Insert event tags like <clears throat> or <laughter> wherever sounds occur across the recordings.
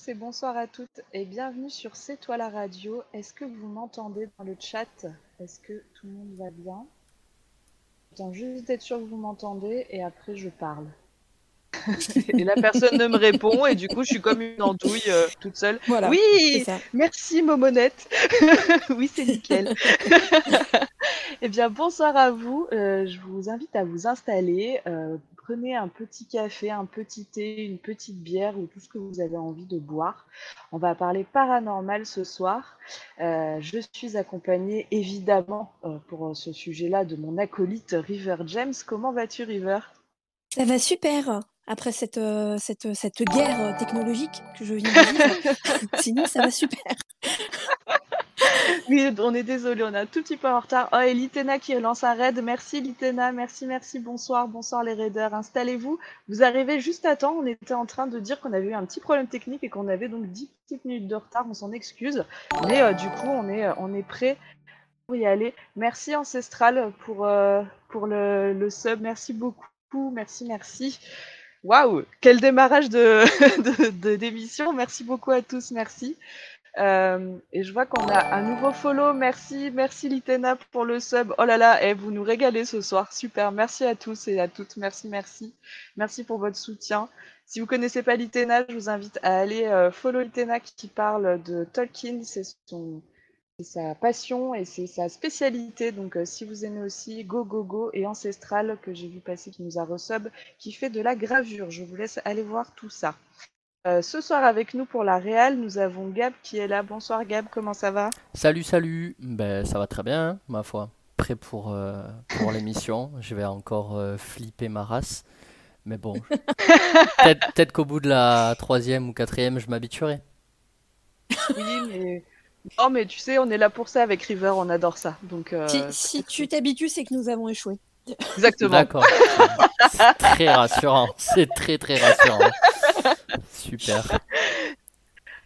tous et bonsoir à toutes et bienvenue sur C'est toi la radio. Est-ce que vous m'entendez dans le chat? Est-ce que tout le monde va bien? Attends juste d'être sûr que vous m'entendez et après je parle. <laughs> et la personne ne me répond et du coup je suis comme une andouille euh, toute seule. Voilà, oui, merci Momonette. <laughs> oui, c'est nickel. <laughs> eh bien, bonsoir à vous. Euh, je vous invite à vous installer. Euh, prenez un petit café, un petit thé, une petite bière ou tout ce que vous avez envie de boire. On va parler paranormal ce soir. Euh, je suis accompagnée évidemment euh, pour ce sujet-là de mon acolyte River James. Comment vas-tu River? Ça va super après cette, euh, cette, cette guerre euh, technologique que je viens de vivre. <laughs> Sinon, ça va super. <laughs> Oui, on est désolé, on est un tout petit peu en retard. Oh, et Litena qui lance un raid. Merci Litena, merci, merci. Bonsoir, bonsoir les raiders. Installez-vous. Vous arrivez juste à temps. On était en train de dire qu'on avait eu un petit problème technique et qu'on avait donc 10 petites minutes de retard. On s'en excuse. Mais euh, du coup, on est, euh, on est prêt pour y aller. Merci Ancestral pour, euh, pour le, le sub. Merci beaucoup. Merci, merci. Waouh, quel démarrage <laughs> de d'émission. Merci beaucoup à tous. Merci. Euh, et je vois qu'on a un nouveau follow. Merci, merci Litena pour le sub. Oh là là, eh, vous nous régalez ce soir. Super. Merci à tous et à toutes. Merci, merci. Merci pour votre soutien. Si vous connaissez pas Litena, je vous invite à aller euh, follow Litena qui parle de Tolkien. C'est son, sa passion et c'est sa spécialité. Donc, euh, si vous aimez aussi Go Go Go et Ancestral que j'ai vu passer qui nous a resub, qui fait de la gravure. Je vous laisse aller voir tout ça. Euh, ce soir avec nous pour la Réal, nous avons Gab qui est là. Bonsoir Gab, comment ça va? Salut, salut. Ben, ça va très bien, hein, ma foi. Prêt pour, euh, pour <laughs> l'émission. Je vais encore flipper ma race. Mais bon, <laughs> peut-être peut-être qu'au bout de la troisième ou quatrième, je m'habituerai. Oui, mais... Oh, mais tu sais, on est là pour ça avec River, on adore ça. Donc, euh, Si, si tu t'habitues, c'est que nous avons échoué. exactement. D'accord. C'est très rassurant. C'est très très rassurant. Super.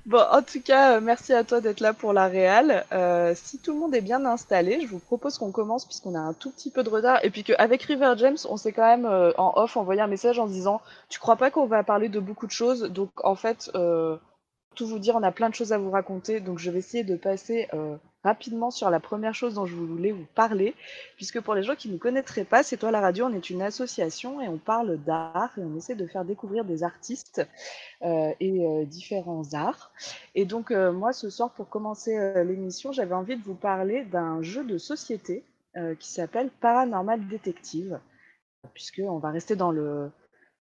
Bon, en tout cas, euh, merci à toi d'être là pour la Réal. Euh, si tout le monde est bien installé, je vous propose qu'on commence puisqu'on a un tout petit peu de retard et puis qu'avec River James, on s'est quand même euh, en off envoyé un message en se disant Tu crois pas qu'on va parler de beaucoup de choses? Donc, en fait, euh, tout vous dire, on a plein de choses à vous raconter. Donc, je vais essayer de passer euh, rapidement sur la première chose dont je voulais vous parler. Puisque pour les gens qui ne connaîtraient pas, C'est toi la radio, on est une association et on parle d'art et on essaie de faire découvrir des artistes euh, et euh, différents arts. Et donc, moi, ce soir, pour commencer l'émission, j'avais envie de vous parler d'un jeu de société qui s'appelle Paranormal Detective, puisqu'on va rester dans le,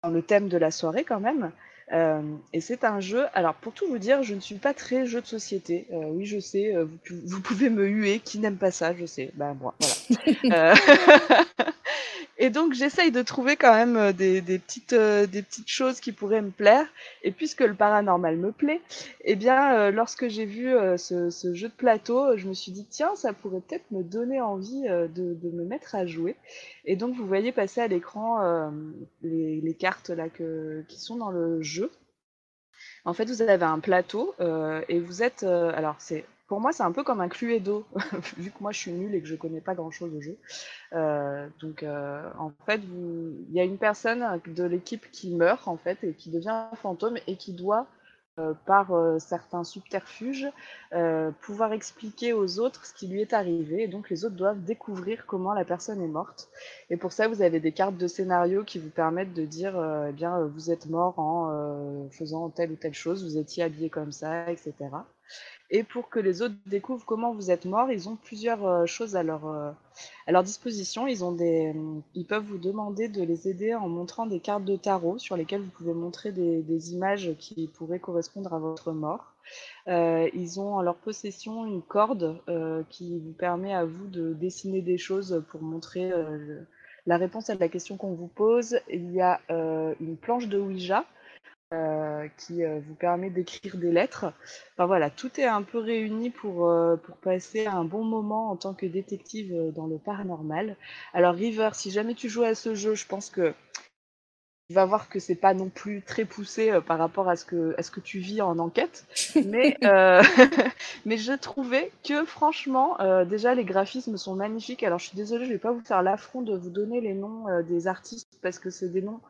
dans le thème de la soirée quand même. Euh, et c'est un jeu. Alors, pour tout vous dire, je ne suis pas très jeu de société. Euh, oui, je sais, euh, vous, pouvez me huer. Qui n'aime pas ça Je sais. Ben, moi, voilà. <laughs> Euh, <laughs> Et donc, j'essaye de trouver quand même euh, des, des petites, euh, des petites choses qui pourraient me plaire. Et puisque le paranormal me plaît, eh bien, euh, lorsque j'ai vu ce, jeu de plateau, je me suis dit, tiens, ça pourrait peut-être me donner envie de, me mettre à jouer. Et donc, vous voyez passer à l'écran les, cartes là qui sont dans le jeu. En fait, vous avez un plateau euh, et vous êtes. euh, alors, c'est pour moi, c'est un peu comme un Cluedo, <laughs> vu que moi je suis nulle et que je connais pas grand chose au jeu. Euh, donc, en fait, il y a une personne de l'équipe qui meurt en fait et qui devient un fantôme et qui doit, euh, par euh, certains subterfuges, euh, pouvoir expliquer aux autres ce qui lui est arrivé. Et donc, les autres doivent découvrir comment la personne est morte. Et pour ça, vous avez des cartes de scénario qui vous permettent de dire, eh bien, vous êtes mort en faisant telle ou telle chose, vous étiez habillé comme ça, etc. Et pour que les autres découvrent comment vous êtes mort, ils ont plusieurs euh, choses à leur, euh, à leur disposition. Ils, ont des, ils peuvent vous demander de les aider en montrant des cartes de tarot sur lesquelles vous pouvez montrer des, des images qui pourraient correspondre à votre mort. Euh, ils ont en leur possession une corde euh, qui vous permet à vous de dessiner des choses pour montrer euh, la réponse à la question qu'on vous pose. Il y a euh, une planche de Ouija euh, qui euh, vous permet d'écrire des lettres. Enfin voilà, tout est un peu réuni pour, euh, pour passer un bon moment en tant que détective dans le paranormal. Alors River, si jamais tu joues à ce jeu, je pense que tu vas voir que c'est pas non plus très poussé par rapport à ce que, à ce que tu vis en enquête. Mais, <laughs> <laughs> mais je trouvais que franchement, déjà les graphismes sont magnifiques. Alors je suis désolée, je vais pas vous faire l'affront de vous donner les noms des artistes parce que c'est des noms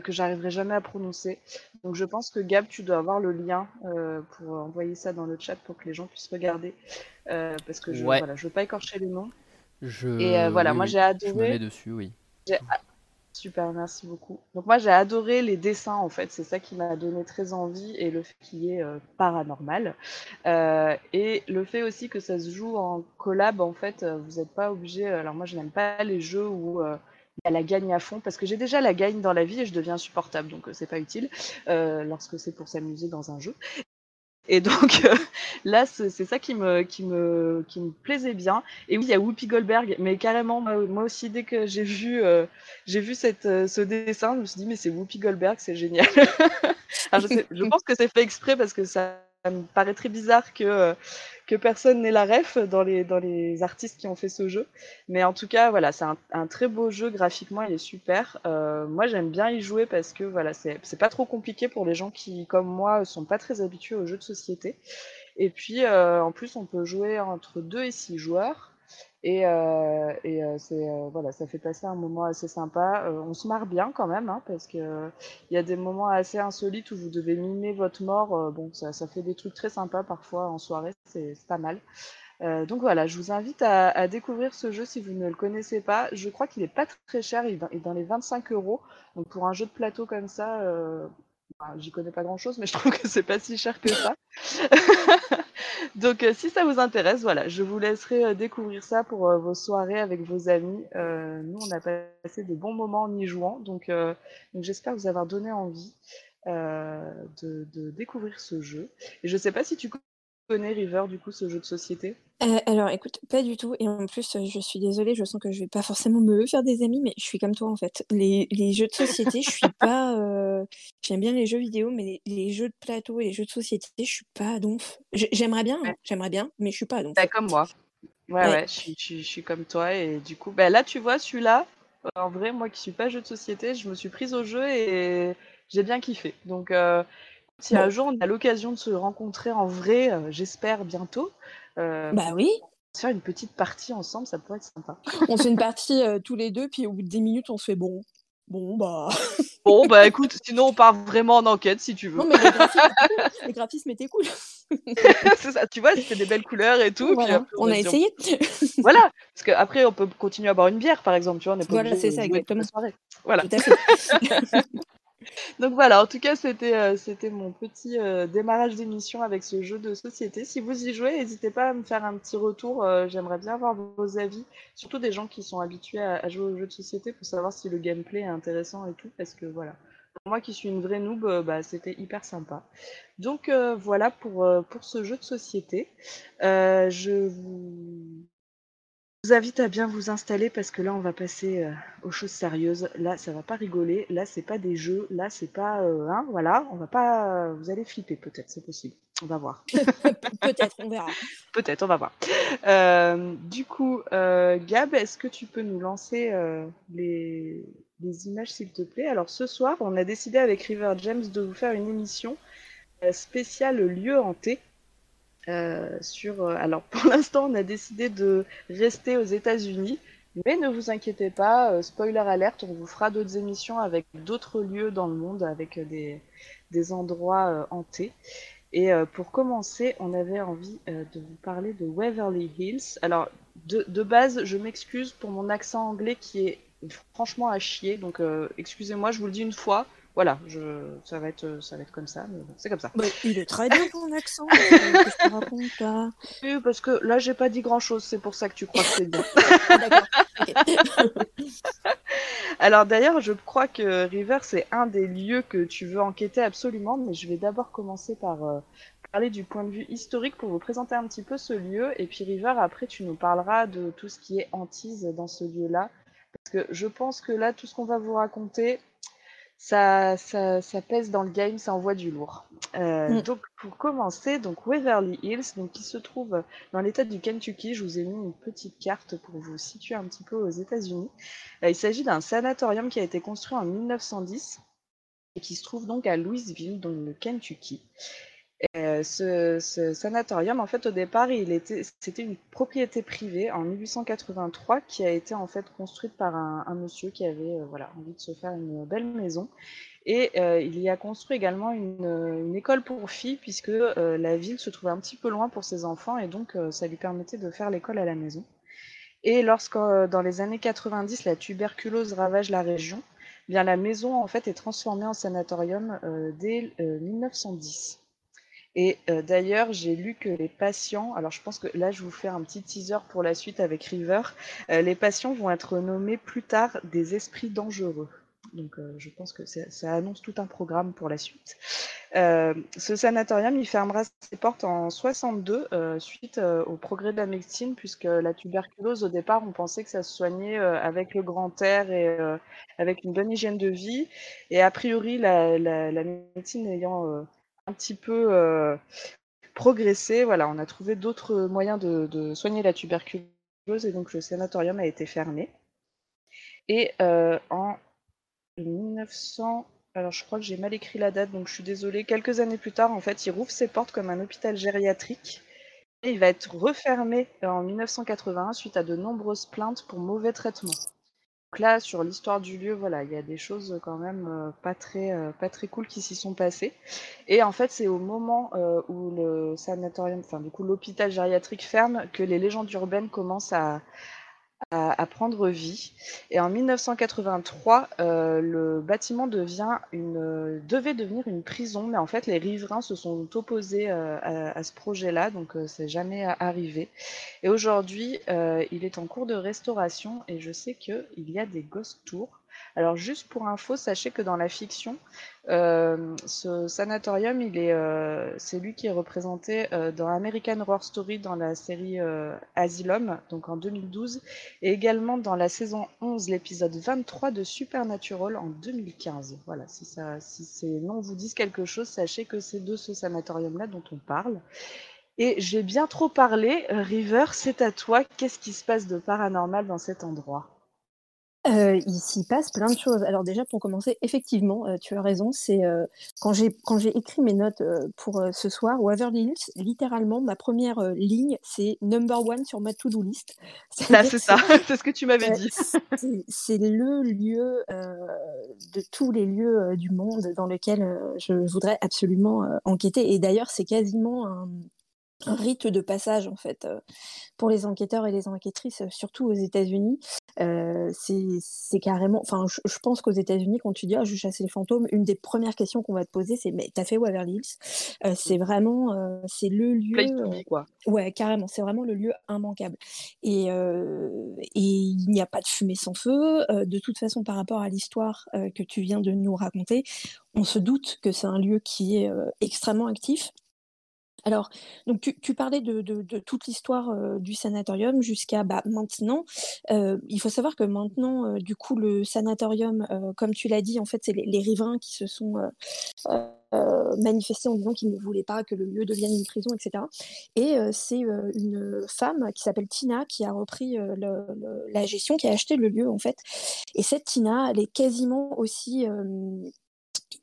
que j'arriverai jamais à prononcer. Donc je pense que Gab, tu dois avoir le lien pour envoyer ça dans le chat pour que les gens puissent regarder. parce que je, voilà, je veux pas écorcher les noms. Je... Et voilà, moi j'ai adoré. Je me mets dessus, oui. Super, merci beaucoup. Donc moi j'ai adoré les dessins en fait, c'est ça qui m'a donné très envie et le fait qu'il y ait euh, paranormal. Euh, et le fait aussi que ça se joue en collab en fait, euh, vous n'êtes pas obligé. Alors moi je n'aime pas les jeux où il y a la gagne à fond parce que j'ai déjà la gagne dans la vie et je deviens insupportable donc c'est pas utile lorsque c'est pour s'amuser dans un jeu. Et donc euh, <laughs> là, c'est ça qui me, qui, me, qui me plaisait bien. Et oui, il y a Whoopi Goldberg, mais carrément, moi, aussi, dès que j'ai vu, euh, j'ai vu cette, euh, ce dessin, je me suis dit, mais c'est Whoopi Goldberg, c'est génial. <laughs> Je, pense que c'est fait exprès parce que ça me paraît très bizarre que que personne n'ait la ref dans les, dans les artistes qui ont fait ce jeu. Mais en tout cas, voilà, c'est un, très beau jeu graphiquement, il est super. Euh, moi, j'aime bien y jouer parce que voilà, c'est pas trop compliqué pour les gens qui, comme moi, sont pas très habitués aux jeux de société. Et puis, euh, en plus, on peut jouer entre 2 et 6 joueurs. Et, euh, euh, euh, voilà, ça fait passer un moment assez sympa. on se marre bien quand même, hein, parce que il y a des moments assez insolites où vous devez mimer votre mort. bon, ça, fait des trucs très sympas parfois en soirée, c'est pas mal. donc voilà, je vous invite à, à, découvrir ce jeu si vous ne le connaissez pas. Je crois qu'il est pas très cher, il est dans les 25 euros. Donc pour un jeu de plateau comme ça, j'y connais pas grand chose, mais je trouve que c'est pas si cher que ça. <laughs> Donc, euh, si ça vous intéresse, voilà, je vous laisserai euh, découvrir ça pour euh, vos soirées avec vos amis. nous, on a passé de bons moments en y jouant, donc, j'espère vous avoir donné envie de, de, découvrir ce jeu. Et je sais pas si tu connais River, du coup, ce jeu de société? Euh, alors écoute, pas du tout et en plus, je suis désolée, je sens que je vais pas forcément me faire des amis, mais je suis comme toi, en fait. Les les jeux de société, je suis pas, <laughs> euh, j'aime bien les jeux vidéo, mais les jeux de plateau et les jeux de société, je suis pas donf. j'aimerais bien, j'aimerais bien, mais je suis pas donf. Bah, comme moi. Ouais, ouais, je suis je suis comme toi et du coup, bah, là, tu vois, celui-là, en vrai, moi qui suis pas jeu de société, je me suis prise au jeu et j'ai bien kiffé. Donc euh, si un jour on a l'occasion de se rencontrer en vrai, j'espère bientôt, bah oui. Faire une petite partie ensemble, ça pourrait être sympa. <laughs> On fait une partie euh, tous les deux, puis au bout de 10 minutes, on se fait bon. Bon, bah. <laughs> bon, bah écoute, sinon on part vraiment en enquête si tu veux. Non, mais les <laughs> graphismes, les graphismes étaient cool. c'est ça, tu vois, c'était des belles couleurs et tout. on, a essayé. voilà, parce qu'après, on peut continuer à boire une bière, par exemple, tu vois, on est pas Voilà, c'est ça, exactement. Voilà. Tout à fait. Donc voilà, en tout cas, c'était euh, mon petit euh, démarrage d'émission avec ce jeu de société. Si vous y jouez, n'hésitez pas à me faire un petit retour. Euh, j'aimerais bien avoir vos avis, surtout des gens qui sont habitués à, jouer aux jeux de société pour savoir si le gameplay est intéressant et tout, parce que voilà. Pour moi qui suis une vraie noob, bah, c'était hyper sympa. Donc voilà pour, pour ce jeu de société. je vous vous invite à bien vous installer parce que là, on va passer euh, aux choses sérieuses. Là, ça va pas rigoler. Là, c'est pas des jeux. Là, c'est pas, euh, hein, voilà, on va pas. vous allez flipper peut-être, c'est possible. On va voir. <laughs> peut-être, on verra. <laughs> peut-être, on va voir. Euh, du coup, Gab, est-ce que tu peux nous lancer les, les images, s'il te plaît? Alors, ce soir, on a décidé avec River James de vous faire une émission spéciale lieu hanté. Euh, euh, alors <laughs> pour l'instant, on a décidé de rester aux États-Unis, mais ne vous inquiétez pas, euh, spoiler alerte, on vous fera d'autres émissions avec d'autres lieux dans le monde, avec des, des endroits hantés. Et pour commencer, on avait envie de vous parler de Waverly Hills. Alors, de, de base, je m'excuse pour mon accent anglais qui est franchement à chier, donc excusez-moi, je vous le dis une fois, voilà, je, ça, va être, ça va être comme ça, mais c'est comme ça. Bah, il est très bien ton accent, <laughs> que je te raconte pas. Oui, parce que là, j'ai pas dit grand chose, c'est pour ça que tu crois que c'est bien. <laughs> <laughs> Alors d'ailleurs, je crois que River, c'est un des lieux que tu veux enquêter absolument, mais je vais d'abord commencer par euh, parler du point de vue historique pour vous présenter un petit peu ce lieu, et puis River, après, tu nous parleras de tout ce qui est hantise dans ce lieu-là, parce que je pense que là, tout ce qu'on va vous raconter, ça, ça, ça, pèse dans le game, ça envoie du lourd. Euh, mm. Donc pour commencer, donc Waverly Hills, donc qui se trouve dans l'État du Kentucky. Je vous ai mis une petite carte pour vous situer un petit peu aux États-Unis. Euh, il s'agit d'un sanatorium qui a été construit en 1910 et qui se trouve donc à Louisville, dans le Kentucky. Euh, ce, sanatorium, en fait, au départ, c'était une propriété privée en 1883 qui a été en fait construite par un, monsieur qui avait euh, envie de se faire une belle maison. Et euh, il y a construit également une, école pour filles puisque la ville se trouvait un petit peu loin pour ses enfants et donc ça lui permettait de faire l'école à la maison. Et lorsque dans les années 90 la tuberculose ravage la région, eh bien la maison en fait est transformée en sanatorium dès 1910. Et euh, d'ailleurs, j'ai lu que les patients, alors je pense que là, je vous fais un petit teaser pour la suite avec River, euh, les patients vont être nommés plus tard des esprits dangereux. Donc euh, je pense que ça, annonce tout un programme pour la suite. ce sanatorium, il fermera ses portes en 62 suite au progrès de la médecine, puisque la tuberculose, au départ, on pensait que ça se soignait avec le grand air et avec une bonne hygiène de vie. Et a priori, la, la médecine ayant un petit peu euh, progressé. Voilà, on a trouvé d'autres moyens de, soigner la tuberculose et donc le sanatorium a été fermé. Et euh, en 1900, alors je crois que j'ai mal écrit la date, donc je suis désolée. Quelques années plus tard, en fait, il rouvre ses portes comme un hôpital gériatrique. Et il va être refermé en 1981 suite à de nombreuses plaintes pour mauvais traitements. Donc là, sur l'histoire du lieu, voilà, il y a des choses quand même euh, pas très euh, pas très cool qui s'y sont passées. Et en fait, c'est au moment euh, où le sanatorium, enfin du coup l'hôpital gériatrique ferme, que les légendes urbaines commencent à, à, prendre vie. Et en 1983, euh, le bâtiment devient une, devait devenir une prison, mais en fait, les riverains se sont opposés euh, à, ce projet-là, donc euh, c'est jamais arrivé. Et aujourd'hui, il est en cours de restauration, et je sais qu'il y a des ghost tours alors juste pour info, sachez que dans la fiction, euh, ce sanatorium, euh, c'est lui qui est représenté euh, dans American Horror Story dans la série Asylum, donc en 2012, et également dans la saison 11, l'épisode 23 de Supernatural en 2015. Voilà, si, ça, si ces noms vous disent quelque chose, sachez que c'est de ce sanatorium-là dont on parle. Et j'ai bien trop parlé. River, c'est à toi. Qu'est-ce qui se passe de paranormal dans cet endroit? Euh, il s'y passe plein de choses. Alors déjà, pour commencer, effectivement, euh, tu as raison. C'est euh, quand j'ai quand j'ai écrit mes notes pour ce soir, Waverly Hills, littéralement, ma première ligne, c'est number one sur ma to-do list. <laughs> Là, c'est ça. <laughs> c'est ce que tu m'avais dit. c'est le lieu de tous les lieux du monde dans lequel je voudrais absolument enquêter. Et d'ailleurs, c'est quasiment un un rite de passage en fait pour les enquêteurs et les enquêtrices, surtout aux États-Unis. c'est carrément, enfin, je, pense qu'aux États-Unis, quand tu dis ah, je chasse les fantômes, une des premières questions qu'on va te poser, c'est mais t'as fait Waverly Hills? C'est vraiment, c'est le lieu, quoi. Ouais, carrément, c'est vraiment le lieu immanquable. Et, et il n'y a pas de fumée sans feu. de toute façon, par rapport à l'histoire que tu viens de nous raconter, on se doute que c'est un lieu qui est extrêmement actif. Alors, donc tu, parlais de, toute l'histoire du sanatorium jusqu'à bah, maintenant. Il faut savoir que maintenant, du coup, le sanatorium, comme tu l'as dit, en fait, c'est les, riverains qui se sont manifestés en disant qu'ils ne voulaient pas que le lieu devienne une prison, etc. Et c'est une femme qui s'appelle Tina qui a repris la gestion, qui a acheté le lieu, en fait. Et cette Tina, elle est quasiment aussi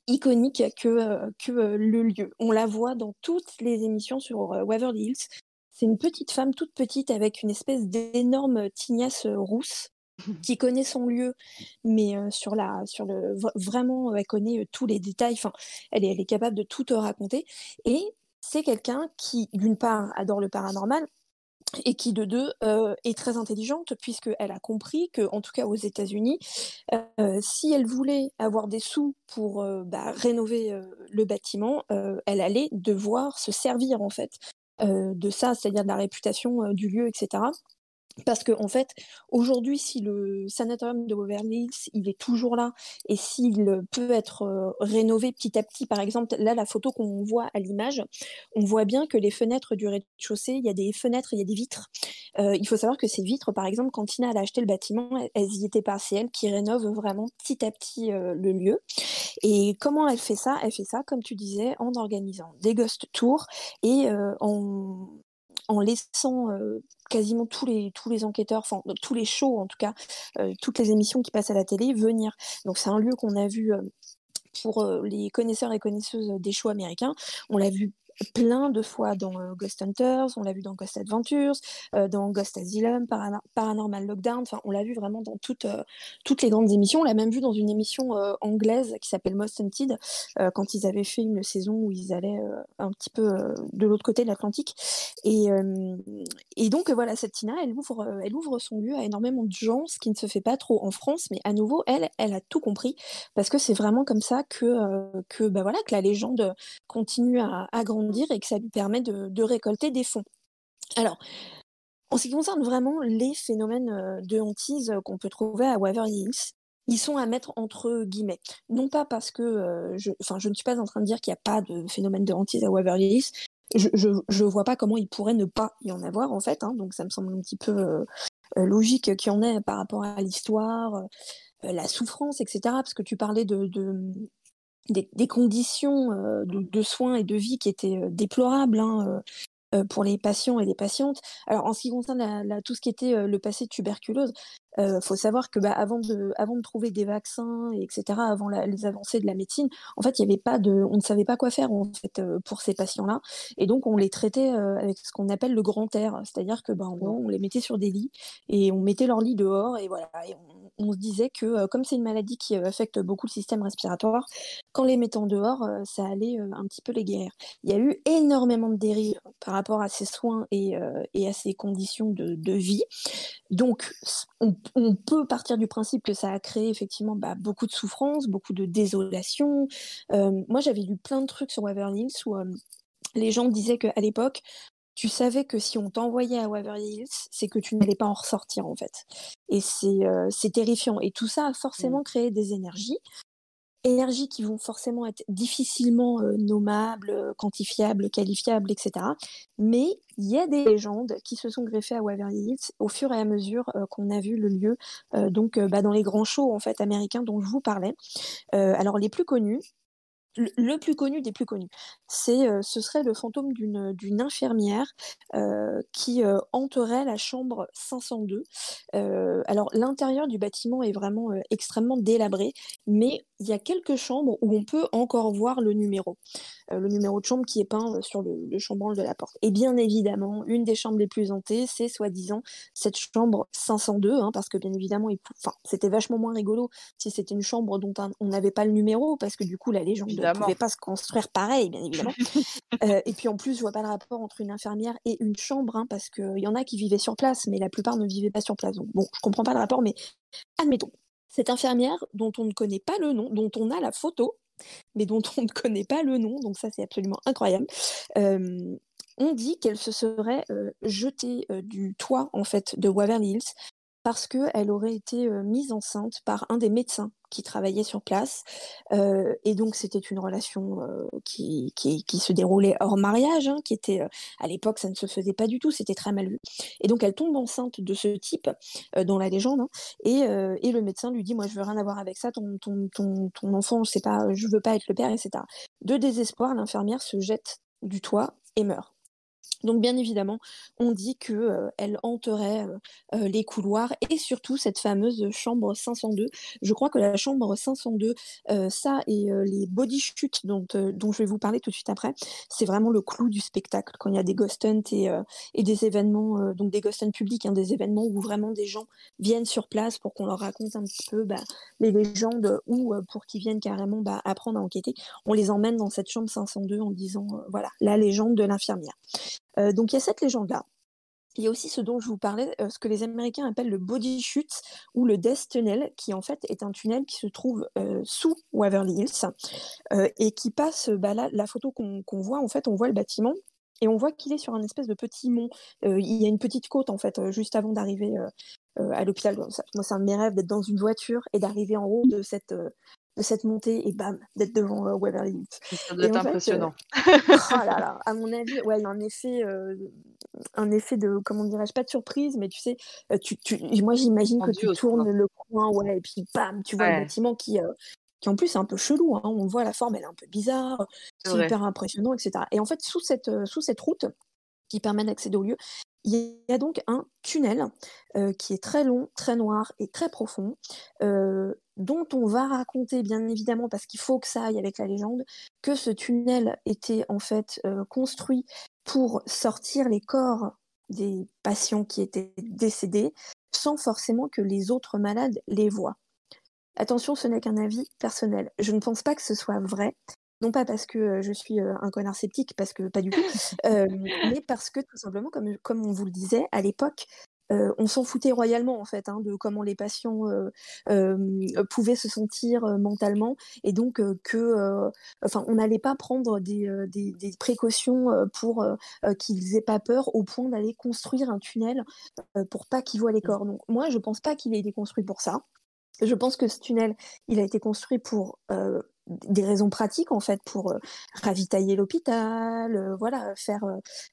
iconique que, euh, que euh, le lieu. On la voit dans toutes les émissions sur euh, Waverly Hills. C'est une petite femme toute petite avec une espèce d'énorme tignasse rousse <laughs> qui connaît son lieu, mais sur la, sur le, vraiment, elle connaît tous les détails. Enfin, elle est, elle est capable de tout te raconter. Et c'est quelqu'un qui, d'une part, adore le paranormal, et qui de deux euh, est très intelligente puisqu'elle a compris que, en tout cas aux États-Unis, euh, si elle voulait avoir des sous pour euh, bah, rénover le bâtiment, elle allait devoir se servir en fait de ça, c'est-à-dire de la réputation du lieu, etc. Parce que en fait, aujourd'hui, si le sanatorium de Waverly Hills, il est toujours là, et s'il peut être euh, rénové petit à petit, par exemple, là, la photo qu'on voit à l'image, on voit bien que les fenêtres du rez-de-chaussée, il y a des fenêtres, il y a des vitres. Euh, il faut savoir que ces vitres, par exemple, quand Tina a acheté le bâtiment, elles y étaient pas. C'est elle qui rénove vraiment petit à petit euh, le lieu. Et comment elle fait ça? Elle fait ça, comme tu disais, en organisant des ghost tours et en en laissant quasiment tous les, tous les enquêteurs, enfin tous les shows en tout cas, toutes les émissions qui passent à la télé venir. Donc c'est un lieu qu'on a vu pour les connaisseurs et connaisseuses des shows américains, on l'a vu plein de fois dans Ghost Hunters, on l'a vu dans Ghost Adventures, dans Ghost Asylum, Paranormal Lockdown, enfin on l'a vu vraiment dans toutes, toutes les grandes émissions. On l'a même vu dans une émission anglaise qui s'appelle Most Hunted, quand ils avaient fait une saison où ils allaient un petit peu de l'autre côté de l'Atlantique. Et, donc voilà, cette Tina, elle ouvre, elle ouvre son lieu à énormément de gens, ce qui ne se fait pas trop en France, mais à nouveau, elle, elle a tout compris, parce que c'est vraiment comme ça que, que, bah voilà, que la légende continue à, à grandir et que ça lui permet de, récolter des fonds. Alors, en ce qui concerne vraiment les phénomènes euh, de hantise qu'on peut trouver à Waverly Hills, ils sont à mettre entre guillemets. Non pas parce que, euh, je ne suis pas en train de dire qu'il n'y a pas de phénomène de hantise à Waverly Hills. Je ne vois pas comment il pourrait ne pas y en avoir en fait. Hein. donc ça me semble un petit peu euh, logique qu'il y en ait par rapport à l'histoire, la souffrance, etc. Parce que tu parlais de, des, conditions euh, de, soins et de vie qui étaient euh, déplorables hein, euh, pour les patients et les patientes. Alors en ce qui concerne tout ce qui était le passé de tuberculose, euh, faut savoir que bah, avant, de, avant de trouver des vaccins, etc., avant les avancées de la médecine, en fait, il y avait pas de, on ne savait pas quoi faire en fait euh, pour ces patients-là, et donc on les traitait euh, avec ce qu'on appelle le grand air, c'est-à-dire que bah, en gros, on les mettait sur des lits et on mettait leurs lits dehors, et voilà, et on, se disait que comme c'est une maladie qui affecte beaucoup le système respiratoire, qu'en les mettant dehors, ça allait un petit peu les guérir. Il y a eu énormément de dérives par rapport à ces soins et, et à ces conditions de, de vie. Donc, on, on, peut partir du principe que ça a créé effectivement bah, beaucoup de souffrance, beaucoup de désolation. Euh, moi, j'avais lu plein de trucs sur Waverly Hills où euh, les gens disaient qu'à l'époque, tu savais que si on t'envoyait à Waverly Hills, c'est que tu n'allais pas en ressortir en fait. Et c'est euh, terrifiant. Et tout ça a forcément mmh. créé des énergies énergies qui vont forcément être difficilement euh, nommables, euh, quantifiables, qualifiables, etc. Mais il y a des légendes qui se sont greffées à Waverly Hills au fur et à mesure euh, qu'on a vu le lieu donc bah, dans les grands shows en fait américains dont je vous parlais. alors les plus connus, le plus connu des plus connus, c'est, euh, ce serait le fantôme d'une, infirmière euh, qui euh, hanterait la chambre 502. alors l'intérieur du bâtiment est vraiment extrêmement délabré, mais il y a quelques chambres où on peut encore voir le numéro, le numéro de chambre qui est peint sur le, le chambranle de la porte. Et bien évidemment, une des chambres les plus hantées, c'est soi-disant cette chambre 502, hein, parce que bien évidemment, c'était vachement moins rigolo si c'était une chambre dont on n'avait pas le numéro, parce que du coup la légende ne pouvait pas se construire pareil, bien évidemment. <laughs> Euh, et puis en plus, je vois pas le rapport entre une infirmière et une chambre, hein, parce qu'il y en a qui vivaient sur place, mais la plupart ne vivaient pas sur place. Donc bon, je comprends pas le rapport, mais admettons. Cette infirmière dont on ne connaît pas le nom, dont on a la photo, mais dont on ne connaît pas le nom, donc ça c'est absolument incroyable. Euh, on dit qu'elle se serait euh, jetée du toit en fait de Waverly Hills parce qu'elle aurait été mise enceinte par un des médecins qui travaillait sur place. et donc, c'était une relation qui, se déroulait hors mariage, hein, qui était, à l'époque, ça ne se faisait pas du tout, c'était très mal vu. Et donc, elle tombe enceinte de ce type, dans la légende, hein, et, le médecin lui dit, moi, je veux rien avoir avec ça, ton enfant, je sais pas, je veux pas être le père, etc. De désespoir, l'infirmière se jette du toit et meurt. Donc bien évidemment, on dit que euh, elle hanterait euh, euh, les couloirs et surtout cette fameuse chambre 502. Je crois que la chambre 502, ça et les body shoots dont, je vais vous parler tout de suite après, c'est vraiment le clou du spectacle quand il y a des ghost hunts et, des événements, donc des ghost hunts publics, hein, des événements où vraiment des gens viennent sur place pour qu'on leur raconte un petit peu bah, les légendes ou pour qu'ils viennent carrément bah, apprendre à enquêter. On les emmène dans cette chambre 502 en disant voilà la légende de l'infirmière. Euh, donc il y a cette légende-là. Il y a aussi ce dont je vous parlais, euh, ce que les Américains appellent le body chute ou le Death Tunnel, qui en fait est un tunnel qui se trouve euh, sous Waverly Hills et qui passe, bah, là, la photo qu'on voit, en fait, on voit le bâtiment et on voit qu'il est sur un espèce de petit mont. il y a une petite côte, en fait, juste avant d'arriver à l'hôpital. Moi, c'est un de mes rêves d'être dans une voiture et d'arriver en haut de cette, de cette montée et bam, d'être devant euh, Waverly. Ça doit être impressionnant. Euh, <laughs> oh là là, à mon avis, ouais, il y a un effet, euh, un effet de, comment dirais-je, pas de surprise, mais tu sais, tu, tu, moi j'imagine que tu tournes le coin, ouais, et puis bam, tu vois le bâtiment qui, qui en plus est un peu chelou, hein, on voit la forme, elle est un peu bizarre, c'est hyper impressionnant, etc. Et en fait, sous cette, sous cette route, qui permet d'accéder au lieu. Il y a donc un tunnel euh, qui est très long, très noir et très profond, euh, dont on va raconter bien évidemment, parce qu'il faut que ça aille avec la légende, que ce tunnel était en fait euh, construit pour sortir les corps des patients qui étaient décédés sans forcément que les autres malades les voient. Attention, ce n'est qu'un avis personnel. Je ne pense pas que ce soit vrai, non pas parce que je suis un connard sceptique, parce que pas du tout, <laughs> mais parce que tout simplement, comme, comme on vous le disait, à l'époque, on s'en foutait royalement en fait hein, de comment les patients pouvaient se sentir mentalement et donc que enfin on n'allait pas prendre des, des, des précautions pour qu'ils aient pas peur au point d'aller construire un tunnel pour pas qu'ils voient les mmh. corps. Donc moi je pense pas qu'il ait été construit pour ça. Je pense que ce tunnel, il a été construit pour des raisons pratiques en fait pour ravitailler l'hôpital, voilà, faire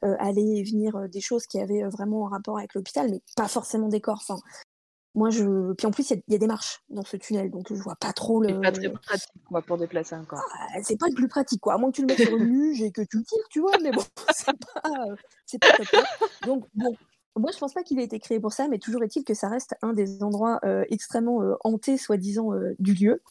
aller et venir des choses qui avaient vraiment un rapport avec l'hôpital, mais pas forcément des corps. Enfin, moi je, puis en plus il y, a des marches dans ce tunnel, donc je vois pas trop le. C'est pas très pratique quoi pour déplacer un corps. Ah, c'est pas le plus pratique quoi, à moins que tu le mettes sur une luge et que tu le tires, tu vois, mais bon, <laughs> c'est pas, c'est pas top. Donc bon, moi, je pense pas qu'il ait été créé pour ça, mais toujours est-il que ça reste un des endroits euh, extrêmement euh, hantés, soi-disant, euh, du lieu.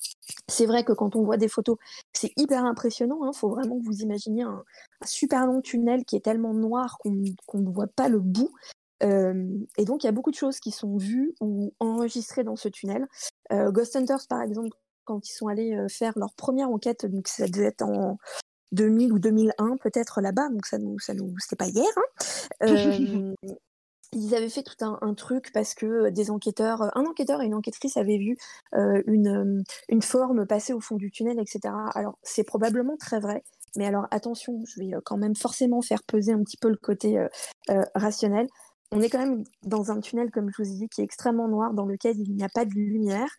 C'est vrai que quand on voit des photos, c'est hyper impressionnant. Il hein. faut vraiment que vous imaginiez un, super long tunnel qui est tellement noir qu'on ne voit pas le bout. et donc, il y a beaucoup de choses qui sont vues ou enregistrées dans ce tunnel. Ghost Hunters, par exemple, quand ils sont allés faire leur première enquête, donc ça devait être en 2000 ou 2001 peut-être là-bas, donc ça nous, ça nous, c'était pas hier. Hein. <laughs> ils avaient fait tout un, truc parce que des enquêteurs, un enquêteur et une enquêtrice avaient vu une, une forme passer au fond du tunnel, etc. Alors c'est probablement très vrai, mais alors attention, je vais quand même forcément faire peser un petit peu le côté rationnel. On est quand même dans un tunnel, comme je vous ai dit, qui est extrêmement noir, dans lequel il n'y a pas de lumière.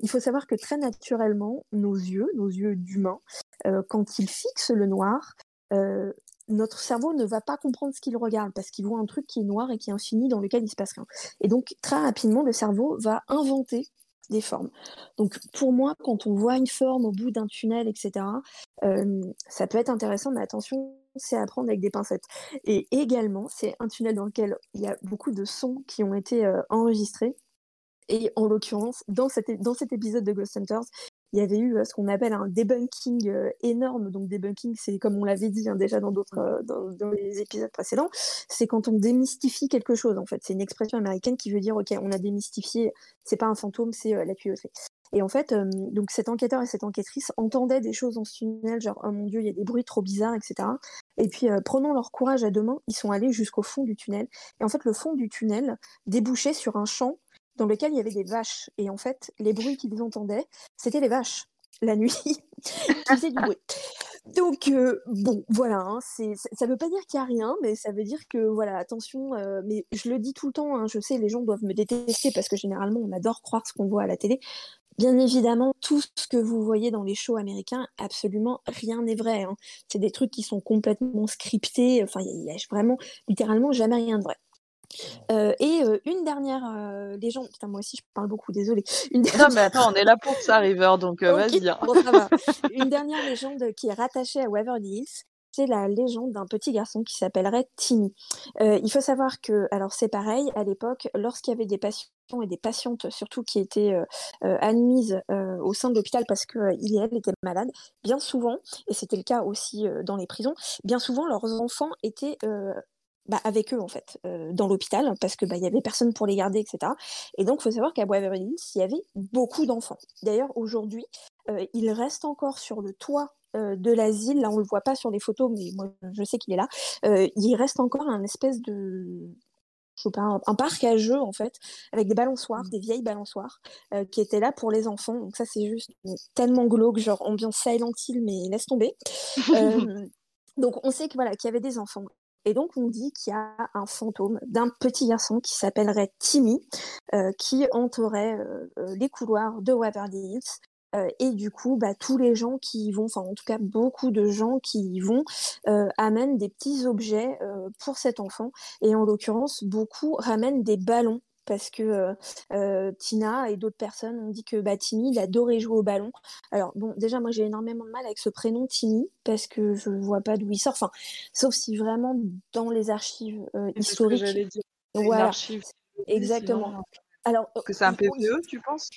il faut savoir que très naturellement, nos yeux, nos yeux d'humains, quand ils fixent le noir, notre cerveau ne va pas comprendre ce qu'il regarde parce qu'il voit un truc qui est noir et qui est infini dans lequel il se passe rien. Et donc très rapidement, le cerveau va inventer des formes. Donc pour moi, quand on voit une forme au bout d'un tunnel, etc., euh, ça peut être intéressant, mais attention, c'est à prendre avec des pincettes. Et également, c'est un tunnel dans lequel il y a beaucoup de sons qui ont été euh, enregistrés. Et en l'occurrence, dans, dans cet épisode de Ghost Hunters, il y avait eu ce qu'on appelle un debunking énorme. Donc debunking, c'est comme on l'avait dit hein, déjà dans d'autres dans, les épisodes précédents, c'est quand on démystifie quelque chose. En fait, c'est une expression américaine qui veut dire ok, on a démystifié, c'est pas un fantôme, c'est la tuyauterie. Et en fait, donc cet enquêteur et cette enquêtrice entendaient des choses dans ce tunnel, genre oh mon dieu, il y a des bruits trop bizarres, etc. Et puis prenant leur courage à deux mains, ils sont allés jusqu'au fond du tunnel. Et en fait, le fond du tunnel débouchait sur un champ dans lequel il y avait des vaches. Et en fait, les bruits qu'ils entendaient, c'était les vaches, la nuit, <laughs> qui faisaient du bruit. Donc, euh, bon, voilà, hein, ça ne veut pas dire qu'il n'y a rien, mais ça veut dire que, voilà, attention, euh, mais je le dis tout le temps, hein, je sais, les gens doivent me détester parce que généralement, on adore croire ce qu'on voit à la télé. Bien évidemment, tout ce que vous voyez dans les shows américains, absolument rien n'est vrai. Hein. C'est des trucs qui sont complètement scriptés, enfin, il n'y a vraiment, littéralement, jamais rien de vrai. Euh, et euh, une dernière euh, légende, putain moi aussi je parle beaucoup, désolé. Non mais attends, on est là pour ça River, donc vas-y. Hein. <laughs> une dernière légende qui est rattachée à Waverly Hills, c'est la légende d'un petit garçon qui s'appellerait Timmy. il faut savoir que, alors c'est pareil, à l'époque, lorsqu'il y avait des patients et des patientes surtout qui étaient admises au sein de l'hôpital parce qu'il et elle étaient malades, bien souvent, et c'était le cas aussi dans les prisons, bien souvent leurs enfants étaient bah, avec eux en fait euh, dans l'hôpital parce que bah il y avait personne pour les garder etc et donc il faut savoir qu'à Waverly Hills il y avait beaucoup d'enfants d'ailleurs aujourd'hui euh, il reste encore sur le toit euh, de l'asile là on le voit pas sur les photos mais moi je sais qu'il est là il reste encore un espèce de je sais pas, un, parc à jeux en fait, avec des balançoires, mmh. des vieilles balançoires, qui étaient là pour les enfants. Donc ça c'est juste tellement glauque, genre ambiance Silent Hill, mais laisse tomber. <laughs> donc on sait que voilà qu'il y avait des enfants. Et donc, on dit qu'il y a un fantôme d'un petit garçon qui s'appellerait Timmy, euh, qui entourait euh, euh, les couloirs de Waverly Hills. et du coup, bah, tous les gens qui y vont, enfin en tout cas beaucoup de gens qui y vont, amènent des petits objets pour cet enfant. Et en l'occurrence, beaucoup ramènent des ballons parce que Tina et d'autres personnes ont dit que bah, Timmy, il adorait jouer au ballon. Alors, bon, déjà, moi, j'ai énormément de mal avec ce prénom Timmy, parce que je ne vois pas d'où il sort. Enfin, sauf si vraiment dans les archives historiques. Dire. Voilà. Exactement. Alors, que c'est un PPE, tu penses?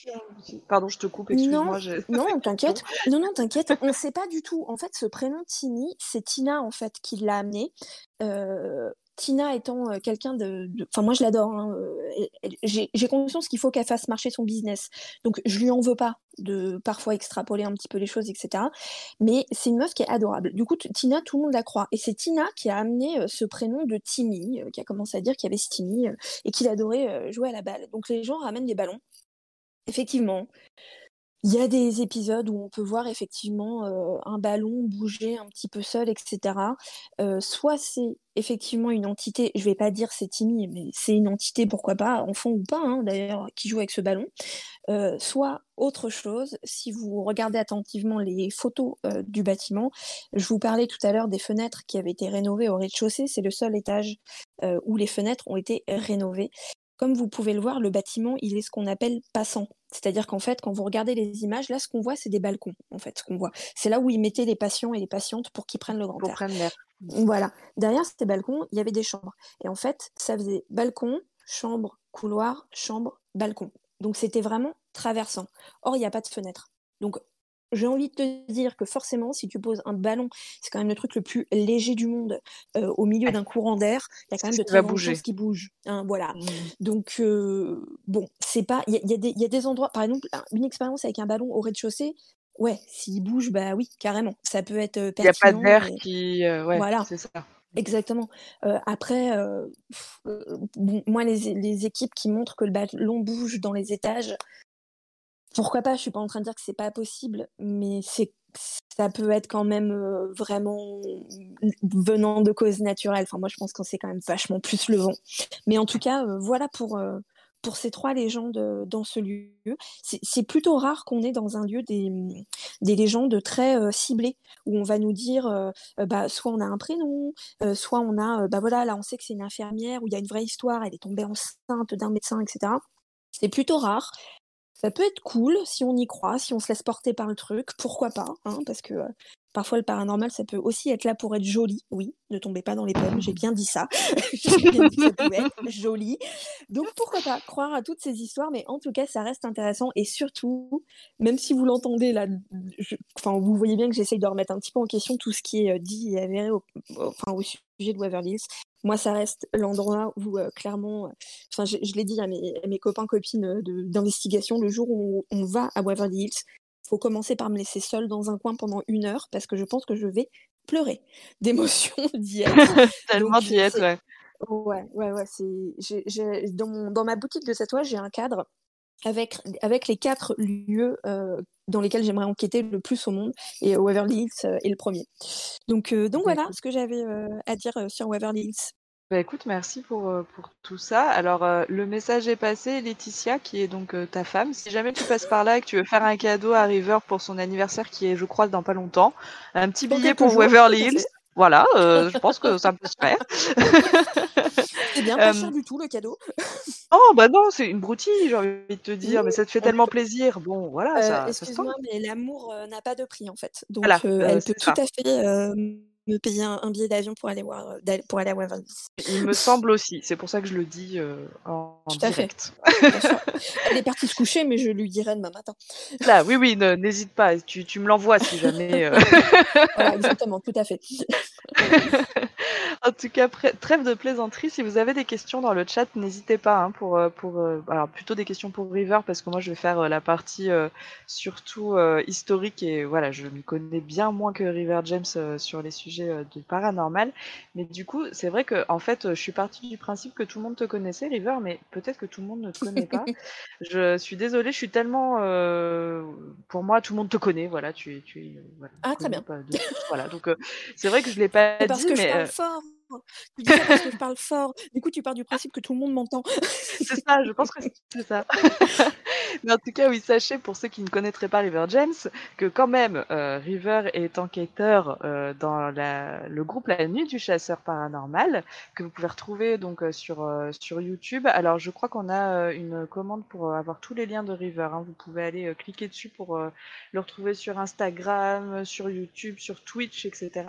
Pardon, je te coupe, excuse-moi. Non, non <laughs> t'inquiète. non, non, t'inquiète. On ne sait pas du tout. En fait, ce prénom Timmy, c'est Tina en fait qui l'a amené. Euh, Tina étant euh, quelqu'un de, Enfin, moi, je l'adore. Hein, euh, j'ai conscience qu'il faut qu'elle fasse marcher son business. Donc, je lui en veux pas de parfois extrapoler un petit peu les choses, etc. Mais c'est une meuf qui est adorable. Du coup, Tina, tout le monde la croit. Et c'est Tina qui a amené euh, ce prénom de Timmy, qui a commencé à dire qu'il y avait Timmy et qu'il adorait jouer à la balle. Donc, les gens ramènent des ballons. Effectivement, il y a des épisodes où on peut voir effectivement un ballon bouger un petit peu seul, etc. soit c'est effectivement une entité, je vais pas dire c'est Timmy, mais c'est une entité, pourquoi pas, enfant ou pas, hein, d'ailleurs, qui joue avec ce ballon. soit autre chose, si vous regardez attentivement les photos du bâtiment, je vous parlais tout à l'heure des fenêtres qui avaient été rénovées au rez-de-chaussée, c'est le seul étage où les fenêtres ont été rénovées. Comme vous pouvez le voir, le bâtiment, il est ce qu'on appelle passant. C'est-à-dire qu'en fait, quand vous regardez les images, là, ce qu'on voit, c'est des balcons, en fait, ce qu'on voit. C'est là où ils mettaient les patients et les patientes pour qu'ils prennent le grand air. Voilà. Derrière ces balcons, il y avait des chambres. Et en fait, ça faisait balcon, chambre, couloir, chambre, balcon. Donc c'était vraiment traversant. Or, il n'y a pas de fenêtre. Donc j'ai envie de te dire que forcément, si tu poses un ballon, c'est quand même le truc le plus léger du monde, euh, au milieu d'un courant d'air, il y a quand même de très grandes choses qui bougent. Hein, voilà. Mmh. Donc, euh, bon, c'est pas. Il y, y, a des endroits, par exemple, une expérience avec un ballon au rez-de-chaussée, ouais, s'il bouge, bah oui, carrément. Ça peut être pertinent. Il n'y a pas d'air qui. ouais, voilà. c'est ça. Exactement. Euh, après, moi, les, les, équipes qui montrent que le ballon bouge dans les étages, pourquoi pas Je suis pas en train de dire que c'est pas possible, mais c'est ça peut être quand même euh, vraiment venant de causes naturelles. Enfin, moi, je pense qu'on c'est quand même vachement plus le vent. Mais en tout cas, euh, voilà pour, euh, pour ces trois légendes dans ce lieu. C'est plutôt rare qu'on ait dans un lieu des, des légendes très ciblées, où on va nous dire, bah, soit on a un prénom, soit on a, bah voilà, là on sait que c'est une infirmière, où il y a une vraie histoire, elle est tombée enceinte d'un médecin, etc. C'est plutôt rare. Ça peut être cool si on y croit, si on se laisse porter par le truc, pourquoi pas, hein, parce que euh, parfois le paranormal, ça peut aussi être là pour être joli, oui, ne tombez pas dans les pommes, j'ai bien dit ça, <laughs> j'ai bien dit que ça être joli, donc pourquoi pas croire à toutes ces histoires, mais en tout cas, ça reste intéressant, et surtout, même si vous l'entendez là, vous voyez bien que j'essaye de remettre un petit peu en question tout ce qui est euh, dit et avéré au, enfin, au sujet de Waverly Hills, moi, ça reste l'endroit où, euh, clairement, euh, enfin, je, l'ai dit à mes, mes copains, copines euh, d'investigation, le jour où on, va à Waverly Hills, il faut commencer par me laisser seule dans un coin pendant une heure parce que je pense que je vais pleurer <laughs> d'émotion <laughs> d'y être. <laughs> Tellement d'y être, ouais. Ouais, ouais, ouais. C'est, dans, dans ma boutique de tatouage, j'ai un cadre avec, avec les quatre lieux euh, dans lesquels j'aimerais enquêter le plus au monde, et Waverly Hills euh, est le premier. Donc, euh, donc voilà ce que j'avais à dire sur Waverly Hills. Bah écoute, merci pour, pour tout ça. Alors, le message est passé, Laetitia, qui est donc ta femme. Si jamais tu passes par là et que tu veux faire un cadeau à River pour son anniversaire, qui est, je crois, dans pas longtemps, un petit billet pour Waverly Hills. Voilà, <laughs> je pense que ça peut se faire. <laughs> C'est bien <laughs> pas cher du tout le cadeau. Oh bah non, c'est une broutille, j'ai envie de te dire, mais ça te fait tellement plaisir. Bon, voilà, euh, Excuse-moi, mais l'amour euh, n'a pas de prix en fait. Donc euh, elle peut tout à fait me payer un, billet d'avion pour aller voir pour aller à Waverly. Il me semble aussi, c'est pour ça que je le dis en, tout direct. elle est partie se coucher, mais je lui dirai demain matin. Là, oui, oui, n'hésite pas, tu, tu me l'envoies si jamais. <laughs> voilà, exactement, tout à fait. <laughs> en tout cas, trêve de plaisanterie. Si vous avez des questions dans le chat, n'hésitez pas hein, pour, euh, pour euh, alors plutôt des questions pour River parce que moi je vais faire euh, la partie surtout historique et voilà, je m'y connais bien moins que River James sur les sujets de paranormal. Mais du coup, c'est vrai que en fait, je suis partie du principe que tout le monde te connaissait, River, mais peut-être que tout le monde ne te connaît pas. <laughs> je suis désolée, je suis tellement, pour moi, tout le monde te connaît. Voilà, tu, tu voilà, ah très bien. voilà, donc c'est vrai que je l'ai pas parce que je parle fort. Tu dis ça parce que je parle fort. Du coup, tu pars du principe que tout le monde m'entend. c'est ça, je pense que c'est ça. <laughs> Mais en tout cas, oui, sachez, pour ceux qui ne connaîtraient pas River James, que quand même, euh, River est enquêteur euh, dans la, le groupe La Nuit du Chasseur Paranormal, que vous pouvez retrouver donc euh, sur, euh, sur YouTube. Alors, je crois qu'on a euh, une commande pour euh, avoir tous les liens de River. hein. Vous pouvez aller cliquer dessus pour le retrouver sur Instagram, sur YouTube, sur Twitch, etc.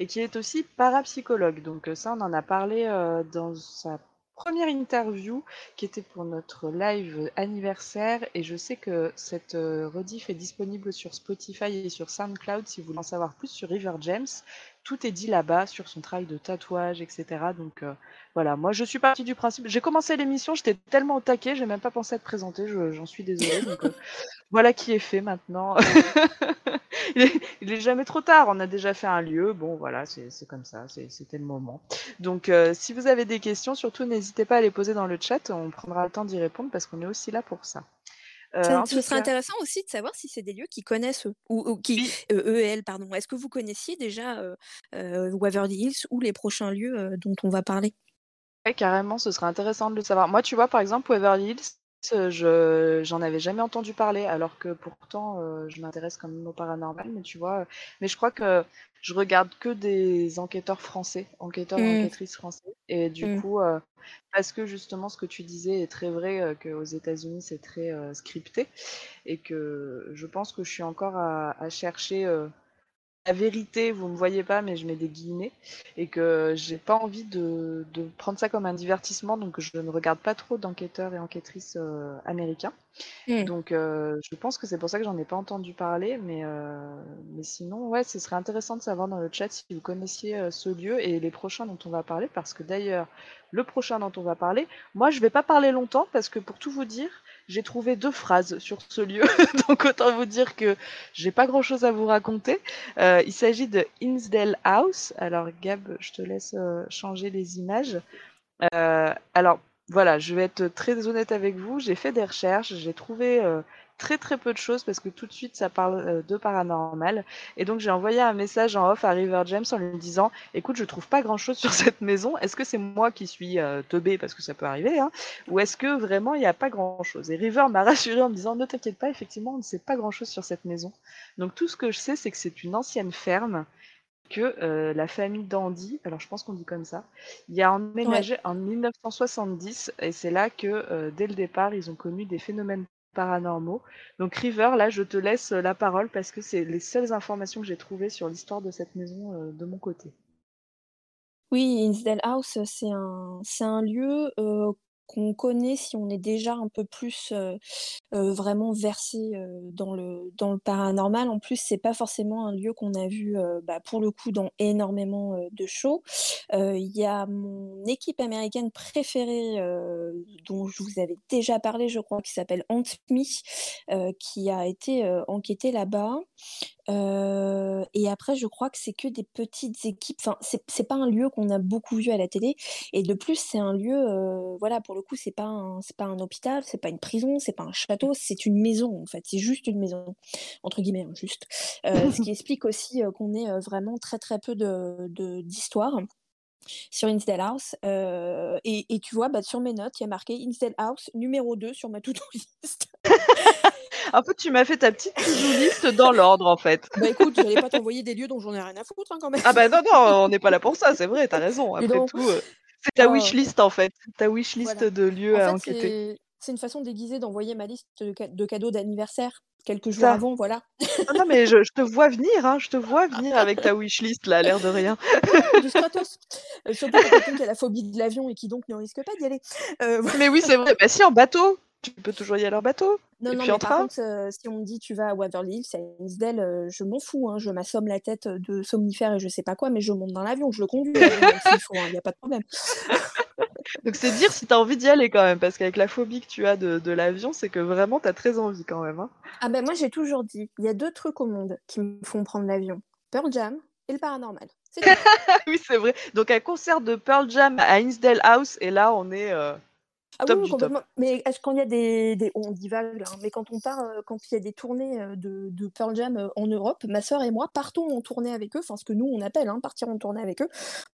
Et qui est aussi parapsychologue. Donc, ça, on en a parlé dans sa première interview qui était pour notre live anniversaire et je sais que cette euh, rediff est disponible sur Spotify et sur SoundCloud si vous voulez en savoir plus sur River James. Tout est dit là-bas sur son travail de tatouage, etc. Donc euh, voilà, moi je suis partie du principe. J'ai commencé l'émission, j'étais tellement au taquet, j'ai même pas pensé à te présenter, je- j'en suis désolée. Donc, euh, voilà qui est fait maintenant. <laughs> il, est, jamais trop tard, on a déjà fait un lieu, bon voilà, c'est comme ça, c'était le moment. Donc, euh, si vous avez des questions, surtout n'hésitez pas à les poser dans le chat. On prendra le temps d'y répondre parce qu'on est aussi là pour ça. Euh, Ça- ce serait intéressant aussi de savoir si c'est des lieux qui connaissent eux, ou, ou qui, Oui. euh, eux et elles, pardon. Est-ce que vous connaissiez déjà euh, euh, Waverly Hills ou les prochains lieux euh, dont on va parler? Ouais, carrément, ce serait intéressant de le savoir. Moi, tu vois, par exemple, Waverly Hills, euh, je j'en avais jamais entendu parler, alors que pourtant, euh, je m'intéresse quand même au paranormal, mais tu vois, euh, mais je crois que je regarde que des enquêteurs français, enquêteurs et Mm. enquêtrices français, et du Mm. coup, parce que justement, ce que tu disais est très vrai, qu'aux États-Unis, c'est très scripté, et que je pense que je suis encore à, à chercher la vérité, vous me voyez pas, mais je mets des guillemets, et que j'ai pas envie de, de prendre ça comme un divertissement, donc je ne regarde pas trop d'enquêteurs et enquêtrices euh, américains. Mm. Donc euh, je pense que c'est pour ça que j'en ai pas entendu parler, mais, euh, mais sinon, ouais, ce serait intéressant de savoir dans le chat si vous connaissiez ce lieu et les prochains dont on va parler, parce que d'ailleurs, le prochain dont on va parler, moi je vais pas parler longtemps, parce que pour tout vous dire, j'ai trouvé deux phrases sur ce lieu, <laughs> donc autant vous dire que j'ai pas grand chose à vous raconter. Euh, il s'agit de Hinsdale House. Alors Gab, je te laisse euh, changer les images. Euh, alors voilà, je vais être très honnête avec vous. J'ai fait des recherches, j'ai trouvé très très peu de choses parce que tout de suite ça parle euh, de paranormal. Et donc j'ai envoyé un message en off à River James en lui disant Écoute, je trouve pas grand chose sur <laughs> cette maison. Est-ce que c'est moi qui suis euh, teubé parce que ça peut arriver hein, Ou est-ce que vraiment il n'y a pas grand chose Et River m'a <laughs> rassuré en me disant Ne t'inquiète pas, effectivement, on ne sait pas grand chose sur cette maison. Donc tout ce que je sais, c'est que c'est une ancienne ferme que euh, la famille Dandy, alors je pense qu'on dit comme ça, y a emménagé en 1970 et c'est là que euh, dès le départ ils ont connu des phénomènes paranormaux. Donc River, là je te laisse euh, la parole parce que c'est les seules informations que j'ai trouvées sur l'histoire de cette maison euh, de mon côté. Oui, Hinsdale House, c'est un, c'est un lieu euh, qu'on connaît si on est déjà un peu plus euh, euh, vraiment versé euh, dans le, paranormal. En plus, c'est pas forcément un lieu qu'on a vu bah, pour le coup dans énormément de shows. Il y a mon équipe américaine préférée dont je vous avais déjà parlé, je crois, qui s'appelle Ant Me, qui a été enquêtée là-bas. Euh, et après, je crois que c'est que des petites équipes. Enfin, c'est pas un lieu qu'on a beaucoup vu à la télé. Et de plus, c'est un lieu, euh, voilà, pour le coup, c'est pas un, c'est pas un hôpital, c'est pas une prison, c'est pas un château, c'est une maison en fait. C'est juste une maison, entre guillemets, hein, juste. <laughs> Euh, ce qui explique aussi qu'on ait vraiment très très peu de de- d'histoire sur Instead House. Euh, et, et tu vois, bah, sur mes notes, il y a marqué Instead House numéro 2 sur ma to-do list. <laughs> <laughs> En fait, tu m'as fait ta petite to-do list dans l'ordre en fait. bah écoute, j'allais pas t'envoyer des lieux dont j'en ai rien à foutre hein, quand même. Ah bah non, non, on n'est pas là pour ça, c'est vrai, t'as raison. Après tout, euh, c'est ta Oh. wishlist en fait, ta wishlist Voilà. de lieux à En enquêter. fait, c'est- c'est une façon déguisée d'envoyer ma liste de, ca- de cadeaux d'anniversaire quelques jours Ça. avant, voilà. Non, non, mais je, je te vois venir, hein, je te vois venir avec ta wishlist là, l'air de rien. <laughs> Du stratos. Euh, surtout pour quelqu'un qui a la phobie de l'avion et qui donc ne risque pas d'y aller. Euh, voilà. Mais oui, c'est vrai. Bah si, en bateau. Tu peux toujours y aller en bateau. Non, Et non, puis mais en par contre, euh, si on me dit tu vas à Waverly Hills, à Hinsdale, euh, je m'en fous, hein, je m'assomme la tête de somnifère et je sais pas quoi, mais je monte dans l'avion, je le conduis, <laughs> il n'y a pas de problème. <laughs> Donc c'est dire si t'as envie d'y aller quand même, parce qu'avec la phobie que tu as de, de l'avion, c'est que vraiment t'as très envie quand même. Hein. Ah ben moi j'ai toujours dit, il y a deux trucs au monde qui me font prendre l'avion. Pearl Jam et le paranormal. <laughs> Oui, c'est vrai. Donc un concert de Pearl Jam à Hinsdale House, et là on est. euh, Ah Top oui, top. complètement. Mais est-ce il y a des, des- on divague, hein, mais quand on part, euh, quand il y a des tournées euh, de, de Pearl Jam euh, en Europe, ma sœur et moi partons en tournée avec eux, enfin ce que nous on appelle hein, partir en tournée avec eux,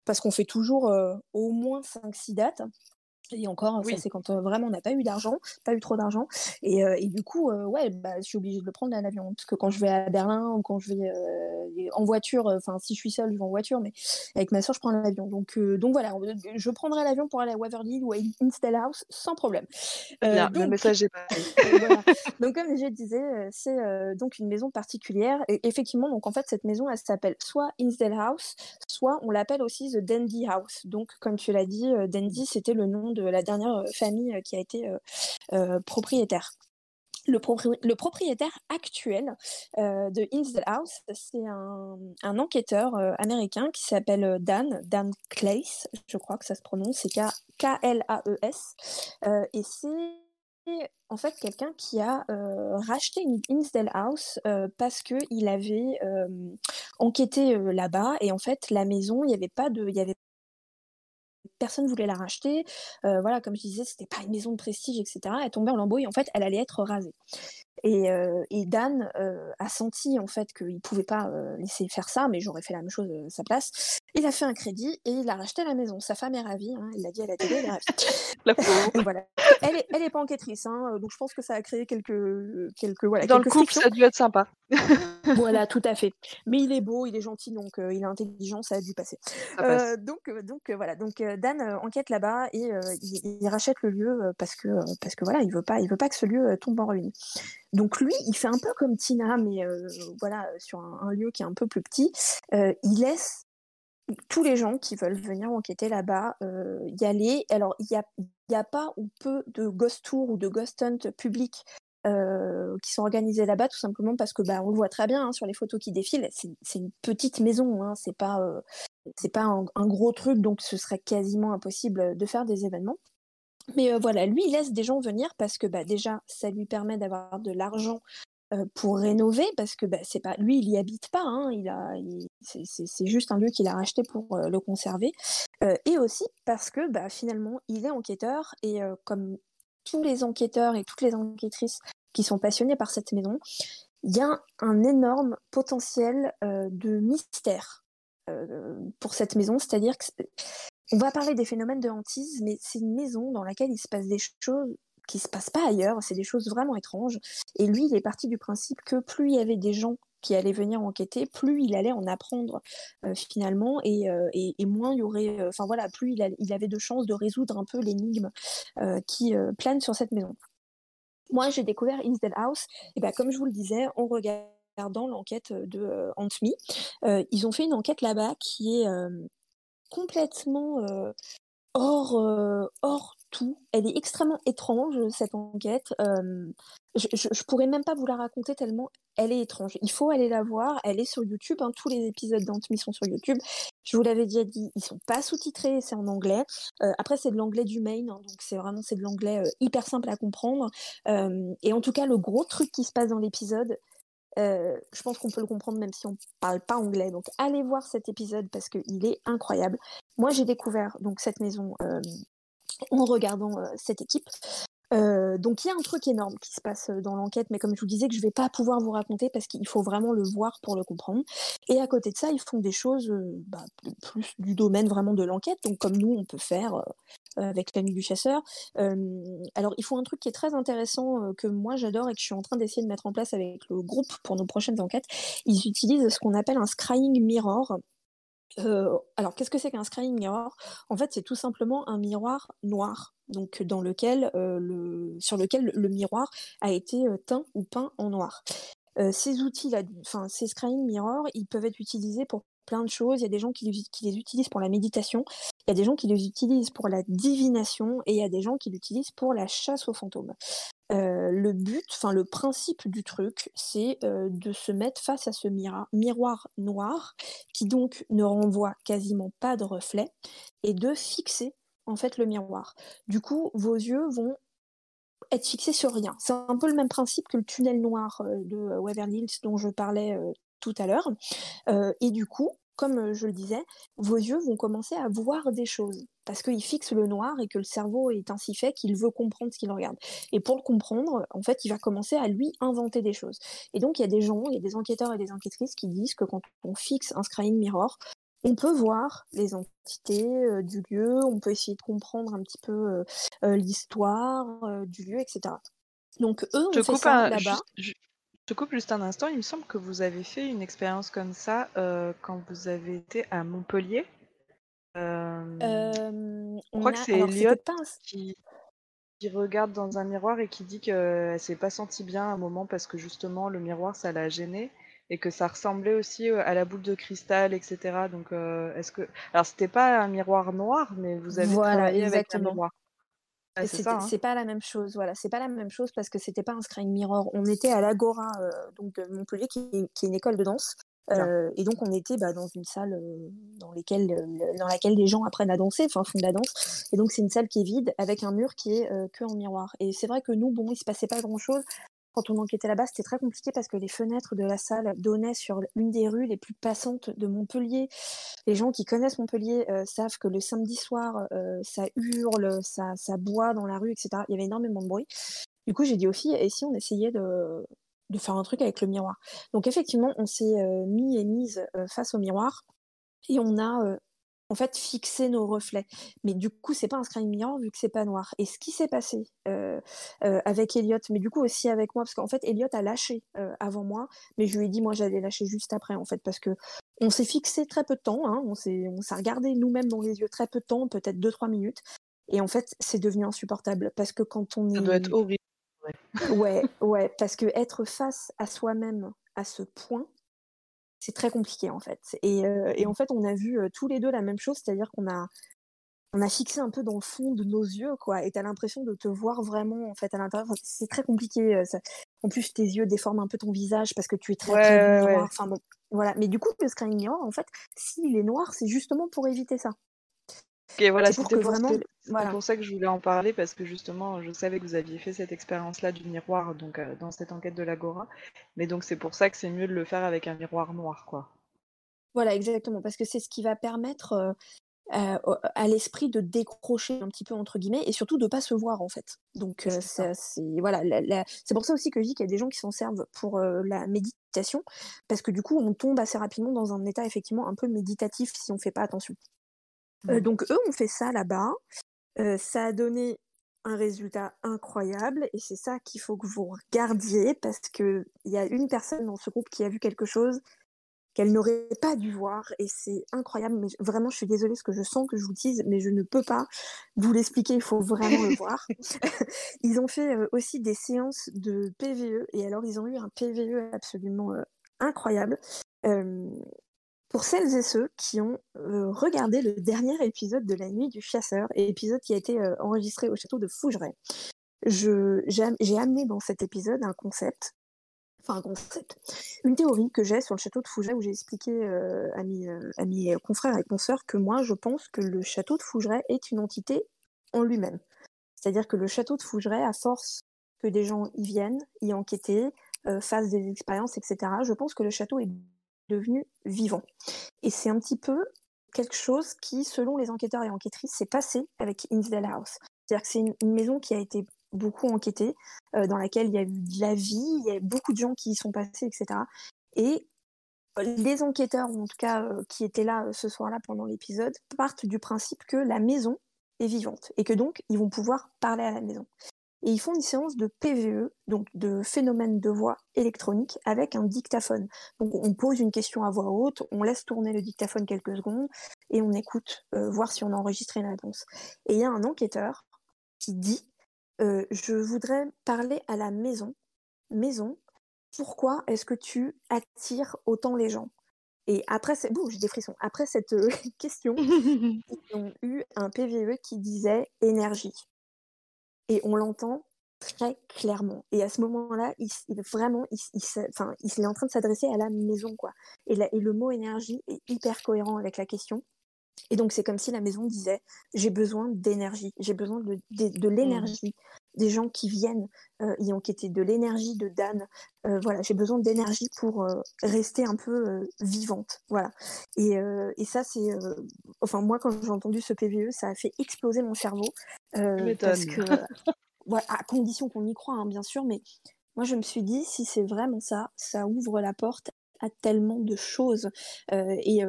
parce qu'on fait toujours euh, au moins 5-6 dates. Et encore, Oui. ça c'est quand euh, vraiment on n'a pas eu d'argent, pas eu trop d'argent. Et, euh, et du coup, euh, ouais, bah, je suis obligée de le prendre à l'avion. Parce que quand je vais à Berlin ou quand je vais en voiture, enfin si je suis seule, je vais en voiture, mais avec ma soeur, je prends l'avion. Donc, donc voilà, je prendrai l'avion pour aller à Waverly ou à Instellhouse sans problème. Bien, le donc, message est passé. <laughs> et voilà. Donc comme je disais, c'est donc une maison particulière. Et effectivement, donc en fait cette maison, elle s'appelle soit Innsdale House, soit on l'appelle aussi The Dandy House. Donc comme tu l'as dit, Dandy c'était le nom de la dernière euh, famille euh, qui a été euh, propriétaire. Le, propri- le propriétaire actuel de Innsdale House, c'est un, enquêteur américain qui s'appelle Dan, Dan Claes, je crois que ça se prononce, c'est K-L-A-E-S. Et c'est en fait quelqu'un qui a racheté une Innsdale House parce que il avait enquêté là-bas et en fait la maison il n'y avait pas de personne voulait la racheter. Euh, voilà comme je disais c'était pas une maison de prestige etc elle tombait en lambeaux et en fait elle allait être rasée et, euh, et Dan euh, a senti en fait qu'il pouvait pas euh, laisser faire ça, mais j'aurais fait la même chose à sa place. Il a fait un crédit et il a racheté la maison. Sa femme est ravie, hein, il l'a dit à la télé, elle est ravie. <laughs> La voilà. Elle est, elle est pas enquêtrice, hein, donc je pense que ça a créé quelques, quelques voilà, Dans le couple, frictions. ça a dû être sympa. <laughs> Voilà, <laughs> tout à fait. Mais il est beau, il est gentil, donc il est intelligent, ça a dû passer. Passe. Donc, donc voilà. Donc Dan enquête là-bas et il, il rachète le lieu parce que parce que voilà, il veut pas, il veut pas que ce lieu tombe en ruine. Donc lui, il fait un peu comme Tina, mais euh, voilà sur un, lieu qui est un peu plus petit. Euh, il laisse tous les gens qui veulent venir enquêter là-bas euh, y aller. Alors il y a, a pas ou peu de ghost tour ou de ghost hunt public euh, qui sont organisés là-bas tout simplement parce que bah on le voit très bien hein, sur les photos qui défilent c'est une petite maison hein, c'est pas euh, c'est pas un gros truc donc ce serait quasiment impossible de faire des événements mais voilà lui il laisse des gens venir parce que bah déjà ça lui permet d'avoir de l'argent pour rénover parce que bah, c'est pas lui il y habite pas hein, il a c'est- juste un lieu qu'il a racheté pour le conserver et aussi parce que bah, finalement il est enquêteur et comme tous les enquêteurs et toutes les enquêtrices qui sont passionnés par cette maison, il y a un énorme potentiel de mystère pour cette maison. C'est-à-dire que on va parler des phénomènes de hantise, mais c'est une maison dans laquelle il se passe des choses qui se passent pas ailleurs. C'est des choses vraiment étranges. Et lui, il est parti du principe que plus il y avait des gens qui allaient venir enquêter, plus il allait en apprendre euh, finalement, et, euh, et, et moins il y aurait, euh, enfin voilà, plus il, a- il avait de chances de résoudre un peu l'énigme qui plane sur cette maison. Moi, j'ai découvert Innsdale House, et ben, comme je vous le disais, en regardant l'enquête de Ant Me. Euh, ils ont fait une enquête là-bas qui est complètement euh, hors, euh, hors tout. Elle est extrêmement étrange, cette enquête. Je, je, pourrais même pas vous la raconter tellement elle est étrange. Il faut aller la voir. Elle est sur YouTube. hein. Tous les épisodes d'Ant Me sont sur YouTube. Je vous l'avais déjà dit, ils sont pas sous-titrés, c'est en anglais. Euh, après, c'est de l'anglais du Maine, hein, donc c'est vraiment c'est de l'anglais hyper simple à comprendre. Et en tout cas, le gros truc qui se passe dans l'épisode, euh, je pense qu'on peut le comprendre même si on parle pas anglais. Donc allez voir cet épisode parce qu'il est incroyable. Moi, j'ai découvert donc cette maison euh, en regardant euh, cette équipe. Euh, donc il y a un truc énorme qui se passe euh, dans l'enquête, mais comme je vous disais que je vais pas pouvoir vous raconter parce qu'il faut vraiment le voir pour le comprendre. Et à côté de ça, ils font des choses euh, bah, plus du domaine vraiment de l'enquête, donc comme nous on peut faire avec la nuit du chasseur. Alors il faut un truc qui est très intéressant que moi j'adore et que je suis en train d'essayer de mettre en place avec le groupe pour nos prochaines enquêtes. Ils utilisent ce qu'on appelle un scrying mirror. Euh, alors, qu'est-ce que c'est qu'un scrying mirror? En fait, c'est tout simplement un miroir noir, donc dans lequel, euh, le, sur lequel le miroir a été euh, teint ou peint en noir. Euh, ces outils-là, enfin ces scrying mirrors, ils peuvent être utilisés pour plein de choses. Il y a des gens qui les utilisent pour la méditation, il y a des gens qui les utilisent pour la divination, et il y a des gens qui l'utilisent pour la chasse aux fantômes. Euh, le but, enfin le principe du truc, c'est euh, de se mettre face à ce miroir noir qui donc ne renvoie quasiment pas de reflet et de fixer en fait le miroir. Du coup, vos yeux vont être fixés sur rien. C'est un peu le même principe que le tunnel noir euh, de Waverly Hills dont je parlais tout à l'heure. Et du coup, comme euh, je le disais, vos yeux vont commencer à voir des choses parce qu'il fixe le noir et que le cerveau est ainsi fait qu'il veut comprendre ce qu'il regarde. Et pour le comprendre, en fait, il va commencer à lui inventer des choses. Et donc, il y a des gens, il y a des enquêteurs et des enquêtrices qui disent que quand on fixe un scrying mirror, on peut voir les entités du lieu, on peut essayer de comprendre un petit peu l'histoire du lieu, etc. Donc eux, on Je fait coupe, ça un- là-bas. Je coupe juste un instant. Il me semble que vous avez fait une expérience comme ça euh, quand vous avez été à Montpellier. Euh, Euh, je on crois que c'est Elliot un, qui, qui regarde dans un miroir et qui dit qu'elle s'est pas sentie bien à un moment parce que justement le miroir ça l'a gênée et que ça ressemblait aussi euh, à la boule de cristal, etc. Donc euh, est-ce que alors c'était pas un miroir noir, mais vous avez Voilà, travaillé avec un exactement. miroir. Ouais, c'est ça. hein. c'est pas la même chose, voilà, c'est pas la même chose parce que c'était pas un scrying mirror. On était à l'Agora euh, donc de Montpellier, qui, est- qui est une école de danse. Euh, et donc on était bah, dans une salle euh, dans, lesquelles, euh, dans laquelle les gens apprennent à danser, enfin font de la danse. Et donc c'est une salle qui est vide avec un mur qui est euh, que en miroir. Et c'est vrai que nous, bon, il se passait pas grand chose. Quand on enquêtait là-bas, c'était très compliqué parce que les fenêtres de la salle donnaient sur une des rues les plus passantes de Montpellier. Les gens qui connaissent Montpellier euh, savent que le samedi soir, euh, ça hurle, ça, ça boit dans la rue, etc. Il y avait énormément de bruit. Du coup, j'ai dit aux filles, et si on essayait de, de faire un truc avec le miroir? Donc effectivement, on s'est euh, mis et mise face au miroir et on a en fait fixé nos reflets. Mais du coup, c'est pas un screen mirror vu que c'est pas noir. Et ce qui s'est passé euh, euh, avec Elliot, mais du coup aussi avec moi, parce qu'en fait Elliot a lâché euh, avant moi, mais je lui ai dit moi j'allais lâcher juste après en fait parce que on s'est fixé très peu de temps, hein, on s'est on s'est regardé nous-mêmes dans les yeux très peu de temps, peut-être 2-3 minutes. Et en fait, c'est devenu insupportable parce que quand on Ça est doit être horrible. Ouais, ouais, parce que être face à soi-même à ce point, c'est très compliqué en fait. Et, euh, et en fait, on a vu euh, tous les deux la même chose, c'est-à-dire qu'on a, on a fixé un peu dans le fond de nos yeux, quoi. Et t'as l'impression de te voir vraiment en fait à l'intérieur. Enfin, c'est très compliqué. euh, ça- En plus, tes yeux déforment un peu ton visage parce que tu es très Ouais, ouais. Enfin bon, voilà. Mais du coup, le screen mirror, en fait, s'il est noir, c'est justement pour éviter ça. Ok, voilà, C'est pour c'était pour, vraiment, c'était- c'était voilà. pour ça que je voulais en parler parce que justement, je savais que vous aviez fait cette expérience-là du miroir donc euh, dans cette enquête de l'Agora, mais donc c'est pour ça que c'est mieux de le faire avec un miroir noir, quoi. Voilà, exactement, parce que c'est ce qui va permettre euh, à, au- à l'esprit de décrocher un petit peu entre guillemets et surtout de pas se voir en fait. Donc euh, C'est voilà, la- c'est pour ça aussi que je dis qu'il y a des gens qui s'en servent pour euh, la méditation, parce que du coup on tombe assez rapidement dans un état effectivement un peu méditatif si on fait pas attention. Euh, Ouais. donc eux ont fait ça là-bas, Euh, ça a donné un résultat incroyable et c'est ça qu'il faut que vous regardiez parce que il y a une personne dans ce groupe qui a vu quelque chose qu'elle n'aurait pas dû voir et c'est incroyable. Mais vraiment je suis désolée ce que je sens que je vous dise mais je ne peux pas vous l'expliquer il faut vraiment le voir. <laughs> <laughs> Ils ont fait euh, aussi des séances de PVE et alors ils ont eu un PVE absolument incroyable. Euh, pour celles et ceux qui ont euh, regardé le dernier épisode de la nuit du chasseur épisode qui a été euh, enregistré au château de Fougeray j'ai am- j'ai amené dans cet épisode un concept enfin un concept, une théorie que j'ai sur le château de Fougeray où j'ai expliqué euh, à, mes, confrères et consoeurs que moi je pense que le château de Fougeray est une entité en lui-même. C'est-à-dire que le château de Fougeray, à force que des gens y viennent, y enquêter, fassent des expériences, etc., je pense que le château est devenu vivant. Et c'est un petit peu quelque chose qui, selon les enquêteurs et enquêtrices, s'est passé avec Insdale House. C'est-à-dire que c'est une, maison qui a été beaucoup enquêtée, euh, dans laquelle il y a eu de la vie, il y a beaucoup de gens qui y sont passés, etc. Et euh, les enquêteurs, ou en tout cas euh, qui étaient là ce soir-là pendant l'épisode, partent du principe que la maison est vivante et que donc ils vont pouvoir parler à la maison. Et ils font une séance de PVE, donc de phénomène de voix électronique, avec un dictaphone. Donc on pose une question à voix haute, on laisse tourner le dictaphone quelques secondes et on écoute, euh, voir si on a enregistré une réponse. Et il y a un enquêteur qui dit euh, Je voudrais parler à la maison. Maison, pourquoi est-ce que tu attires autant les gens? Et après, Bouh, j'ai des frissons. Après cette euh, <laughs> question, <laughs> ils ont eu un PVE qui disait énergie. Et on l'entend très clairement. Et à ce moment-là, il, il- vraiment, il, s- il, s- enfin, il est en train de s'adresser à la maison, quoi. Et, la- et le mot énergie est hyper cohérent avec la question. Et donc, c'est comme si la maison disait J'ai besoin d'énergie, j'ai besoin de, de, de l'énergie, des gens qui viennent euh, y enquêter, de l'énergie de Dan. Euh, voilà, j'ai besoin d'énergie pour euh, rester un peu vivante. Voilà. Et, et ça, c'est. enfin, moi, quand j'ai entendu ce PVE, ça a fait exploser mon cerveau. parce que. <laughs> à condition qu'on y croit, hein, bien sûr, mais moi, je me suis dit Si c'est vraiment ça, ça ouvre la porte tellement de choses. et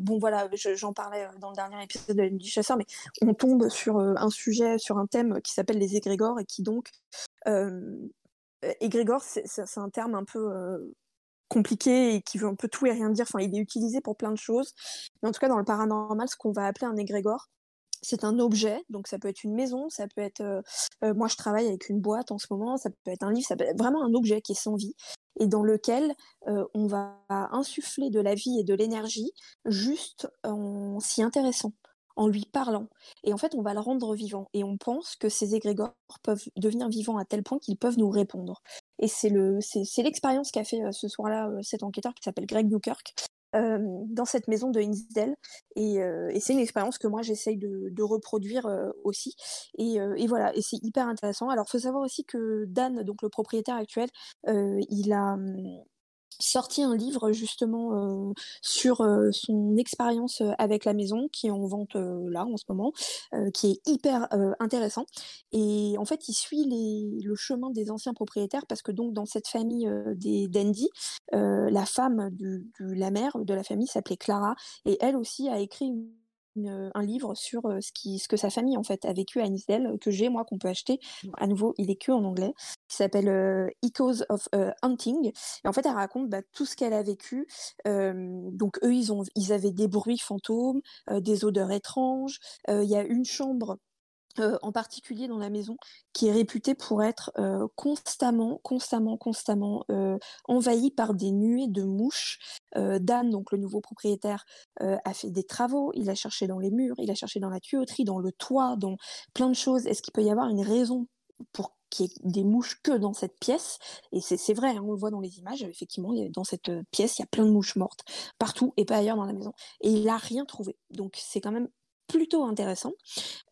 bon, voilà, j'en parlais dans le dernier épisode de du chasseur, mais on tombe sur un sujet, sur un thème qui s'appelle les égrégores et qui donc égrégore, c'est un terme un peu compliqué et qui veut un peu tout et rien dire. Enfin, il est utilisé pour plein de choses. Mais en tout cas, dans le paranormal, ce qu'on va appeler un égrégore, c'est un objet, donc ça peut être une maison, ça peut être. Euh, euh, moi, je travaille avec une boîte en ce moment, ça peut être un livre, ça peut être vraiment un objet qui est sans vie et dans lequel euh, on va insuffler de la vie et de l'énergie juste en s'y intéressant en lui parlant. Et en fait, on va le rendre vivant. Et on pense que ces égrégores peuvent devenir vivants à tel point qu'ils peuvent nous répondre. Et c'est c'est, l'expérience qu'a fait euh, ce soir-là euh, cet enquêteur qui s'appelle Greg Newkirk. Euh, dans cette maison de Hinsdale. Et, et c'est une expérience que moi j'essaye de, reproduire aussi. Et, et, voilà. Et c'est hyper intéressant. Alors faut savoir aussi que Dan donc le propriétaire actuel il a hum, sorti un livre justement sur son expérience avec la maison qui est en vente là en ce moment, qui est hyper intéressant. Et en fait, il suit les, le chemin des anciens propriétaires parce que donc dans cette famille des Dandy, la femme du, du, la mère de la famille s'appelait Clara et elle aussi a écrit une un livre sur ce, qui, ce que sa famille en fait a vécu à Nisdale, que j'ai moi, qu'on peut acheter. À nouveau, il est que en anglais, qui s'appelle Echoes of Hunting. Et en fait, elle raconte bah, tout ce qu'elle a vécu. donc eux, ils, ont, ils avaient des bruits fantômes, des odeurs étranges. Il y a une chambre euh, en particulier dans la maison, qui est réputée pour être euh, constamment, constamment, constamment euh, envahie par des nuées de mouches. Dan, donc le nouveau propriétaire, a fait des travaux, il a cherché dans les murs, il a cherché dans la tuyauterie, dans le toit, dans plein de choses. Est-ce qu'il peut y avoir une raison pour qu'il y ait des mouches que dans cette pièce? Et c'est vrai, hein, on le voit dans les images, effectivement, dans cette pièce, il y a plein de mouches mortes, partout et pas ailleurs dans la maison. Et il n'a rien trouvé. Donc c'est quand même plutôt intéressant.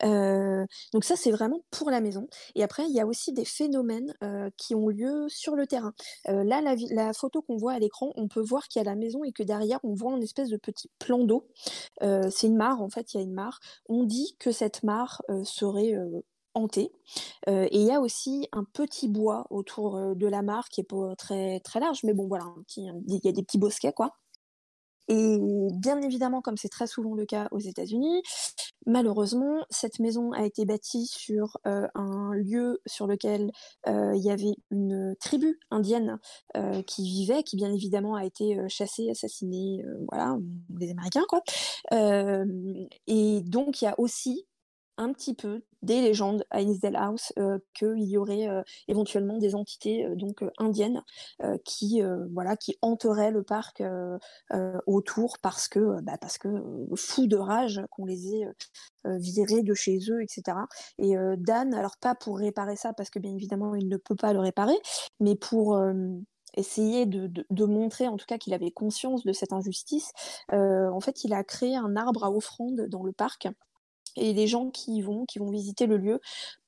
Euh, donc ça, c'est vraiment pour la maison. Et après, il y a aussi des phénomènes euh, qui ont lieu sur le terrain. Euh, là, la, photo qu'on voit à l'écran, on peut voir qu'il y a la maison et que derrière, on voit un espèce de petit plan d'eau. c'est une mare, en fait, il y a une mare. On dit que cette mare serait hantée. et il y a aussi un petit bois autour de la mare qui est très très large, mais bon voilà, il y a des petits bosquets quoi. Et bien évidemment, comme c'est très souvent le cas aux États-Unis, malheureusement, cette maison a été bâtie sur euh, un lieu sur lequel euh, il y avait une tribu indienne euh, qui vivait, qui bien évidemment a été chassée, assassinée, voilà, les Américains quoi. et donc il y a aussi un petit peu des légendes à Innisdale House euh, qu'il y aurait euh, éventuellement des entités euh, donc indiennes qui voilà qui hanteraient le parc autour parce que bah, parce que fou de rage qu'on les ait virés de chez eux etc et Dan alors pas pour réparer ça parce que bien évidemment il ne peut pas le réparer mais pour essayer de, de, de, montrer en tout cas qu'il avait conscience de cette injustice, en fait, il a créé un arbre à offrande dans le parc et les gens qui y vont, qui vont visiter le lieu,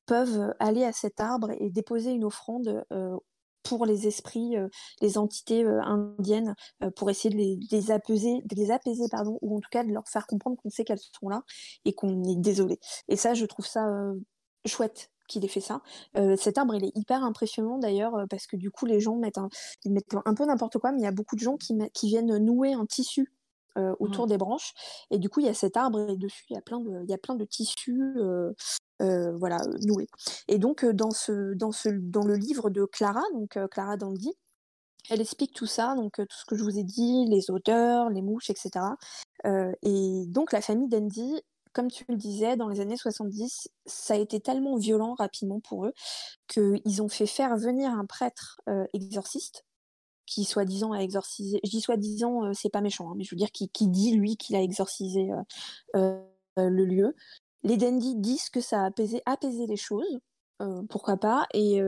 peuvent aller à cet arbre et déposer une offrande euh, pour les esprits, euh, les entités euh, indiennes, pour essayer de les, apaiser, de les apaiser, pardon, ou en tout cas de leur faire comprendre qu'on sait qu'elles sont là et qu'on est désolé. Et ça, je trouve ça chouette qu'il ait fait ça. cet arbre, il est hyper impressionnant d'ailleurs parce que du coup, les gens mettent un, mettent un peu n'importe quoi, mais il y a beaucoup de gens qui, qui viennent nouer un tissu euh, autour des branches. Et du coup, il y a cet arbre et dessus, il y a plein de, il y a plein de tissus. Euh, euh, voilà, noués. Et donc dans ce, dans ce, dans le livre de Clara, donc Clara Dandy, elle explique tout ça, donc tout ce que je vous ai dit, les odeurs, les mouches, etc. et donc la famille Dandy, comme tu le disais, dans les années 70, ça a été tellement violent rapidement pour eux qu'ils ont fait faire venir un prêtre exorciste qui soi-disant a exorcisé. Je dis soi-disant, euh, c'est pas méchant, hein, mais je veux dire qui, qui dit lui qu'il a exorcisé euh, euh, le lieu. Les dandy disent que ça a apaisé, les choses, pourquoi pas, et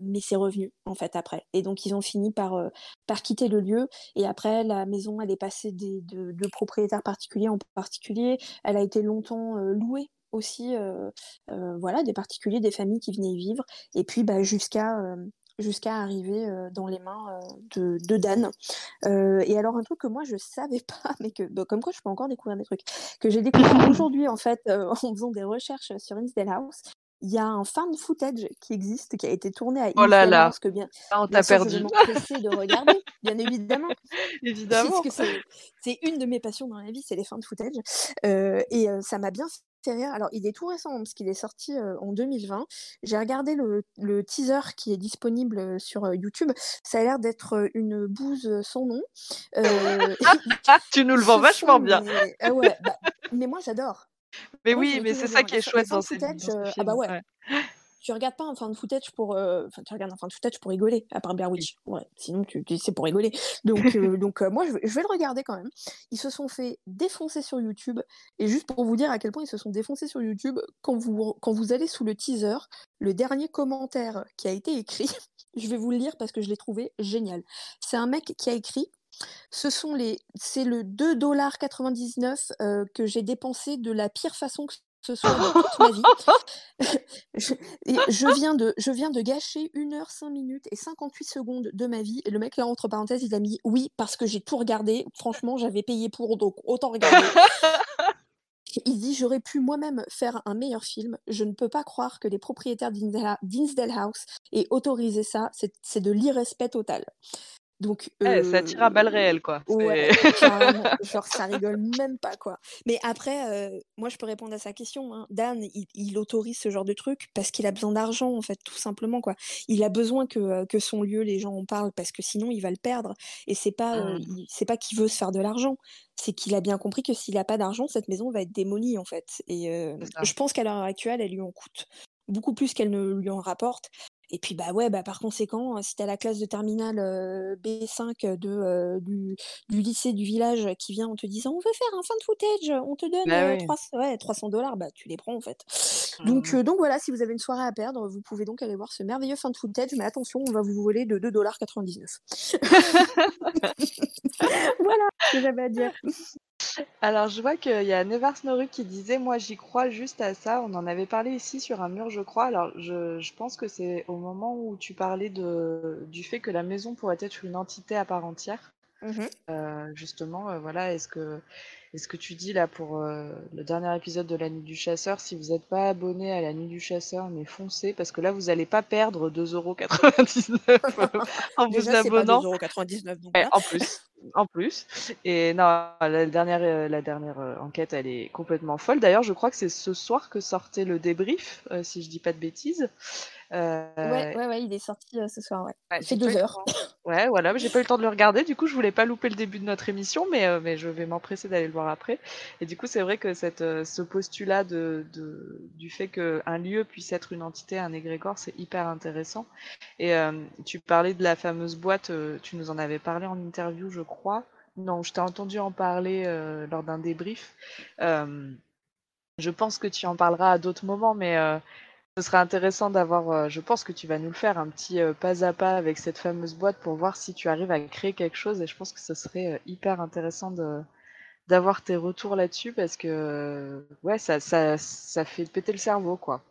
mais c'est revenu en fait après. Et donc ils ont fini par par quitter le lieu. Et après la maison, elle est passée des, de, de propriétaires particuliers en particulier. Elle a été longtemps louée aussi, voilà, des particuliers, des familles qui venaient y vivre. Et puis bah, jusqu'à jusqu'à arriver euh, dans les mains euh, de, de, Dan. Euh, et alors un truc que moi je savais <laughs> pas, mais que bah, comme quoi je peux encore découvrir des trucs que j'ai découvert <laughs> aujourd'hui en fait en faisant des recherches sur Insdale House, il y a un fan footage qui existe, qui a été tourné à Oh là là. Influence, que bien, Ah, on t'a je perdu. vais m'empresser de regarder, bien évidemment. <laughs> Évidemment. C'est une de mes passions dans la vie, c'est les fins de footage. Euh, et euh, ça m'a bien fait rire. Alors, il est tout récent, parce qu'il est sorti euh, en 2020. J'ai regardé le, le teaser qui est disponible sur YouTube. Ça a l'air d'être une bouse sans nom. <laughs> Tu nous le vends <laughs> vachement bien. ah ouais, bah, mais moi, j'adore. Mais oui, mais c'est ça qui est fin- chouette dans fan ces, footage, dans ce euh, ah bah ouais. ouais. Tu regardes pas un fan footage pour, euh, enfin, tu regardes un fan footage pour rigoler, à part Blair Witch. Ouais, sinon tu, tu c'est pour rigoler. Donc, euh, <laughs> donc euh, moi, je vais, je vais le regarder quand même. Ils se sont fait défoncer sur YouTube. Et juste pour vous dire à quel point ils se sont défoncés sur YouTube, quand vous, quand vous allez sous le teaser, le dernier commentaire qui a été écrit, <laughs> je vais vous le lire parce que je l'ai trouvé génial. C'est un mec qui a écrit ce sont les, c'est le 2,99$ euh, que j'ai dépensé de la pire façon que ce soit de toute ma vie. <laughs> je, et je, viens de, je viens de gâcher 1 heure 5 minutes et 58 secondes de ma vie. Et le mec, là, entre parenthèses, il a mis oui, parce que j'ai tout regardé. Franchement, j'avais payé pour, donc autant regarder. <laughs> Il dit J'aurais pu moi-même faire un meilleur film. Je ne peux pas croire que les propriétaires d'Insdale House aient autorisé ça. C'est de l'irrespect total. Donc, Ouais, ça tire à balles euh, réelles, quoi. Ouais. <laughs> <laughs> Genre, ça rigole même pas, quoi. Mais après, euh, moi, je peux répondre à sa question. hein. Dan, il, il autorise ce genre de truc parce qu'il a besoin d'argent, en fait, tout simplement, quoi. Il a besoin que, euh, que son lieu, les gens en parlent parce que sinon, il va le perdre. Et c'est pas, euh, Mm. il- c'est pas qu'il veut se faire de l'argent. C'est qu'il a bien compris que s'il a pas d'argent, cette maison va être démolie, en fait. Et euh, je pense qu'à l'heure actuelle, elle lui en coûte beaucoup plus qu'elle ne lui en rapporte. Et puis bah ouais, bah par conséquent, euh, si t'as la classe de terminale euh, B5 de, euh, du, du lycée du village qui vient en te disant on veut faire un fin de footage, on te donne Bah euh, oui. 300, ouais, 300 dollars, bah tu les prends en fait. Donc, Mm. euh, donc voilà, si vous avez une soirée à perdre, vous pouvez donc aller voir ce merveilleux fin de footage, mais attention, on va vous voler de 2,99$. <laughs> <laughs> voilà ce que j'avais à dire. Alors, je vois qu'il y a Nevar Snoru qui disait Moi, j'y crois juste à ça. On en avait parlé ici sur un mur, je crois. Alors, je, je pense que c'est au moment où tu parlais de, du fait que la maison pourrait être une entité à part entière. Mhm. Euh, justement, euh, voilà, est-ce que, est-ce que tu dis là pour euh, le dernier épisode de la Nuit du Chasseur, si vous n'êtes pas abonné à la Nuit du Chasseur, mais foncez, parce que là, vous n'allez pas perdre 2,99€ en vous Déjà, c'est pas abonnant. 2,99€, donc Ouais, voilà. en plus, en plus. Et non, la dernière, euh, la dernière euh, enquête, elle est complètement folle. D'ailleurs, je crois que c'est ce soir que sortait le débrief, euh, si je dis pas de bêtises. Euh, Ouais, ouais, ouais, il est sorti euh, ce soir, ouais. ouais, eu deux heures. Ouais, voilà, mais j'ai pas eu le temps de le regarder. Du coup, je voulais pas louper le début de notre émission, mais, mais je vais m'empresser d'aller le voir après. Et du coup, c'est vrai que euh, ce postulat du fait qu'un lieu puisse être une entité, un égrégore, c'est hyper intéressant. Et euh, tu parlais de la fameuse boîte, euh, tu nous en avais parlé en interview, je crois. Non, je t'ai entendu en parler lors d'un débrief. Je pense que tu en parleras à d'autres moments, mais ce serait intéressant d'avoir, je pense que tu vas nous le faire, un petit pas à pas avec cette fameuse boîte pour voir si tu arrives à créer quelque chose. Et je pense que ce serait hyper intéressant de d'avoir tes retours là-dessus parce que euh, ouais, ça, ça, ça fait péter le cerveau, quoi.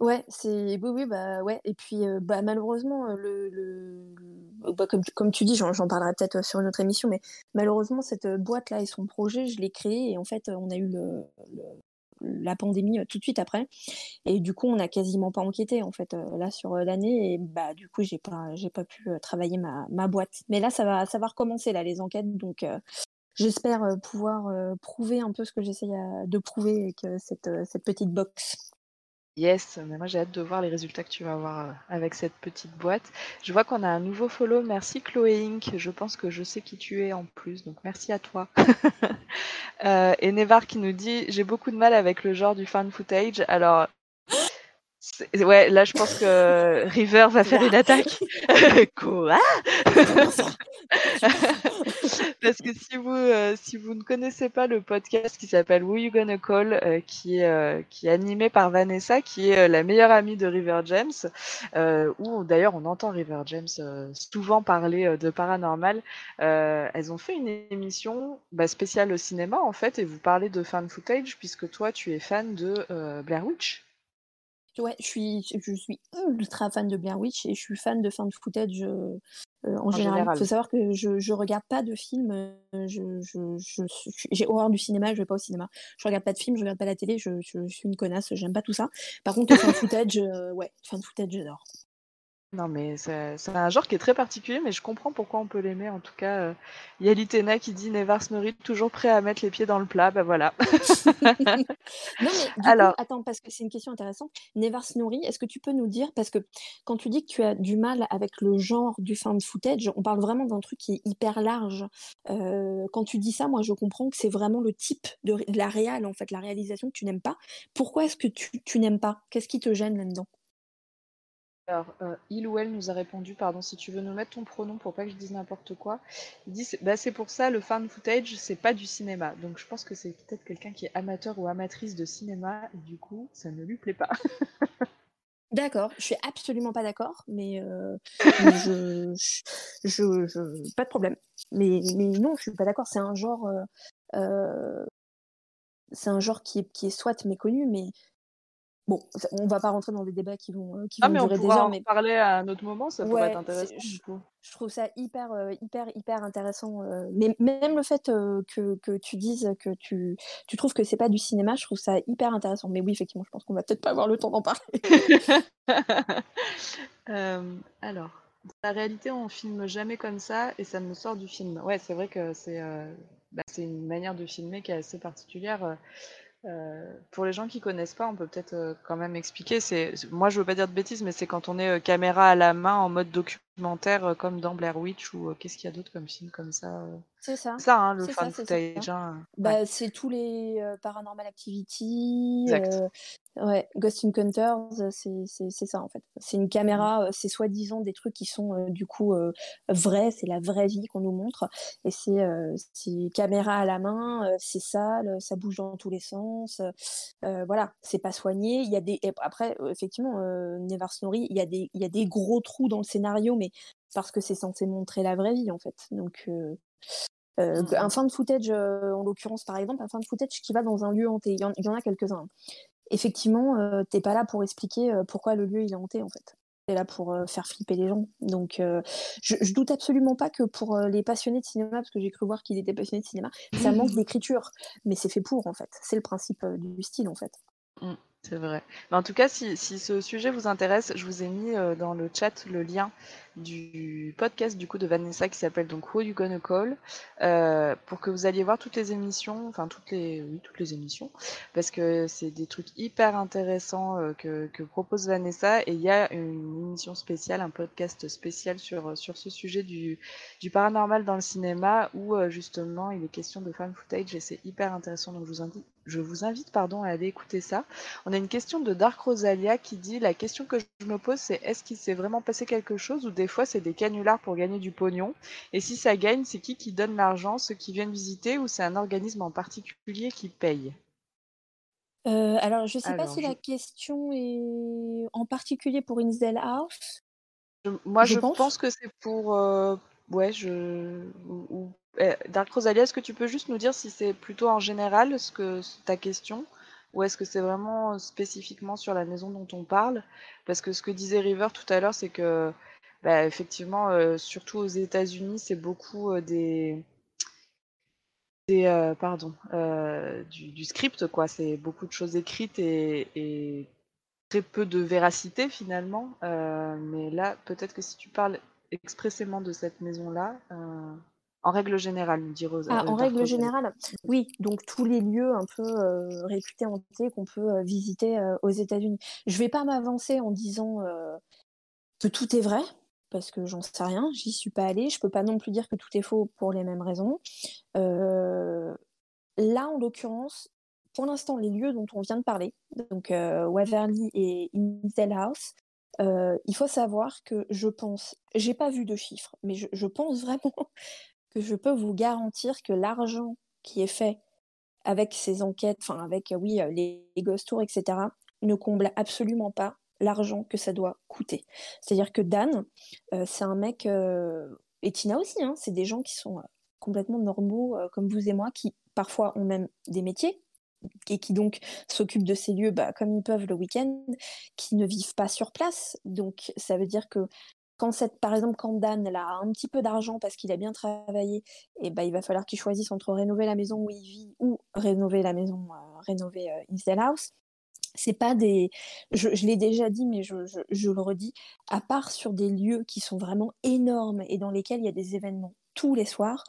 Ouais, c'est oui, oui, bah ouais. Et puis, bah malheureusement, le, bah, comme, comme tu dis, j'en parlerai peut-être sur une autre émission, mais malheureusement, cette euh, boîte-là et son projet, je l'ai créé et en fait, on a eu la pandémie tout de suite après. Et du coup, on n'a quasiment pas enquêté en fait là sur l'année et bah du coup, j'ai pas, j'ai pas pu travailler ma, ma boîte. Mais là, ça va, ça va recommencer là les enquêtes, donc j'espère euh, pouvoir euh, prouver un peu ce que j'essaye de prouver avec euh, cette, petite box. Yes, mais moi j'ai hâte de voir les résultats que tu vas avoir avec cette petite boîte. Je vois qu'on a un nouveau follow. Merci Chloé Inc. Je pense que je sais qui tu es en plus, donc merci à toi. <laughs> Et Nevar qui nous dit J'ai beaucoup de mal avec le genre du fan footage. Alors, ouais, là je pense que River va faire une attaque. <laughs> Quoi? <laughs> Parce que si vous, euh, si vous ne connaissez pas le podcast qui s'appelle Who You Gonna Call, euh, qui, est, euh, qui est animé par Vanessa, qui est euh, la meilleure amie de River James, où d'ailleurs on entend River James souvent parler de paranormal, elles ont fait une émission bah, spéciale au cinéma en fait, et vous parlez de fan footage, puisque toi tu es fan de Blair Witch. Ouais, je suis, je suis ultra fan de Blair Witch et je suis fan de fan footage euh, euh, en, général. Il faut savoir que je, je regarde pas de films. Euh, je, je, j'ai horreur du cinéma, je vais pas au cinéma. Je regarde pas de films, je regarde pas la télé, je, je, suis une connasse, j'aime pas tout ça. Par contre, fan <laughs> footage, ouais, footage, j'adore. Non, mais c'est un genre qui est très particulier, mais je comprends pourquoi on peut l'aimer. En tout cas, il y a Litena qui dit Nevar Snorri, toujours prêt à mettre les pieds dans le plat. Bah voilà. <laughs> non, mais du Alors... coup, attends, parce que c'est une question intéressante. Nevar Snorri, est-ce que tu peux nous dire, parce que quand tu dis que tu as du mal avec le genre du fan footage, on parle vraiment d'un truc qui est hyper large. Euh, quand tu dis ça, moi, je comprends que c'est vraiment le type de, la réal, en fait, la réalisation que tu n'aimes pas. Pourquoi est-ce que tu, tu n'aimes pas? Qu'est-ce qui te gêne là-dedans? Alors, euh, il ou elle nous a répondu, pardon, si tu veux nous mettre ton pronom pour pas que je dise n'importe quoi. Il dit, c'est bah, pour ça, le fan footage, c'est pas du cinéma. Donc je pense que c'est peut-être quelqu'un qui est amateur ou amatrice de cinéma, et du coup, ça ne lui plaît pas. <laughs> D'accord, je suis absolument pas d'accord, mais, euh, pas de problème. Mais, non, je suis pas d'accord. C'est un genre, euh, c'est un genre qui est soit méconnu, mais Bon, on va pas rentrer dans des débats qui vont, euh, qui ah, vont mais durer on des heures. En parler à un autre moment, ça pourrait être intéressant. Je, je, trouve ça hyper, euh, hyper, hyper intéressant. Euh, mais même le fait que, que, tu dises que tu, tu trouves que c'est pas du cinéma, je trouve ça hyper intéressant. Mais oui, effectivement, je pense qu'on va peut-être pas avoir le temps d'en parler. <laughs> alors, la réalité, on filme jamais comme ça et ça me sort du film. Ouais, c'est vrai que c'est bah, une manière de filmer qui est assez particulière. Euh, pour les gens qui connaissent pas, on peut peut-être euh, quand même expliquer. C'est, moi, je veux pas dire de bêtises, mais c'est quand on est euh, caméra à la main en mode documentaire, comme dans Blair Witch ou qu'est-ce qu'il y a d'autre comme film comme ça. C'est ça. Ça, hein, le fan footage. Hein, bah, c'est tous les Paranormal Activity, Ouais, Ghost Encounters, c'est ça en fait. C'est une caméra, mmh. c'est soi-disant des trucs qui sont du coup vrais, c'est la vraie vie qu'on nous montre. Et c'est caméra à la main, c'est sale, ça bouge dans tous les sens. voilà, c'est pas soigné. Il y a des après effectivement Never Snorri, il y a des il y a des gros trous dans le scénario, mais parce que c'est censé montrer la vraie vie en fait. Donc un fin de footage, en l'occurrence par exemple, un fin de footage qui va dans un lieu hanté. Il y en, a quelques-uns effectivement, euh, t'es pas là pour expliquer euh, pourquoi le lieu il est hanté en fait. T'es là pour euh, faire flipper les gens. Donc, je, je, doute absolument pas que pour les passionnés de cinéma, parce que j'ai cru voir qu'il était passionné de cinéma, ça manque <laughs> d'écriture, mais c'est fait pour en fait. C'est le principe du style en fait. Mmh. C'est vrai. Mais en tout cas, si, si, ce sujet vous intéresse, je vous ai mis euh, dans le chat le lien du podcast du coup de Vanessa qui s'appelle donc Who You Gonna Call euh, pour que vous alliez voir toutes les émissions, enfin toutes les oui toutes les émissions parce que c'est des trucs hyper intéressants euh, que, propose Vanessa et il y a une émission spéciale, un podcast spécial sur sur ce sujet du, du paranormal dans le cinéma où justement il est question de fan footage et c'est hyper intéressant donc je vous invite je vous invite pardon, à aller écouter ça. On a une question de Dark Rosalia qui dit La question que je me pose, c'est est-ce qu'il s'est vraiment passé quelque chose ou des fois c'est des canulars pour gagner du pognon Et si ça gagne, c'est qui qui donne l'argent Ceux qui viennent visiter ou c'est un organisme en particulier qui paye? Euh, alors, je ne sais pas si la question est en particulier pour Insdale House. moi, je, pense. que c'est pour. Euh, ouais, je. Eh, Dark Rosalia, est-ce que tu peux juste nous dire si c'est plutôt en général ce que ta question? Ou est-ce que c'est vraiment euh, spécifiquement sur la maison dont on parle? Parce que ce que disait River tout à l'heure, c'est que bah, effectivement, euh, surtout aux États-Unis, c'est beaucoup euh, des des pardon du, script quoi. C'est beaucoup de choses écrites et, très peu de véracité finalement. mais là, peut-être que si tu parles expressément de cette maison-là, en règle générale, nous dit Ah, en règle générale, oui. Donc tous les lieux un peu euh, réputés hantés qu'on peut euh, visiter euh, aux États-Unis. Je vais pas m'avancer en disant que tout est vrai parce que j'en sais rien, j'y suis pas allée. Je peux pas non plus dire que tout est faux pour les mêmes raisons. là, en l'occurrence, pour l'instant, les lieux dont on vient de parler, donc Waverly et Intel House, il faut savoir que je pense, j'ai pas vu de chiffres, mais je, pense vraiment <laughs> que je peux vous garantir que l'argent qui est fait avec ces enquêtes, enfin avec oui les, ghost tours, etc., ne comble absolument pas l'argent que ça doit coûter. C'est-à-dire que Dan, euh, c'est un mec, euh, et Tina aussi, hein, c'est des gens qui sont euh, complètement normaux comme vous et moi, qui parfois ont même des métiers, et qui donc s'occupent de ces lieux bah, comme ils peuvent le week-end, qui ne vivent pas sur place. Donc ça veut dire que quand cette, par exemple, quand Dan a un petit peu d'argent parce qu'il a bien travaillé, et eh ben, il va falloir qu'il choisisse entre rénover la maison où il vit ou rénover la maison, rénover euh, House. C'est pas des. Je, l'ai déjà dit, mais je, le redis, à part sur des lieux qui sont vraiment énormes et dans lesquels il y a des événements tous les soirs,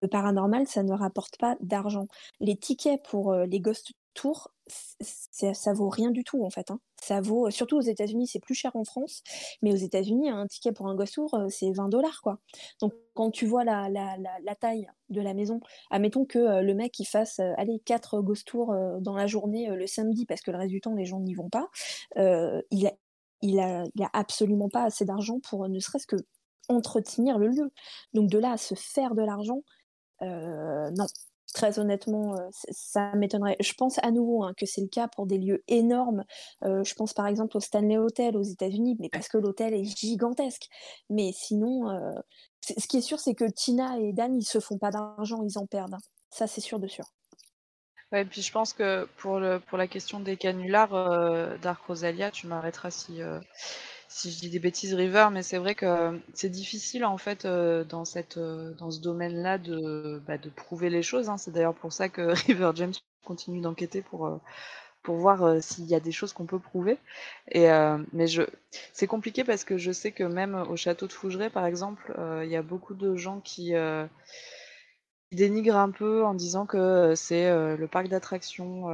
le paranormal, ça ne rapporte pas d'argent. Les tickets pour euh, les Ghost Tours, ça vaut rien du tout en fait. Hein. Ça vaut, surtout aux États-Unis, c'est plus cher en France, mais aux États-Unis, un ticket pour un Ghost Tour, euh, c'est 20 dollars quoi. Donc quand tu vois la, la, taille de la maison, admettons que euh, le mec il fasse allez, 4 Ghost Tours dans la journée le samedi parce que le reste du temps les gens n'y vont pas, il a, a, il a absolument pas assez d'argent pour ne serait-ce que entretenir le lieu. Donc de là à se faire de l'argent, euh, non. Très honnêtement, euh, ça m'étonnerait. Je pense à nouveau hein, que c'est le cas pour des lieux énormes. Euh, je pense par exemple au Stanley Hotel aux États-Unis, mais parce que l'hôtel est gigantesque. Mais sinon, ce qui est sûr, c'est que Tina et Dan, ils se font pas d'argent, ils en perdent. Ça, c'est sûr de sûr. Ouais, et puis je pense que pour la question des canulars, Dark Rosalia, tu m'arrêteras si, si je dis des bêtises River, mais c'est vrai que c'est difficile en fait euh, dans cette euh, dans ce domaine-là de bah, de prouver les choses. Hein. C'est d'ailleurs pour ça que <laughs> River James continue d'enquêter pour euh, pour voir s'il y a des choses qu'on peut prouver. Et mais je c'est compliqué parce que je sais que même au château de Fougeray par exemple, il y a beaucoup de gens qui dénigrent un peu en disant que c'est le parc d'attractions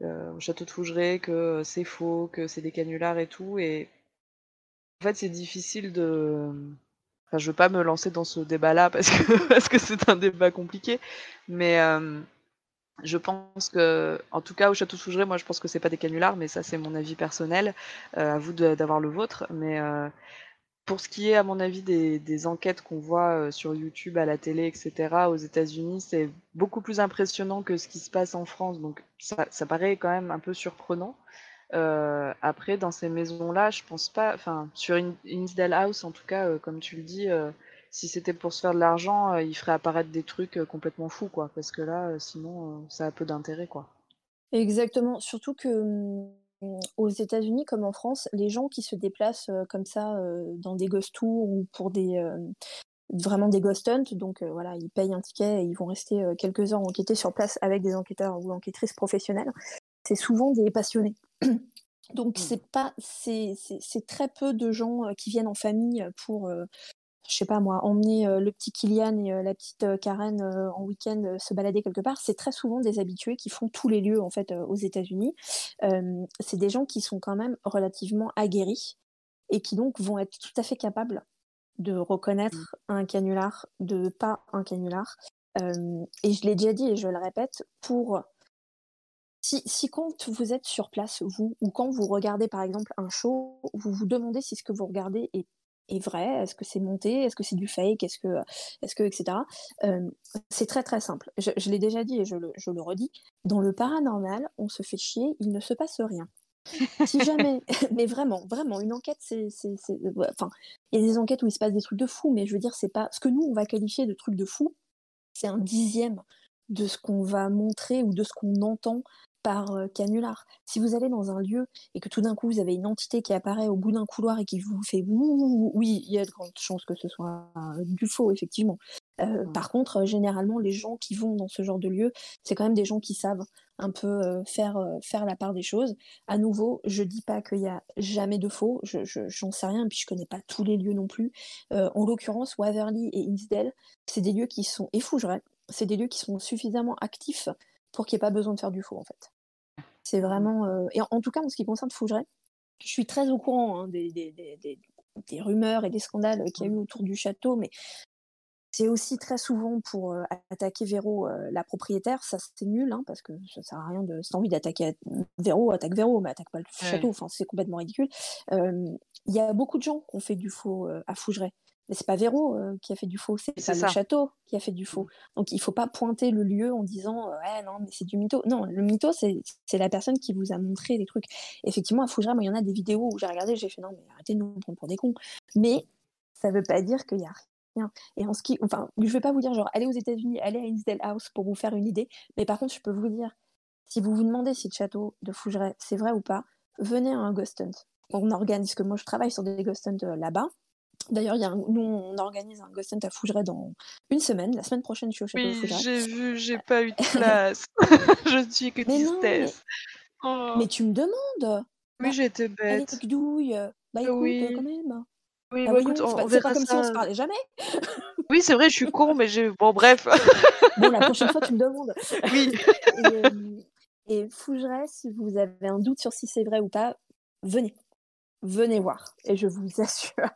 au château de Fougeray, que c'est faux, que c'est des canulars et tout. Et en fait, c'est difficile de. Enfin, je veux pas me lancer dans ce débat-là <laughs> parce que parce que c'est un débat compliqué, mais euh, je pense que, en tout cas, au Château Sougeray, moi, je pense que c'est pas des canulars, mais ça, c'est mon avis personnel. Euh, à vous d'avoir le vôtre, mais euh, pour ce qui est, à mon avis, des, enquêtes qu'on voit sur YouTube, à la télé, etc., aux États-Unis, c'est beaucoup plus impressionnant que ce qui se passe en France. Donc, ça paraît quand même un peu surprenant. Euh, après, dans ces maisons-là, je pense pas. Enfin, sur une Insdale House, en tout cas, euh, comme tu le dis, euh, si c'était pour se faire de l'argent, il ferait apparaître des trucs complètement fous, quoi. Parce que là, sinon, ça a peu d'intérêt, quoi. Exactement. Surtout que mmh, aux États-Unis, comme en France, les gens qui se déplacent comme ça dans des ghost tours ou pour des vraiment des ghost hunts, donc voilà, ils payent un ticket et ils vont rester quelques heures enquêter sur place avec des enquêteurs ou enquêtrices professionnelles. C'est souvent des passionnés. <clears throat> Donc mmh. c'est pas c'est très peu de gens qui viennent en famille pour je sais pas moi emmener le petit Kylian et la petite Karen en week-end se balader quelque part. C'est très souvent des habitués qui font tous les lieux en fait aux États-Unis. c'est des gens qui sont quand même relativement aguerris et qui donc vont être tout à fait capables de reconnaître mmh. un canular de pas un canular. et je l'ai déjà dit et je le répète, pour si, quand vous êtes sur place, vous, ou quand vous regardez par exemple un show, vous vous demandez si ce que vous regardez est, vrai, est-ce que c'est monté, est-ce que c'est du fake, est-ce que, est-ce que, etc. c'est très très simple. Je, l'ai déjà dit et je le, je le, redis. Dans le paranormal, on se fait chier, il ne se passe rien. si jamais, <laughs> <laughs> mais vraiment, vraiment, une enquête, c'est, enfin, il y a des enquêtes où il se passe des trucs de fou, mais je veux dire, c'est pas ce que nous on va qualifier de trucs de fou, c'est un dixième de ce qu'on va montrer ou de ce qu'on entend par canular. Si vous allez dans un lieu et que tout d'un coup vous avez une entité qui apparaît au bout d'un couloir et qui vous fait oui, il y a de grandes chances que ce soit du faux, effectivement. Mmh. Par contre, généralement, les gens qui vont dans ce genre de lieu, c'est quand même des gens qui savent un peu faire, faire la part des choses. À nouveau, je dis pas qu'il y a jamais de faux, j'en je, sais rien, puis je connais pas tous les lieux non plus. en l'occurrence, Waverly et Innsdale, c'est des lieux qui sont effougerés, c'est des lieux qui sont suffisamment actifs pour qu'il n'y ait pas besoin de faire du faux, en fait. C'est vraiment. Euh, et en, tout cas, en ce qui concerne Fougeray, je suis très au courant hein, des, des, des, des, rumeurs et des scandales qu'il y a eu autour du château, mais c'est aussi très souvent pour euh, attaquer Véro, euh, la propriétaire. Ça, c'est nul, hein, parce que ça sert à rien de. Si t'as envie d'attaquer Véro, attaque Véro, mais attaque pas le château. Enfin, c'est complètement ridicule. Il y a beaucoup de gens qui ont fait du faux à Fougeray. Mais c'est pas Véro euh, qui a fait du faux, c'est le château qui a fait du faux. Donc il faut pas pointer le lieu en disant euh, ouais non mais c'est du mytho. Non, le mytho c'est la personne qui vous a montré des trucs. Effectivement à Fougères, il y en a des vidéos où j'ai regardé, j'ai fait non mais arrêtez de nous prendre pour des cons. Mais ça veut pas dire qu'il y a rien. Et en ce qui, enfin, je vais pas vous dire genre allez aux États-Unis, allez à Insdale House pour vous faire une idée. Mais par contre, je peux vous dire Si vous vous demandez si le château de Fougeray, c'est vrai ou pas, venez à un Ghost Hunt. On organise, que moi je travaille sur des Ghost Hunt euh, là-bas. D'ailleurs, il y a un- nous, on organise un Ghost Hunt à Fougeray dans une semaine. La semaine prochaine, je suis au château de Oui, Fougeray. j'ai vu, j'ai pas eu de <laughs> place. <laughs> je ne suis que Mais non, mais, tristesse. Oh. mais tu me demandes Oui, Bah, j'étais allez, bête. tes douille Bah écoute, Oui. quand même. Oui, Bah bon, voyons, écoute, on, pas, c'est pas verra comme si on se ça. parlait jamais. <laughs> Oui, c'est vrai, je suis con, mais j'ai. Bon, bref. Bon, la prochaine fois, tu me demandes. Oui. Et, euh, et Fougeray, si vous avez un doute sur si c'est vrai ou pas, venez. Venez voir. Et je vous <laughs> assure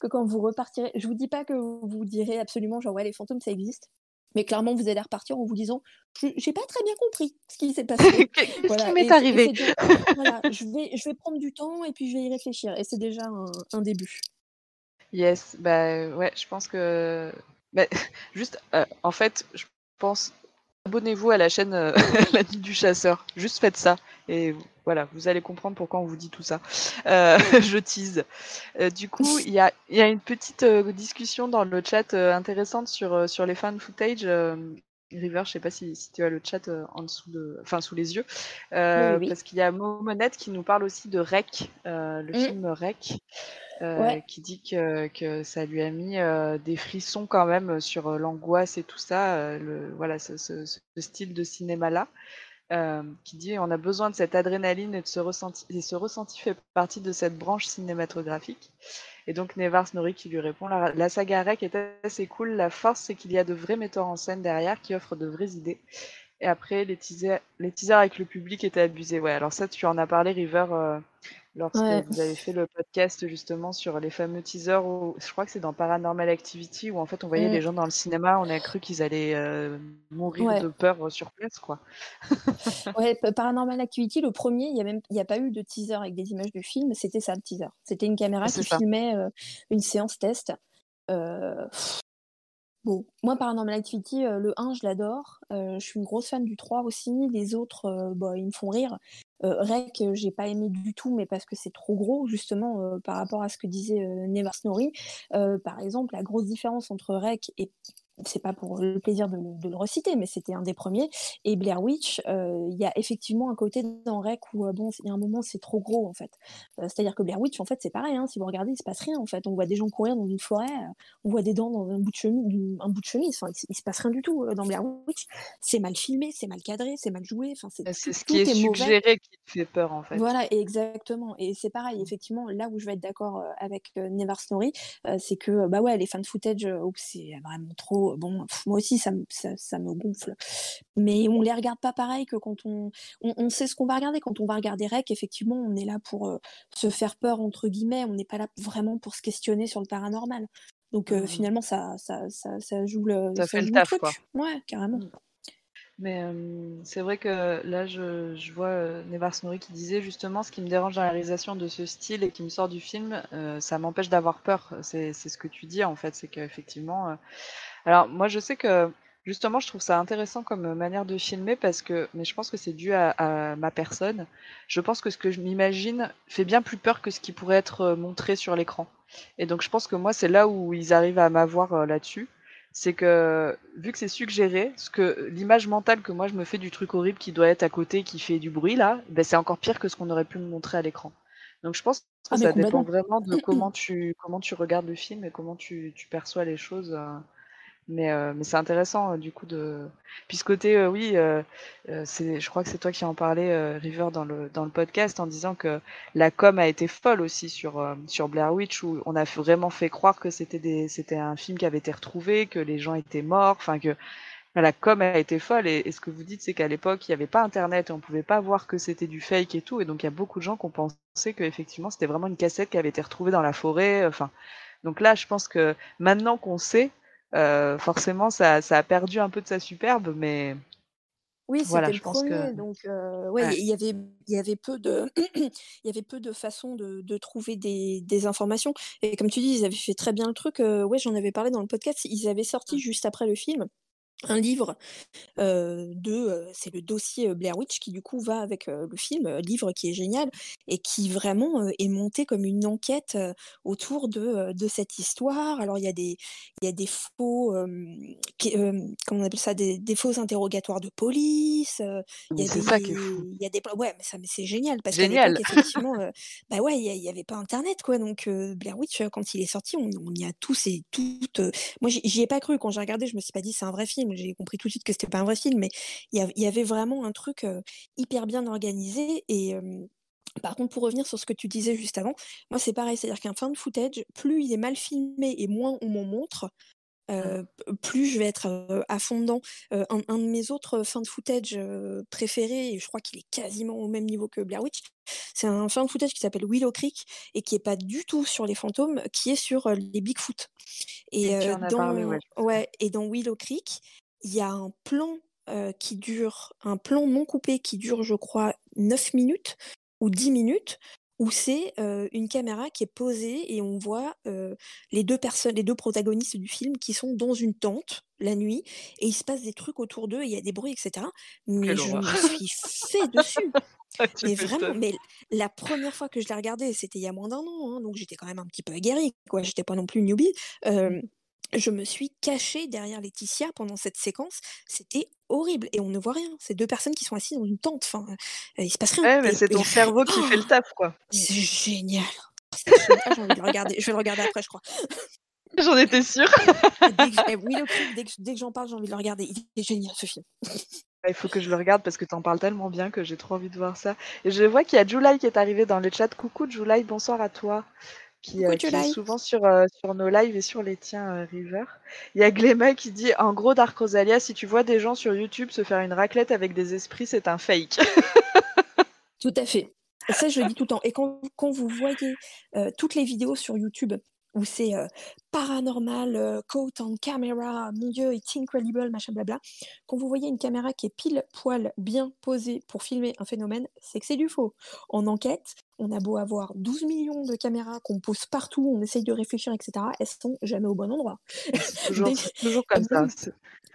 que quand vous repartirez, je vous dis pas que vous vous direz absolument genre ouais, les fantômes ça existe. Mais clairement, vous allez repartir en vous disant Je- j'ai pas très bien compris ce qui s'est passé. <laughs> Qu'est-ce qui m'est arrivé déjà- <laughs> voilà, je vais, je vais prendre du temps et puis je vais y réfléchir. Et c'est déjà un, un début. Yes, bah ouais, je pense que. bah, juste, euh, en fait, je pense. Abonnez-vous à la chaîne euh, La Nuit du Chasseur. Juste faites ça. Et voilà, vous allez comprendre pourquoi on vous dit tout ça. Euh, <laughs> je tease. Euh, du coup, il y a, il y a une petite euh, discussion dans le chat intéressante sur, sur les fan footage. River, je sais pas si, si tu as le chat en dessous de, enfin sous les yeux, Oui, oui. parce qu'il y a Momonette qui nous parle aussi de Rec, le Mm. film Rec, Ouais. qui dit que, que ça lui a mis des frissons quand même sur l'angoisse et tout ça, le, voilà, ce, ce- ce style de cinéma-là, euh, qui dit on a besoin de cette adrénaline et de ce ressenti, et ce ressenti fait partie de cette branche cinématographique. Et donc Nevar Snorri qui lui répond la, saga Rec est assez cool, la force c'est qu'il y a de vrais metteurs en scène derrière qui offrent de vraies idées. Et après, les teasers, les teasers avec le public étaient abusés. Ouais, alors ça, tu en as parlé, River, euh, lorsque Ouais. vous avez fait le podcast justement sur les fameux teasers. Où, je crois que c'est dans Paranormal Activity où en fait on voyait les gens dans le cinéma, on a cru qu'ils allaient euh, mourir Ouais. de peur euh, sur place, quoi. <laughs> Ouais, Paranormal Activity, le premier, il n'y a, même- il y a pas eu de teaser avec des images du film, c'était ça le teaser. C'était une caméra C'est qui ça. filmait euh, une séance test. Euh, Bon, moi, Paranormal Activity, euh, le 1, je l'adore. Euh, je suis une grosse fan du 3 aussi. Les autres, euh, bah, ils me font rire. Euh, Rec, euh, j'ai pas aimé du tout, mais parce que c'est trop gros, justement, par rapport à ce que disait Never Snorri. Par exemple, la grosse différence entre Rec et c'est pas pour le plaisir de, le- de le reciter, mais c'était un des premiers. Et Blair Witch, euh, il y a effectivement un côté dans Rec où, euh, bon, il y a un moment, c'est trop gros, en fait. Euh, C'est-à-dire que Blair Witch, en fait, c'est pareil. hein, si vous regardez, il se passe rien, en fait. On voit des gens courir dans une forêt, on voit des dents dans un bout de chemise, un bout de chemise. Enfin, il, il se passe rien du tout dans Blair Witch. C'est mal filmé, c'est mal cadré, c'est mal joué. Enfin, c'est Bah, C'est ce qui est, est mauvais. suggéré qui te fait peur, en fait. Voilà, et exactement. Et c'est pareil, effectivement, là où je vais être d'accord avec Never Snorri, c'est que, bah ouais, les fan footage, oups, c'est vraiment trop. Bon, pff, moi aussi, ça, me- ça, ça me gonfle. Mais on les regarde pas pareil que quand on. On, on sait ce qu'on va regarder. Quand on va regarder Rec, effectivement, on est là pour euh, se faire peur, entre guillemets. On n'est pas là vraiment pour se questionner sur le paranormal. Donc euh, Mhm. finalement, ça, ça, ça, ça joue le, Ça fait le taf, truc. quoi. Ouais, carrément. Mm. Mais euh, c'est vrai que là, je, je vois euh, Nevar qui disait justement ce qui me dérange dans la réalisation de ce style et qui me sort du film, euh, ça m'empêche d'avoir peur. C'est c'est ce que tu dis en fait, c'est qu'effectivement. Alors moi, je sais que justement, je trouve ça intéressant comme manière de filmer parce que, mais je pense que c'est dû à, à ma personne. Je pense que ce que je m'imagine fait bien plus peur que ce qui pourrait être montré sur l'écran. Et donc, je pense que moi, c'est là où ils arrivent à m'avoir euh, là-dessus c'est que vu que c'est suggéré, ce que l'image mentale que moi je me fais du truc horrible qui doit être à côté, qui fait du bruit là, ben c'est encore pire que ce qu'on aurait pu me montrer à l'écran. Donc je pense que Ah, ça dépend vraiment de <clears throat> comment tu comment tu regardes le film et comment tu, tu perçois les choses. Mais, euh, mais c'est intéressant euh, du coup de. Puis ce côté, euh, oui, je crois que c'est toi qui en parlais, River, dans le, dans le podcast, en disant que la com a été folle aussi sur, sur Blair Witch, où on a vraiment fait croire que c'était, un film qui avait été retrouvé, que les gens étaient morts, enfin que la com a été folle. Et, ce que vous dites, c'est qu'à l'époque, il n'y avait pas Internet et on pouvait pas voir que c'était du fake et tout. Et donc il y a beaucoup de gens qui ont pensé qu'effectivement c'était vraiment une cassette qui avait été retrouvée dans la forêt. Enfin, donc là, je pense que maintenant qu'on sait, euh, forcément, ça, ça a perdu un peu de sa superbe, mais Oui, c'était voilà, le je pense premier, que. donc euh, ouais, Ouais. il y avait, il y avait peu de, <clears throat> il y avait peu de façons de, de trouver des, des informations. Et comme tu dis, ils avaient fait très bien le truc. euh, ouais, j'en avais parlé dans le podcast. Ils avaient sorti juste après le film un livre de, c'est le dossier Blair Witch qui du coup va avec le film, livre qui est génial et qui vraiment est monté comme une enquête autour de, de cette histoire. Alors il y a des, il y a des faux, comment on appelle ça, des, des faux interrogatoires de police. il y a C'est des, ça il y a des, ouais, mais ça, mais c'est génial parce Génial. effectivement, bah ouais, il y, y avait pas Internet quoi, donc Blair Witch quand il est sorti, on, on y a tous et toutes. moi j'y ai pas cru quand j'ai regardé, je me suis pas dit c'est un vrai film. J'ai compris tout de suite que c'était pas un vrai film, mais il y, avait vraiment un truc euh, hyper bien organisé. Et par contre, pour revenir sur ce que tu disais juste avant, moi c'est pareil, c'est-à-dire qu'un fan footage, plus il est mal filmé et moins on m'en montre. Euh, p- plus je vais être euh, à fond dedans. Euh, un, un de mes autres fins de footage euh, préférés, et je crois qu'il est quasiment au même niveau que Blair Witch, c'est un fin de footage qui s'appelle Willow Creek et qui est pas du tout sur les fantômes, qui est sur euh, les Bigfoot. Et, euh, dans, parlé, ouais. ouais, et dans Willow Creek, il y a un plan euh, qui dure, un plan non coupé qui dure, je crois, 9 minutes ou 10 minutes, où c'est euh, une caméra qui est posée et on voit euh, les deux personnes, les deux protagonistes du film qui sont dans une tente la nuit et il se passe des trucs autour d'eux, il y a des bruits, etc. Mais Quelle je me suis fait dessus. <laughs> Tu Mais vraiment, mais la première fois que je l'ai regardé, c'était il y a moins d'un an, hein, donc j'étais quand même un petit peu aguerrie, quoi. J'étais pas non plus newbie. Euh, je me suis cachée derrière Laetitia pendant cette séquence. C'était horrible et on ne voit rien. C'est deux personnes qui sont assises dans une tente. Enfin, euh, il se passe rien. Ouais, mais c'est ton et- cerveau qui fait le taf, quoi. C'est génial. C'est génial. J'ai envie de le regarder. Je vais le regarder après, je crois. <laughs> J'en étais sûre. <laughs> Dès que, eh, Creek, dès que, j'en parle, j'ai envie de le regarder. Il est génial ce film. Il faut que je le regarde parce que t'en parles tellement bien que j'ai trop envie de voir ça. Et je vois qu'il y a July qui est arrivé dans le chat. Coucou July, bonsoir à toi. Qui, euh, qui est souvent sur, euh, sur nos lives et sur les tiens, euh, River. Il y a Gléma qui dit En gros, Dark Rosalia, si tu vois des gens sur YouTube se faire une raclette avec des esprits, c'est un fake. Tout à fait. Et ça, je le dis tout le temps. Et quand, quand vous voyez toutes les vidéos sur YouTube où c'est euh, paranormal, euh, caught on camera, mon Dieu, it's incredible, machin blabla, quand vous voyez une caméra qui est pile poil bien posée pour filmer un phénomène, c'est que c'est du faux. En enquête, on a beau avoir 12 millions de caméras qu'on pose partout, on essaye de réfléchir, etc. Elles sont jamais au bon endroit. C'est <laughs> toujours, toujours comme ça.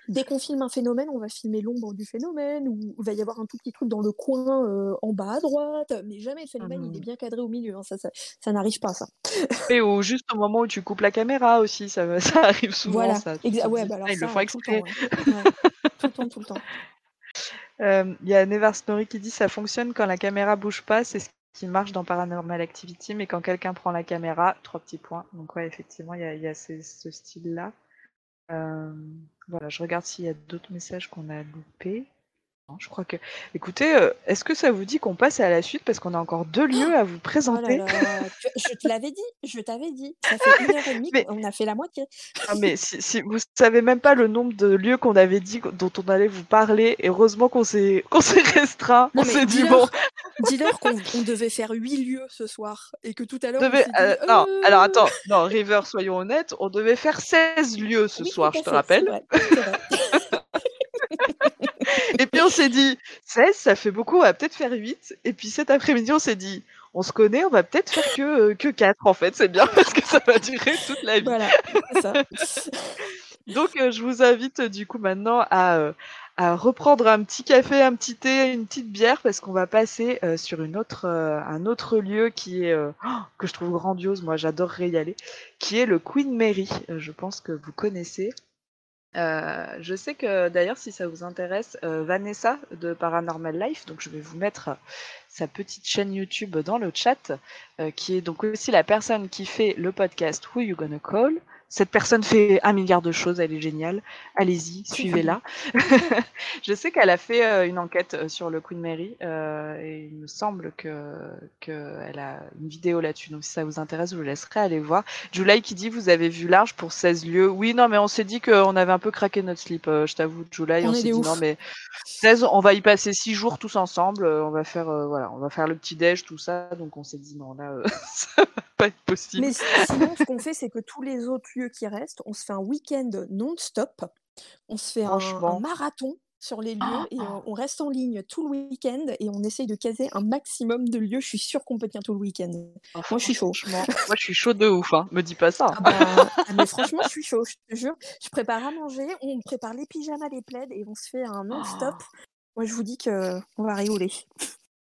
Dès qu'on filme un phénomène, on va filmer l'ombre du phénomène, ou il va y avoir un tout petit truc dans le coin euh, en bas à droite, mais jamais le phénomène il est Mhm. bien cadré au milieu. hein, Ça, ça, ça n'arrive pas, ça. <laughs> Et ou juste au moment où tu coupes la caméra aussi, ça, ça <laughs> arrive souvent. voilà. Ça. Tu Exa- te ouais, dis, bah alors ils le font tout le exprès. temps. ouais. Ouais. Tout le temps, tout le temps. <laughs> Euh, Il y a Never Snorri qui dit ça fonctionne quand la caméra bouge pas, c'est ce qui marche dans Paranormal Activity, mais quand quelqu'un prend la caméra, trois petits points. Donc ouais, effectivement, il y a, y ce style-là. Euh, voilà, je regarde s'il y a d'autres messages qu'on a loupés. Non, je crois que. Écoutez, euh, est-ce que ça vous dit qu'on passe à la suite? Parce qu'on a encore deux lieux à vous Oh là présenter là, tu- je te l'avais dit, je t'avais dit. Ça fait une heure et demie <laughs> Mais- qu'on a fait la moitié. Ah, mais si, si vous savez même pas le nombre de lieux qu'on avait dit dont on allait vous parler, et heureusement qu'on s'est <laughs> qu'on s'est restreint. Non, on mais s'est dit bon, Dis-leur qu'on <laughs> on devait faire huit lieux ce soir et que tout à l'heure. on devait- s'est dit, euh, non, euh, alors attends, non, River, soyons honnêtes, on devait faire 16 lieux ce oui, soir, tout à je te fait, rappelle. c'est vrai, c'est vrai. <laughs> Et puis on s'est dit 16, ça fait beaucoup, on va peut-être faire 8. Et puis cet après-midi, on s'est dit on se connaît, on va peut-être faire que, euh, que 4 en fait, c'est bien <laughs> parce que ça va durer toute la vie. Voilà, ça. <laughs> Donc euh, je vous invite euh, du coup maintenant à, à reprendre un petit café, un petit thé, une petite bière parce qu'on va passer euh, sur une autre, euh, un autre lieu qui est euh, oh, que je trouve grandiose, moi j'adorerais y aller, qui est le Queen Mary. Je pense que vous connaissez. Euh, je sais que d'ailleurs, si ça vous intéresse, euh, Vanessa de Paranormal Life, donc je vais vous mettre sa petite chaîne YouTube dans le chat, euh, qui est donc aussi la personne qui fait le podcast Who You Gonna Call. Cette personne fait un milliard de choses, elle est géniale. Allez-y, suivez-la. <laughs> je sais qu'elle a fait euh, une enquête euh, sur le Queen Mary euh, et il me semble que qu'elle a une vidéo là-dessus. Donc si ça vous intéresse, je vous laisserai aller voir. July qui dit vous avez vu large pour 16 lieux. Oui, non, mais on s'est dit qu'on avait un peu craqué notre slip. je t'avoue, July, On on, est s'est dit ouf. non, mais 16, on va y passer 6 jours tous ensemble. on va faire euh, voilà, on va faire le petit déj, tout ça. Donc on s'est dit non, là, euh, <laughs> ça va pas être possible. Mais si- sinon, ce qu'on fait, c'est que tous les autres lieux qui restent, on se fait un week-end non-stop. On se fait un, marathon sur les lieux et on, on reste en ligne tout le week-end et on essaye de caser un maximum de lieux. Je suis sûre qu'on peut tenir tout le week-end. Oh, Moi, je suis chaud. Moi, je suis chaud de ouf. Hein. Me dis pas ça. Ah bah, ah, mais franchement, je suis chaud, je te jure. Je prépare à manger, on prépare les pyjamas, les plaids et on se fait un non-stop. Moi, je vous dis que on va rigoler.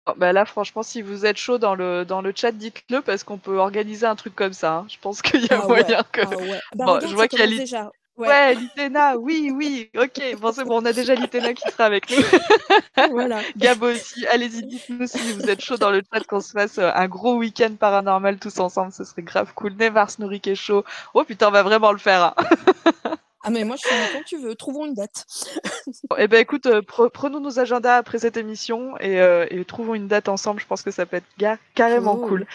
Oh, bah là, franchement, si vous êtes chaud dans le, dans le chat, dites-le parce qu'on peut organiser un truc comme ça. hein. Je pense qu'il y a Ah ouais, moyen que. ah ouais. Bah, Bon, regarde, je vois ça qu'il y a commence déjà. Ouais, Ouais, l'Itena, oui, oui, ok. Bon, c'est bon, on a déjà l'Itena qui sera avec nous. <laughs> voilà. Gab aussi, allez-y, dites-nous si vous êtes chaud dans le chat qu'on se fasse euh, un gros week-end paranormal tous ensemble, ce serait grave cool. Nevar Snorik est chaud. Oh putain, on va vraiment le faire. hein. <laughs> Ah, mais moi, je suis quand tu veux. Trouvons une date. <laughs> Eh ben écoute, euh, pre- prenons nos agendas après cette émission et, euh, et trouvons une date ensemble. Je pense que ça peut être carrément Cool. cool.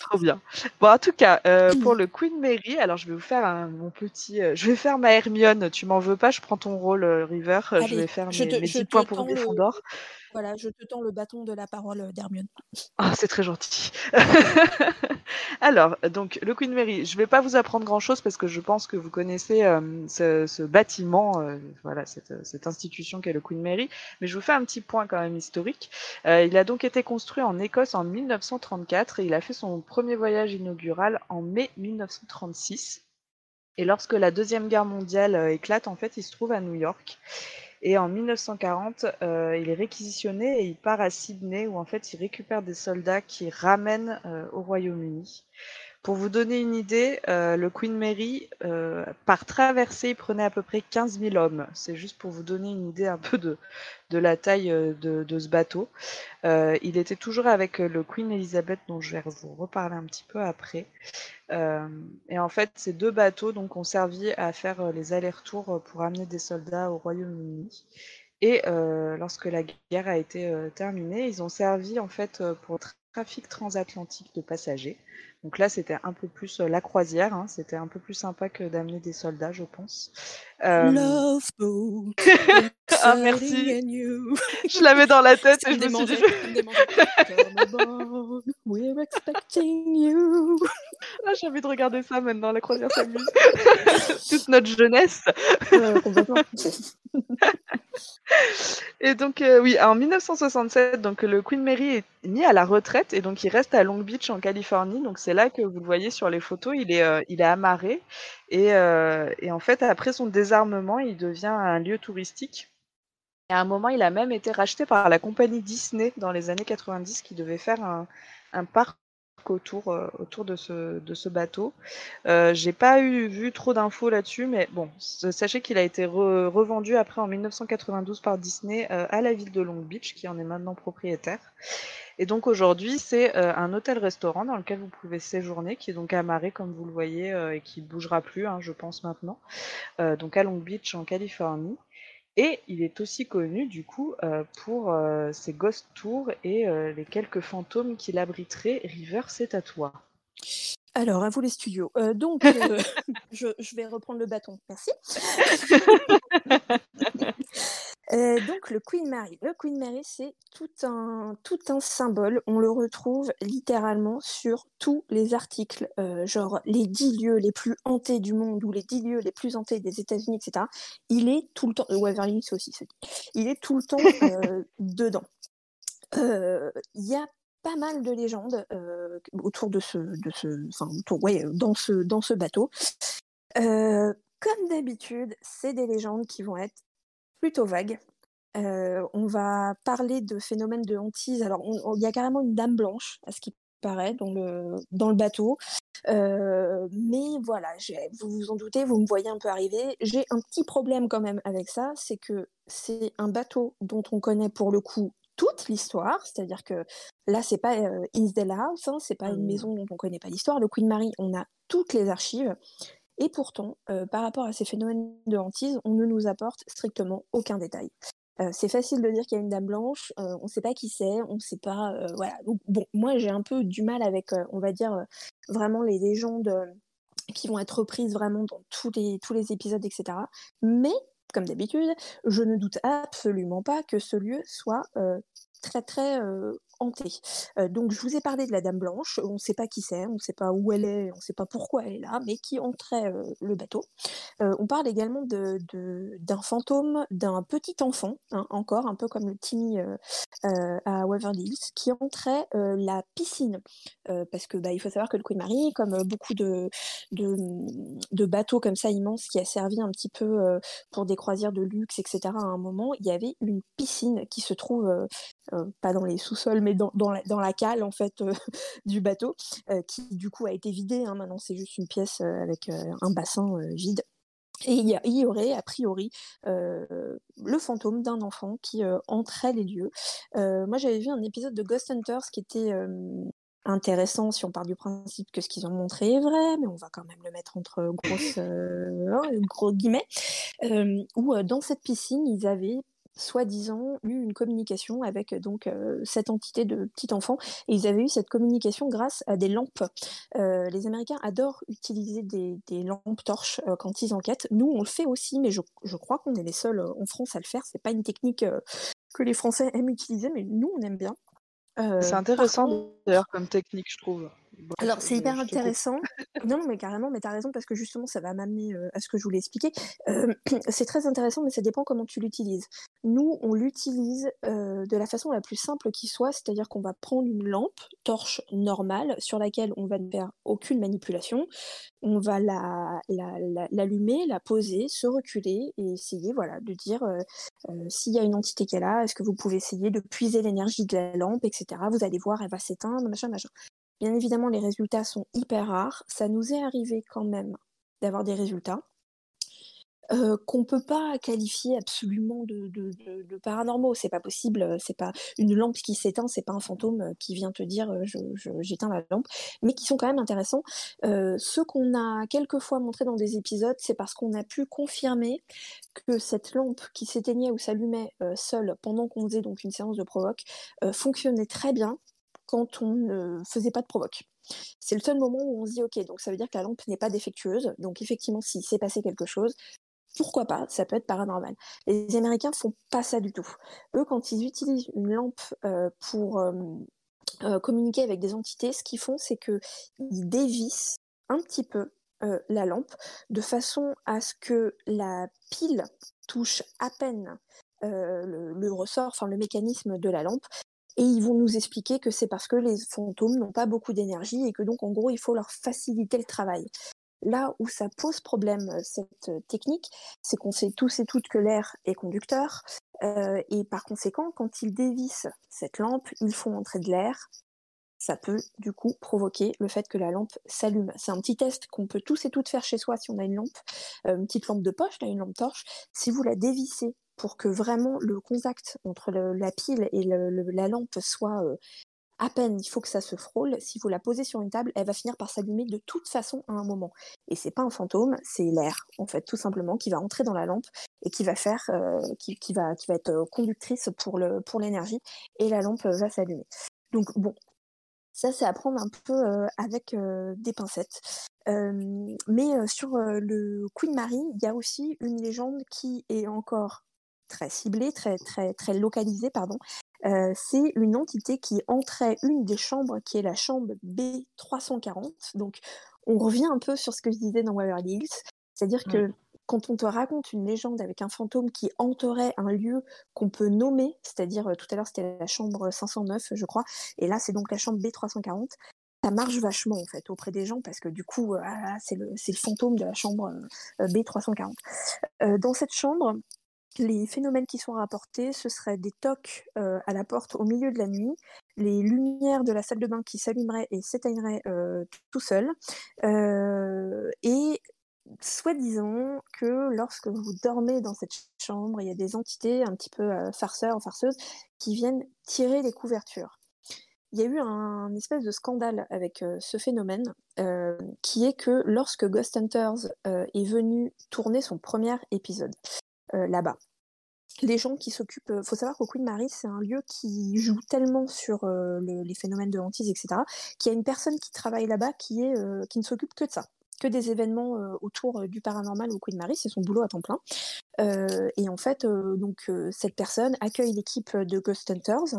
Trop bien. Bon, en tout cas, euh, <clears throat> pour le Queen Mary, alors je vais vous faire un, mon petit. euh, je vais faire ma Hermione. Tu m'en veux pas Je prends ton rôle, River. Je vais faire je mes, te- mes je 10 te points pour tends le- Gryffondor. Voilà, je te tends le bâton de la parole euh, d'Hermione. Ah, c'est très gentil. <laughs> Alors, donc, le Queen Mary, je vais pas vous apprendre grand-chose parce que je pense que vous connaissez euh, ce, bâtiment, euh, voilà, cette, cette institution qu'est le Queen Mary, mais je vous fais un petit point quand même historique. Il a donc été construit en Écosse en 1934 et il a fait son premier voyage inaugural en mai 1936. Et lorsque la Deuxième Guerre mondiale éclate, en fait, il se trouve à New York. Et en 1940, euh, il est réquisitionné et il part à Sydney où en fait il récupère des soldats qui ramènent euh, au Royaume-Uni. Pour vous donner une idée, euh, le Queen Mary, euh, par traversée, il prenait à peu près 15 000 hommes. C'est juste pour vous donner une idée un peu de, de la taille euh, de, de ce bateau. Il était toujours avec le Queen Elizabeth, dont je vais vous reparler un petit peu après. Et en fait, ces deux bateaux donc, ont servi à faire les allers-retours pour amener des soldats au Royaume-Uni. Et lorsque la guerre a été terminée, ils ont servi en fait pour le trafic transatlantique de passagers. Donc là, c'était un peu plus euh, la croisière, hein, c'était un peu plus sympa que d'amener des soldats, je pense. Euh, Love boat. <laughs> Ah, merci. <laughs> je l'avais dans la <laughs> tête et je me suis dit, we're expecting you. J'ai envie de regarder ça maintenant, la croisière s'amuse. <laughs> Toute notre jeunesse. Complètement. <laughs> Et donc, euh, oui, en 1967, donc, le Queen Mary est mis à la retraite et donc il reste à Long Beach en Californie. Donc, c'est là que vous le voyez sur les photos, il est, euh, il est amarré. Et, euh, et en fait, après son désarmement, il devient un lieu touristique. À un moment, il a même été racheté par la compagnie Disney dans les années 90 qui devait faire un, un parc autour, euh, autour de, ce, de ce bateau. Euh, J'ai pas eu, vu trop d'infos là-dessus, mais bon, sachez qu'il a été re- revendu après en 1992 par Disney euh, à la ville de Long Beach, qui en est maintenant propriétaire. Et donc aujourd'hui, c'est euh, un hôtel-restaurant dans lequel vous pouvez séjourner, qui est donc amarré comme vous le voyez et qui bougera plus, hein, je pense maintenant. Donc à Long Beach en Californie. Et il est aussi connu du coup euh, pour euh, ses ghost tours et euh, les quelques fantômes qu'il abriterait. River, c'est à toi. Alors, à vous les studios. Donc, <laughs> je, je vais reprendre le bâton. Merci. <laughs> Euh, donc, le Queen Mary. Le Queen Mary, c'est tout un, tout un symbole. On le retrouve littéralement sur tous les articles, euh, genre les 10 lieux les plus hantés du monde ou les 10 lieux les plus hantés des États-Unis, etc. Il est tout le temps. euh, Waverly Hills aussi. Il est tout le temps <laughs> euh, dedans. Il y a pas mal de légendes autour de ce, de ce, enfin, autour, ouais, dans ce, dans ce bateau. Comme d'habitude, c'est des légendes qui vont être plutôt vagues. Euh, on va parler de phénomènes de hantise. Alors, il y a carrément une dame blanche, à ce qui paraît, dans le, dans le bateau. Euh, mais voilà, vous vous en doutez, vous me voyez un peu arriver. J'ai un petit problème quand même avec ça, c'est que c'est un bateau dont on connaît pour le coup toute l'histoire, c'est-à-dire que là, c'est pas euh, Innsdale House, hein, c'est pas une Mm. maison dont on connaît pas l'histoire. Le Queen Mary, on a toutes les archives. Et pourtant, euh, par rapport à ces phénomènes de hantise, on ne nous apporte strictement aucun détail. Euh, c'est facile de dire qu'il y a une dame blanche, euh, on ne sait pas qui c'est, on ne sait pas. voilà. Bon, moi j'ai un peu du mal avec, on va dire, vraiment les légendes qui vont être reprises vraiment dans tous les, tous les épisodes, etc. Mais, comme d'habitude, je ne doute absolument pas que ce lieu soit très très euh, hantée. Euh, donc je vous ai parlé de la Dame Blanche, on ne sait pas qui c'est, on ne sait pas où elle est, on ne sait pas pourquoi elle est là, mais qui entrait euh, le bateau. Euh, on parle également de, de- d'un fantôme d'un petit enfant, hein, encore un peu comme le Timmy à Waverly qui entrait la piscine. Parce que bah, faut savoir que le Queen Mary, comme beaucoup de, de, de bateaux comme ça immenses qui a servi un petit peu pour des croisières de luxe, etc. À un moment, il y avait une piscine qui se trouve pas dans les sous-sols, mais dans, dans, la, dans la cale en fait euh, <laughs> du bateau, euh, qui du coup a été vidée. Hein, maintenant, c'est juste une pièce euh, avec euh, un bassin euh, vide. Et il y, y aurait, a priori, euh, le fantôme d'un enfant qui euh, entrait les lieux. Euh, moi, j'avais vu un épisode de Ghost Hunters qui était euh, intéressant si on part du principe que ce qu'ils ont montré est vrai, mais on va quand même le mettre entre grosses, euh, hein, gros guillemets, euh, où euh, dans cette piscine, ils avaient soi-disant eu une communication avec euh, donc euh, cette entité de petit enfant et ils avaient eu cette communication grâce à des lampes. Euh, les Américains adorent utiliser des, des lampes torches euh, quand ils enquêtent. Nous, on le fait aussi, mais je, je crois qu'on est les seuls en France à le faire. C'est pas une technique que les Français aiment utiliser, mais nous, on aime bien. C'est intéressant d'ailleurs comme technique, je trouve. Alors, c'est je- hyper intéressant. non, mais carrément, mais t'as raison, parce que justement, ça va m'amener euh, à ce que je voulais expliquer. Euh, <clears throat> c'est très intéressant, mais ça dépend comment tu l'utilises. Nous, on l'utilise euh, de la façon la plus simple qui soit, c'est-à-dire qu'on va prendre une lampe torche normale sur laquelle on va ne faire aucune manipulation. On va la, la, la- l'allumer, la poser, se reculer et essayer, voilà, de dire euh, euh, s'il y a une entité qui est là, est-ce que vous pouvez essayer de puiser l'énergie de la lampe, etc. Vous allez voir, elle va s'éteindre, machin, machin. Bien évidemment, les résultats sont hyper rares. Ça nous est arrivé quand même d'avoir des résultats euh, qu'on peut pas qualifier absolument de, de, de, de paranormaux. C'est pas possible. C'est pas une lampe qui s'éteint. C'est pas un fantôme qui vient te dire euh, j'éteins la lampe, mais qui sont quand même intéressants. Euh, ceux qu'on a quelquefois montrés dans des épisodes, c'est parce qu'on a pu confirmer que cette lampe qui s'éteignait ou s'allumait seule pendant qu'on faisait donc une séance de provoque fonctionnait très bien quand on ne faisait pas de provoque. C'est le seul moment où on se dit ok, donc ça veut dire que la lampe n'est pas défectueuse. Donc effectivement, s'il s'est passé quelque chose, pourquoi pas Ça peut être paranormal. Les Américains font pas ça du tout. Eux, quand ils utilisent une lampe euh, pour euh, euh, communiquer avec des entités, ce qu'ils font, c'est que ils dévissent un petit peu la lampe de façon à ce que la pile touche à peine le, le ressort, enfin le mécanisme de la lampe. Et ils vont nous expliquer que c'est parce que les fantômes n'ont pas beaucoup d'énergie et que donc en gros il faut leur faciliter le travail. Là où ça pose problème, euh, cette euh, technique, c'est qu'on sait tous et toutes que l'air est conducteur, euh, et par conséquent, quand ils dévissent cette lampe, ils font entrer de l'air. Ça peut du coup provoquer le fait que la lampe s'allume. C'est un petit test qu'on peut tous et toutes faire chez soi si on a une lampe, une petite lampe de poche, une lampe torche. Si vous la dévissez pour que vraiment le contact entre la pile et la lampe soit à peine, il faut que ça se frôle. Si vous la posez sur une table, elle va finir par s'allumer de toute façon à un moment. Et c'est pas un fantôme, c'est l'air, en fait, tout simplement, qui va entrer dans la lampe et qui va faire, qui, va, être conductrice pour l'énergie, et la lampe va s'allumer. Donc bon, ça c'est à prendre un peu avec des pincettes. Mais sur le Queen Mary, il y a aussi une légende qui est encore très ciblée, très très très localisée, pardon. Euh, c'est une entité qui entrait une des chambres, qui est la chambre B340. Donc, on revient un peu sur ce que je disais dans Waverly Hills, c'est-à-dire que quand on te raconte une légende avec un fantôme qui hanterait un lieu qu'on peut nommer, c'est-à-dire euh, tout à l'heure c'était la chambre 509, je crois, et là c'est donc la chambre B340. Ça marche vachement en fait auprès des gens parce que du coup euh, ah, c'est le le fantôme de la chambre euh, B340. Euh, dans cette chambre, les phénomènes qui sont rapportés, ce seraient des tocs euh, à la porte au milieu de la nuit, les lumières de la salle de bain qui s'allumeraient et s'éteigneraient euh, tout seuls, euh, et soi-disant que lorsque vous dormez dans cette chambre, il y a des entités un petit peu farceurs, farceuses, qui viennent tirer les couvertures. Il y a eu un espèce de scandale avec ce phénomène, qui est que lorsque Ghost Hunters est venu tourner son premier épisode là-bas, les gens qui s'occupent, faut savoir qu'au Queen Mary, c'est un lieu qui joue tellement sur euh, le- les phénomènes de hantise, etc., qu'il y a une personne qui travaille là-bas qui est, euh, qui ne s'occupe que de ça. que des événements autour du paranormal au Queen Mary, c'est son boulot à temps plein. et en fait, donc cette personne accueille l'équipe de Ghost Hunters.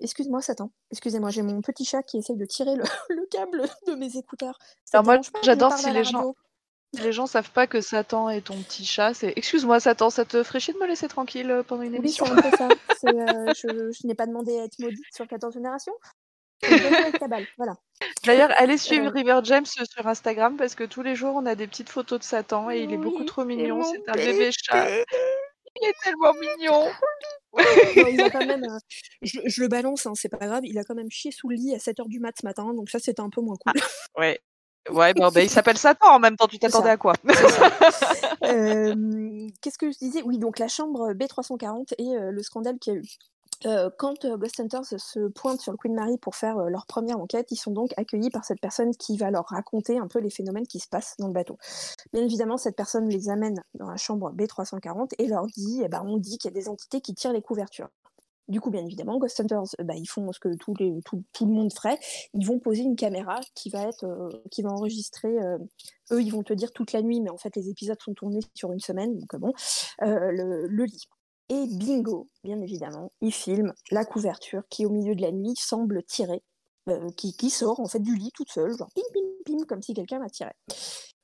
Excuse-moi, Satan. Excusez-moi, j'ai mon petit chat qui essaye de tirer le, <laughs> câble de mes écouteurs. Alors moi, j'adore si les gens. Les gens savent pas que Satan est ton petit chat. C'est excuse-moi Satan, ça te ferait chier de me laisser tranquille pendant une émission? Oui, c'est un peu ça. <laughs> je, je n'ai pas demandé à être maudite sur 14 générations. <laughs> Voilà. D'ailleurs, allez suivre River James sur Instagram parce que tous les jours on a des petites photos de Satan et il est beaucoup trop mignon. C'est un bébé chat. Il est tellement mignon. il a <laughs> quand même, euh, je, le balance, hein, c'est pas grave. Il a quand même chié sous le lit à 7h du mat ce matin, donc ça c'était un peu moins cool. Ah, ouais. Ouais, bon, bah, il s'appelle Satan en même temps, tu t'attendais à quoi? <laughs> Euh, Qu'est-ce que je disais? Oui, donc la chambre B340 et euh, le scandale qu'il y a eu. Euh, quand euh, Ghost Hunters se pointent sur le Queen Mary pour faire euh, leur première enquête, ils sont donc accueillis par cette personne qui va leur raconter un peu les phénomènes qui se passent dans le bateau. Bien évidemment, cette personne les amène dans la chambre B340 et leur dit, eh ben, on dit qu'il y a des entités qui tirent les couvertures. Du coup, bien évidemment, Ghost Hunters, bah, ils font ce que tout, le monde ferait. Ils vont poser une caméra qui va être, qui va enregistrer. eux, ils vont te dire toute la nuit, mais en fait, les épisodes sont tournés sur une semaine, donc bon, le, lit. Et bingo, bien évidemment, il filme la couverture qui, au milieu de la nuit, semble tirer, euh, qui, sort en fait du lit toute seule, genre pim pim pim, comme si quelqu'un la tirait.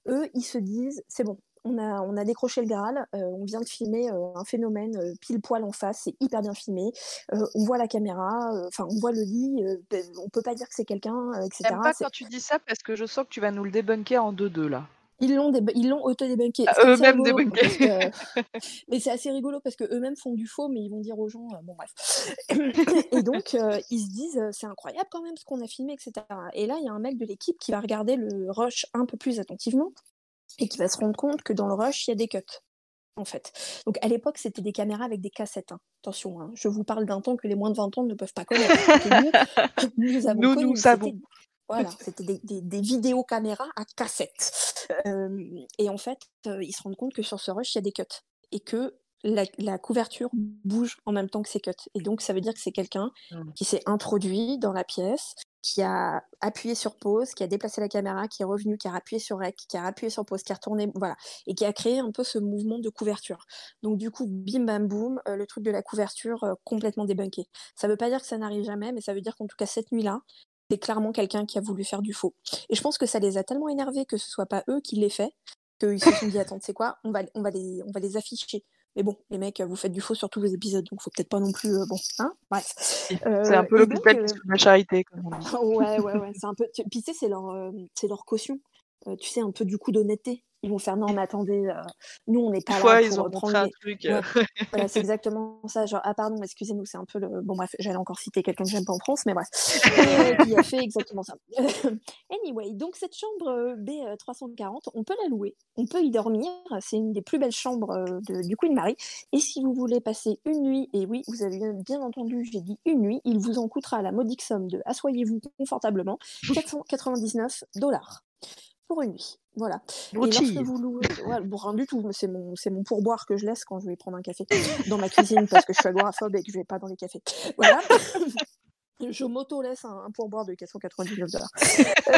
Eux, ils se disent, c'est bon, on a, on a décroché le Graal, euh, on vient de filmer euh, un phénomène pile poil en face, c'est hyper bien filmé, on voit la caméra, enfin on voit le lit, ben, on peut pas dire que c'est quelqu'un, etc. J'aime pas quand tu dis ça parce que je sens que tu vas nous le débunker en deux-deux là. Ils l'ont, ils l'ont auto-débunké. Ah, eux-mêmes débunké. <laughs> <laughs> mais c'est assez rigolo parce qu'eux-mêmes font du faux, mais ils vont dire aux gens, euh, bon bref. <laughs> et donc, euh, ils se disent, euh, c'est incroyable quand même ce qu'on a filmé, etc. Et là, il y a un mec de l'équipe qui va regarder le rush un peu plus attentivement et qui va se rendre compte que dans le rush, il y a des cuts. En fait. Donc à l'époque, c'était des caméras avec des cassettes. Hein. Attention, hein. je vous parle d'un temps que les moins de 20 ans ne peuvent pas connaître. nous, <laughs> nous, avons nous, nous savons. Voilà, c'était des, des, vidéos caméras à cassette. et en fait, ils se rendent compte que sur ce rush, il y a des cuts. Et que la, couverture bouge en même temps que ces cuts. Et donc, ça veut dire que c'est quelqu'un mmh. qui s'est introduit dans la pièce, qui a appuyé sur pause, qui a déplacé la caméra, qui est revenu, qui a appuyé sur rec, qui a appuyé sur pause, qui a retourné, voilà, et qui a créé un peu ce mouvement de couverture. Donc du coup, bim bam boum, le truc de la couverture complètement débunké. Ça veut pas dire que ça n'arrive jamais, mais ça veut dire qu'en tout cas cette nuit-là, c'est clairement quelqu'un qui a voulu faire du faux. Et je pense que ça les a tellement énervés que ce soit pas eux qui l'aient fait, qu'ils se sont dit attends, c'est quoi on va, on, va on va les afficher. Mais bon, les mecs, vous faites du faux sur tous vos épisodes, donc faut peut-être pas non plus. Euh, bon, hein Bref. c'est un peu l'hôpital euh... de la charité. <laughs> ouais, ouais, ouais. C'est un peu. Puis tu sais, c'est leur, euh, c'est leur caution. Euh, tu sais, un peu du coup d'honnêteté ils vont faire non mais attendez euh, nous on n'est pas là ils ont prendre un truc. Euh. <laughs> voilà, c'est exactement ça genre ah pardon excusez-nous c'est un peu le bon bref j'allais encore citer quelqu'un que j'aime pas en France mais bref. Qui a fait exactement ça. <laughs> Anyway donc cette chambre euh, B340 on peut la louer on peut y dormir c'est une des plus belles chambres de, du Queen Marie et si vous voulez passer une nuit et oui vous avez bien entendu j'ai dit une nuit il vous en coûtera la modique somme de assoyez-vous confortablement 499 dollars pour une nuit. Voilà. Et lorsque vous louez, <laughs> bon, rien du tout, c'est mon, c'est mon pourboire que je laisse quand je vais prendre un café dans ma cuisine parce que je suis agoraphobe et que je vais pas dans les cafés. Voilà. <laughs> je m'auto-laisse un, pourboire de 499 dollars.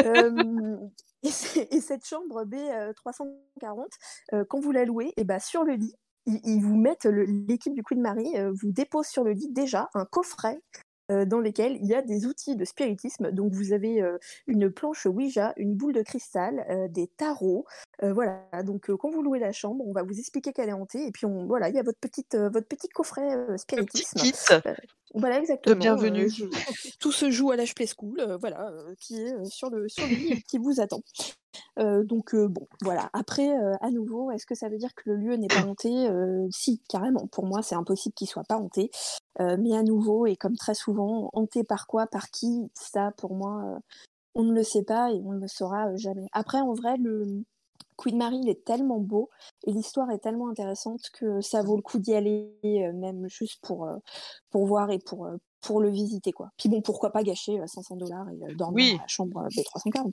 euh, et, cette chambre B340, euh, quand vous la louez, et bah, sur le lit, ils, vous mettent, l'équipe du Queen Marie euh, vous dépose sur le lit déjà un coffret euh, dans lesquels il y a des outils de spiritisme. Donc vous avez euh, une planche Ouija, une boule de cristal, euh, des tarots. voilà. Donc quand vous louez la chambre, on va vous expliquer qu'elle est hantée et puis on, voilà, il y a votre petite, votre petit coffret spiritisme. Petit kit. voilà exactement. De bienvenue. tout se joue à Play School, voilà, qui est sur le sur le lit et qui vous attend. Donc bon, voilà. Après, à nouveau, est-ce que ça veut dire que le lieu n'est pas hanté? Si, carrément. Pour moi, c'est impossible qu'il soit pas hanté. mais à nouveau, et comme très souvent, hanté par quoi, par qui? Ça, pour moi, on ne le sait pas et on ne le saura jamais. Après, en vrai, le Queen Mary, il est tellement beau et l'histoire est tellement intéressante que ça vaut le coup d'y aller, même juste pour, pour voir et pour, pour le visiter. Quoi. Puis bon, pourquoi pas gâcher 500 dollars et dormir dans la chambre B340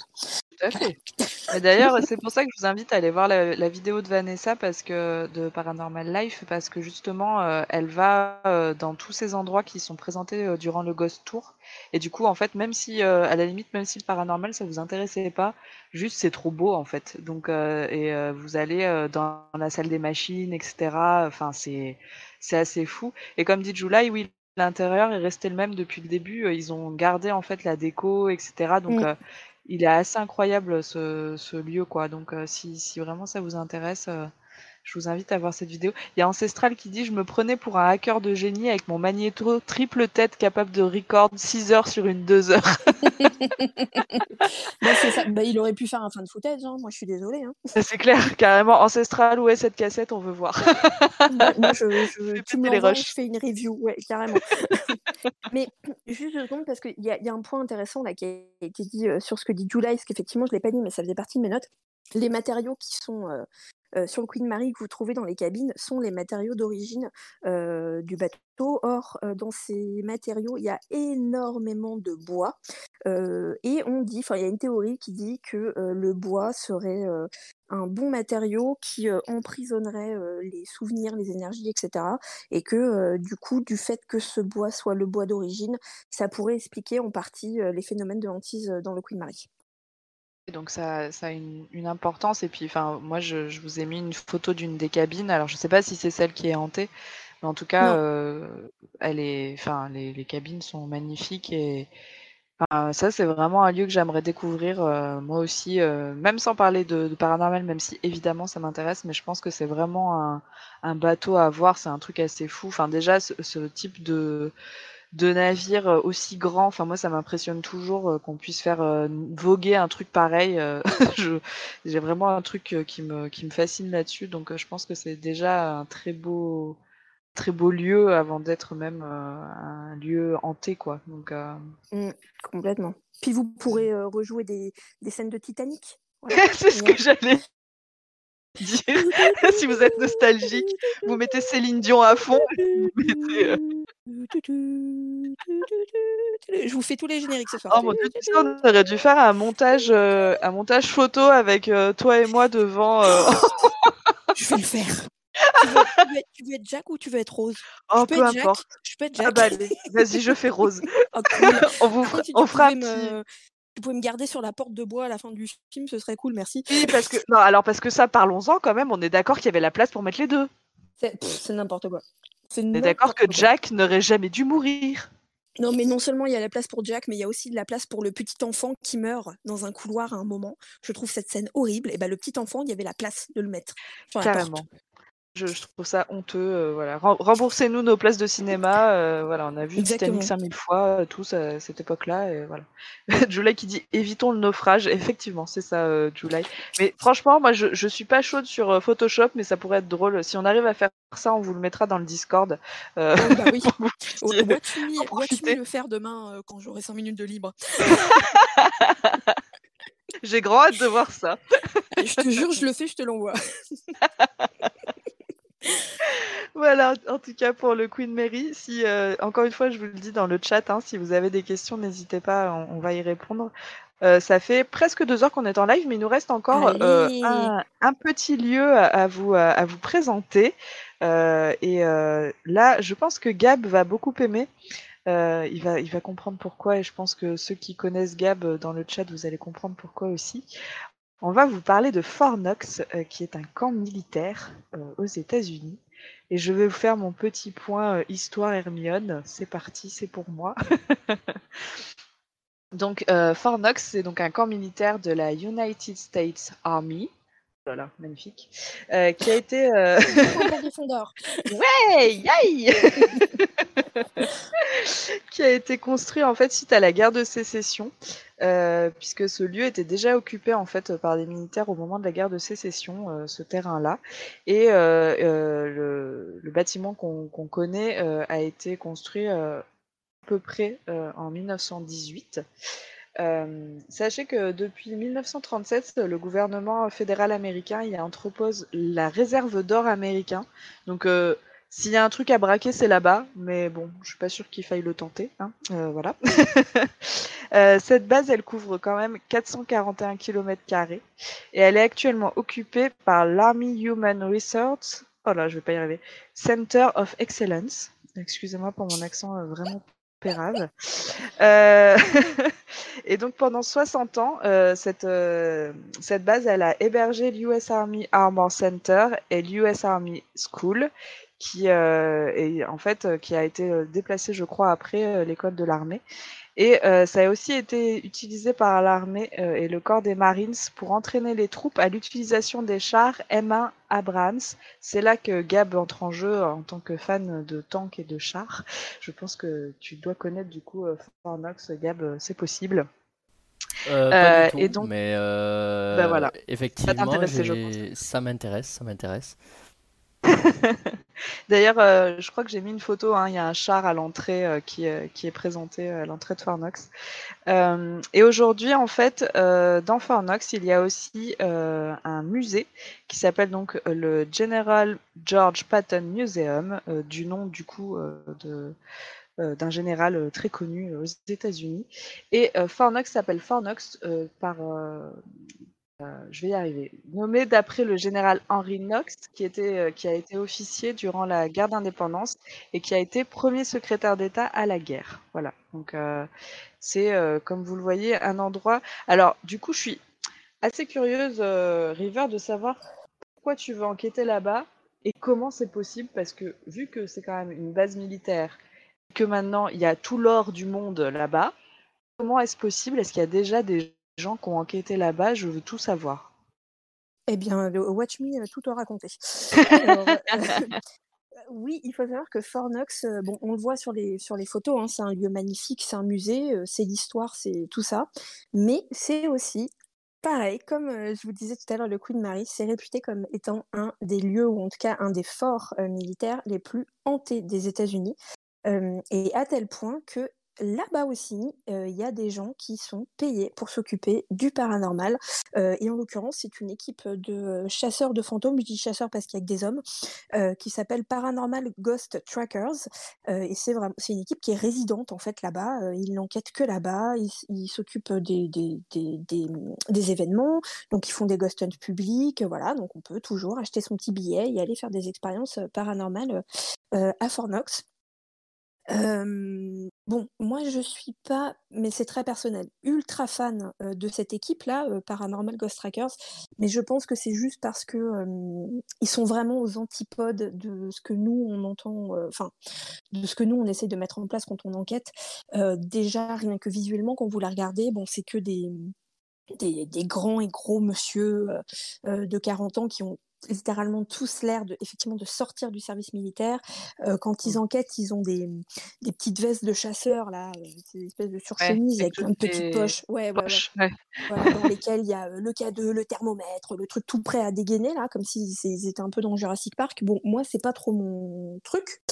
Tout à fait. <laughs> Et D'ailleurs, c'est pour ça que je vous invite à aller voir la, la vidéo de Vanessa parce que de Paranormal Life parce que justement, euh, elle va euh, dans tous ces endroits qui sont présentés euh, durant le Ghost Tour. Et du coup, en fait, même si à la limite, même si le paranormal ça vous intéressait pas, juste c'est trop beau en fait. Donc et vous allez dans la salle des machines, etc. Enfin, c'est c'est assez fou. Et comme dit July, oui, l'intérieur est resté le même depuis le début. Ils ont gardé en fait la déco, etc. Donc Mm. euh, il est assez incroyable ce, ce lieu quoi. Donc euh, si, si vraiment ça vous intéresse, euh, je vous invite à voir cette vidéo. Il y a Ancestral qui dit je me prenais pour un hacker de génie avec mon magnéto triple tête capable de record 6 heures sur une 2 heures. <laughs> Bah, ça. Bah, il aurait pu faire un fin de footage, hein. Moi, je suis désolée. Hein. c'est clair, carrément Ancestral, où est cette cassette On veut voir. Moi, moi, je, je- <laughs> Fais tu me je fais une review, ouais, carrément. <laughs> Mais juste deux secondes, parce qu'il y a, il y a un point intéressant là qui a été dit euh, sur ce que dit July, parce qu'effectivement, je ne l'ai pas dit, mais ça faisait partie de mes notes. Les matériaux qui sont euh, sur le Queen Mary que vous trouvez dans les cabines sont les matériaux d'origine euh, du bateau. Or, euh, dans ces matériaux, il y a énormément de bois. Euh, et on dit, enfin, il y a une théorie qui dit que euh, le bois serait euh, un bon matériau qui euh, emprisonnerait euh, les souvenirs, les énergies, etc. Et que euh, du coup, du fait que ce bois soit le bois d'origine, ça pourrait expliquer en partie euh, les phénomènes de hantise euh, dans le Queen Mary. Donc ça, ça a une, une importance. Et puis, enfin, moi, je, je vous ai mis une photo d'une des cabines. Alors, je sais pas si c'est celle qui est hantée, mais en tout cas, euh, elle est, enfin, les, les cabines sont magnifiques et enfin, ça, c'est vraiment un lieu que j'aimerais découvrir euh, moi aussi, euh, même sans parler de, de paranormal, même si évidemment ça m'intéresse, mais je pense que c'est vraiment un, un bateau à voir. C'est un truc assez fou. Enfin, déjà, ce, ce type de de navires euh, aussi grands. Enfin, moi, ça m'impressionne toujours euh, qu'on puisse faire euh, voguer un truc pareil. <laughs> J'ai vraiment un truc qui me, qui me fascine là-dessus. Donc, je pense que c'est déjà un très beau, très beau lieu avant d'être même un lieu hanté, quoi. Donc, Mm, complètement. Puis vous pourrez rejouer des, des scènes de Titanic. <laughs> Voilà. c'est ce que j'allais dire. <laughs> si vous êtes nostalgique, vous mettez Céline Dion à fond. Vous mettez, Je vous fais tous les génériques ce soir. Oh on aurait dû faire un montage, euh, un montage photo avec euh, toi et moi devant. euh, Je vais le faire. Tu veux, être, Jack ou tu veux être Rose Oh, je peux peu être Jack. importe. Je peux être Ah Jack. bah allez, vas-y, je fais rose. Oh, on vous, si fera tu pouvais me garder sur la porte de bois à la fin du film, ce serait cool, merci. Oui, non, alors parce que ça, parlons-en quand même. On est d'accord qu'il y avait la place pour mettre les deux. C'est n'importe quoi. On est d'accord que. Jack n'aurait jamais dû mourir? Non, mais non seulement il y a la place pour Jack, mais il y a aussi de la place pour le petit enfant qui meurt dans un couloir à un moment. Je trouve cette scène horrible. Et ben le petit enfant, il y avait la place de le mettre sur la porte. Je, je trouve ça honteux. euh, voilà. Rem- Remboursez-nous nos places de cinéma. euh, voilà, on a vu Exactement. Titanic 5000 fois, euh, tous à cette époque-là. Et voilà. <laughs> July qui dit évitons le naufrage. Effectivement, c'est ça, euh, July. Mais franchement, moi, je, je suis pas chaude sur euh, Photoshop, mais ça pourrait être drôle. Si on arrive à faire ça, on vous le mettra dans le Discord. euh, Oh, bah oui. <laughs> pour que vous Wa- puissiez- Watch me, en watch me profiter. le faire demain euh, quand j'aurai 5 minutes de libre? <laughs> J'ai grand hâte de voir ça. je te jure, je le fais, je te l'envoie. Voilà, en tout cas pour le Queen Mary. Si euh, encore une fois, je vous le dis dans le chat, hein, si vous avez des questions, n'hésitez pas, on, on va y répondre. Euh, ça fait presque deux heures qu'on est en live, mais il nous reste encore euh, un, un petit lieu à, à vous à, à vous présenter. Et là, je pense que Gab va beaucoup aimer. Euh, il va il va comprendre pourquoi, et je pense que ceux qui connaissent Gab dans le chat, vous allez comprendre pourquoi aussi. On va vous parler de Fort Knox, euh, qui est un camp militaire euh, aux États-Unis. Et je vais vous faire mon petit point euh, histoire Hermione. C'est parti, c'est pour moi. <laughs> donc, Fort Knox, c'est donc un camp militaire de la United States Army. Voilà, magnifique. Qui a été. <laughs> Hey, yay <laughs> <laughs> qui a été construit en fait suite à la guerre de sécession, euh, puisque ce lieu était déjà occupé en fait par des militaires au moment de la guerre de sécession, euh, ce terrain-là, et euh, le, bâtiment qu'on connaît a été construit à peu près en 1918. Euh, sachez que depuis 1937, le gouvernement fédéral américain y entrepose la réserve d'or américain. Donc S'il y a un truc à braquer, c'est là-bas, mais bon, je suis pas sûre qu'il faille le tenter. Hein. Euh, voilà. <laughs> Euh, cette base, elle couvre quand même 441 km et elle est actuellement occupée par l'Army Human Resource. Oh là, je vais pas y arriver. Center of Excellence. Excusez-moi pour mon accent euh, vraiment pérave. <laughs> Et donc pendant 60 ans, cette, cette base, elle a hébergé l'US Army Armor Center et l'US Army School, qui est en fait qui a été déplacé, je crois, après l'école de l'armée. Et euh, ça a aussi été utilisé par l'armée euh, et le corps des Marines pour entraîner les troupes à l'utilisation des chars M1 Abrams. C'est là que Gab entre en jeu en tant que fan de tanks et de chars. Je pense que tu dois connaître du coup euh, Fornox, Gab, c'est possible. Euh, pas du tout, et donc, mais ben voilà. effectivement, ça m'intéresse, ça m'intéresse. <laughs> D'ailleurs, euh, je crois que j'ai mis une photo. Hein, il y a un char à l'entrée euh, qui, qui, est présenté à l'entrée de Fornox. Euh, et aujourd'hui, en fait, dans Fornox, il y a aussi un musée qui s'appelle donc le General George Patton Museum, du nom du coup d'un général très connu aux États-Unis. Et Fornox s'appelle Fornox par euh, je vais y arriver. Nommé d'après le général Henry Knox, euh, qui a été officier durant la guerre d'indépendance et qui a été premier secrétaire d'État à la guerre. Voilà. Donc, euh, c'est, comme vous le voyez, un endroit. Alors, du coup, je suis assez curieuse, River, de savoir pourquoi tu veux enquêter là-bas et comment c'est possible, parce que vu que c'est quand même une base militaire, que maintenant il y a tout l'or du monde là-bas, comment est-ce possible? Est-ce qu'il y a déjà des gens qui ont enquêté là-bas, je veux tout savoir. Eh bien, Watch Me tout a raconté. <laughs> <laughs> oui, il faut savoir que Fornox, bon, on le voit sur les, sur les photos, hein, c'est un lieu magnifique, c'est un musée, c'est l'histoire, c'est tout ça. Mais c'est aussi, pareil, comme je vous disais tout à l'heure, le Queen Mary, c'est réputé comme étant un des lieux, ou en tout cas un des forts militaires les plus hantés des États-Unis. et à tel point que là-bas aussi, il y a des gens qui sont payés pour s'occuper du paranormal. et en l'occurrence, c'est une équipe de chasseurs de fantômes, je dis chasseurs parce qu'il y a que des hommes, qui s'appelle Paranormal Ghost Trackers. et c'est vraiment, c'est une équipe qui est résidente en fait là-bas. ils n'enquêtent que là-bas. Ils s'occupent des événements. Donc ils font des ghost hunts publics. Voilà, donc on peut toujours acheter son petit billet et aller faire des expériences paranormales à Fornox bon, moi je suis pas, mais c'est très personnel, ultra fan de cette équipe-là, Paranormal Ghost Trackers, mais je pense que c'est juste parce que ils sont vraiment aux antipodes de ce que nous on entend, enfin, de ce que nous on essaie de mettre en place quand on enquête. déjà, rien que visuellement, quand vous la regardez, bon, c'est que des, des, des, grands et gros monsieur de 40 ans qui ont littéralement tous l'air de effectivement de sortir du service militaire. Euh, quand ils mmh. enquêtent, ils ont des, des petites vestes de chasseurs là, des espèces de surchemises avec une petite poche, ouais, ouais, ouais. dans lesquelles il y a le K2, le thermomètre, le truc tout prêt à dégainer là, comme s'ils étaient un peu dans Jurassic Park. Bon, moi c'est pas trop mon truc.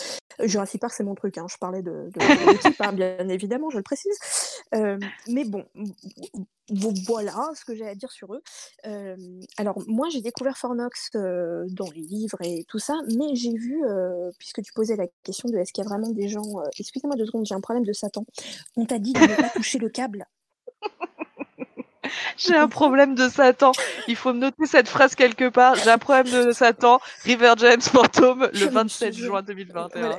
Jurassic Park c'est mon truc, hein. je parlais de, de, l'équipe, hein, bien évidemment, je le précise. mais bon, voilà ce que j'ai à dire sur eux. alors moi j'ai découvert Fornox dans les livres et tout ça, mais j'ai vu, puisque tu posais la question de est-ce qu'il y a vraiment des gens, excusez-moi deux secondes, j'ai un problème de Satan. On t'a dit de ne pas toucher le câble. <laughs> <laughs> J'ai un problème de Satan. Il faut me noter cette phrase quelque part. J'ai un problème de Satan. River James Fantôme, le 27 juin 2021.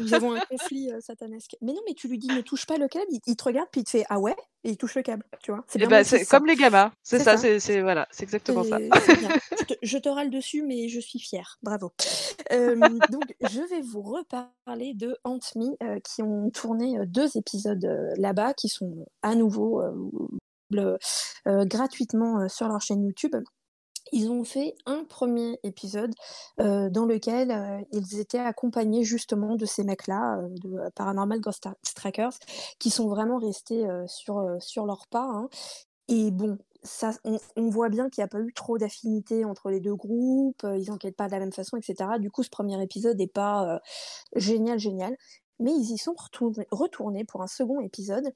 Nous avons un conflit euh, satanesque. Mais non, mais tu lui dis ne touche pas le câble, il, te regarde puis il te fait ah ouais et il touche le câble, tu vois. C'est eh ben, comme les gamins. C'est ça, c'est voilà, c'est exactement ça. Je te, râle dessus, mais je suis fière. Bravo. Euh, donc, je vais vous reparler de Ant Me, euh, qui ont tourné deux épisodes là-bas, qui sont à nouveau euh, gratuitement euh, sur leur chaîne YouTube. Ils ont fait un premier épisode euh, dans lequel ils étaient accompagnés justement de ces mecs-là, de Paranormal Ghost Trackers, qui sont vraiment restés sur, sur leur pas. Hein. Et bon, ça, on, voit bien qu'il n'y a pas eu trop d'affinité entre les deux groupes, ils n'enquêtent pas de la même façon, etc. Du coup, ce premier épisode n'est pas génial, génial. Mais ils y sont retournés pour un second épisode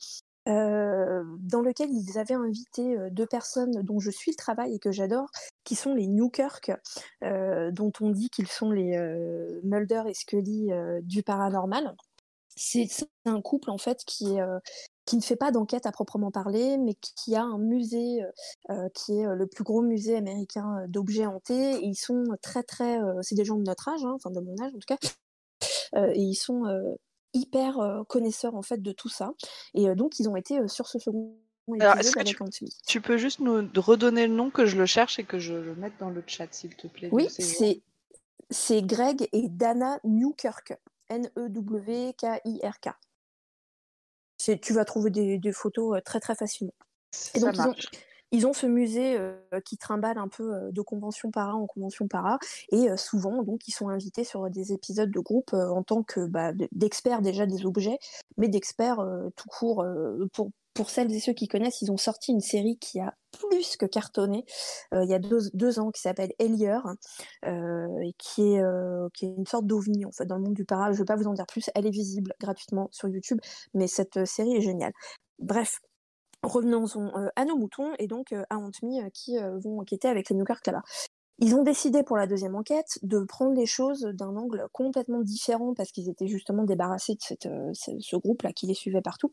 dans lequel ils avaient invité deux personnes dont je suis le travail et que j'adore, qui sont les Newkirk, dont on dit qu'ils sont les Mulder et Scully du paranormal. C'est un couple en fait qui qui ne fait pas d'enquête à proprement parler, mais qui a un musée qui est le plus gros musée américain d'objets hantés. Ils sont très très, c'est des gens de notre âge, hein, enfin de mon âge en tout cas, et ils sont hyper connaisseurs en fait de tout ça. Et donc ils ont été sur ce second alors, tu, tu, peux juste nous redonner le nom que je le cherche et que je le mette dans le chat, s'il te plaît Oui, c'est, c'est Greg et Dana Newkirk. N-E-W-K-I-R-K. Tu vas trouver des, photos très très facilement. Et donc, ils ont, ils ont, ce musée qui trimballe un peu de convention para en convention para, et souvent, donc, ils sont invités sur des épisodes de groupe en tant que bah, d'experts déjà des objets, mais d'experts tout court pour, pour celles et ceux qui connaissent, ils ont sorti une série qui a plus que cartonné euh, il y a deux, ans, qui s'appelle Elier, euh, qui est, euh, qui est une sorte d'ovni en fait dans le monde du para. Je ne vais pas vous en dire plus. Elle est visible gratuitement sur YouTube, mais cette série est géniale. Bref, revenons à nos moutons et donc à Antmi qui vont enquêter avec les Newkirk là-bas. Ils ont décidé pour la deuxième enquête de prendre les choses d'un angle complètement différent parce qu'ils étaient justement débarrassés de euh, ce, groupe-là qui les suivait partout.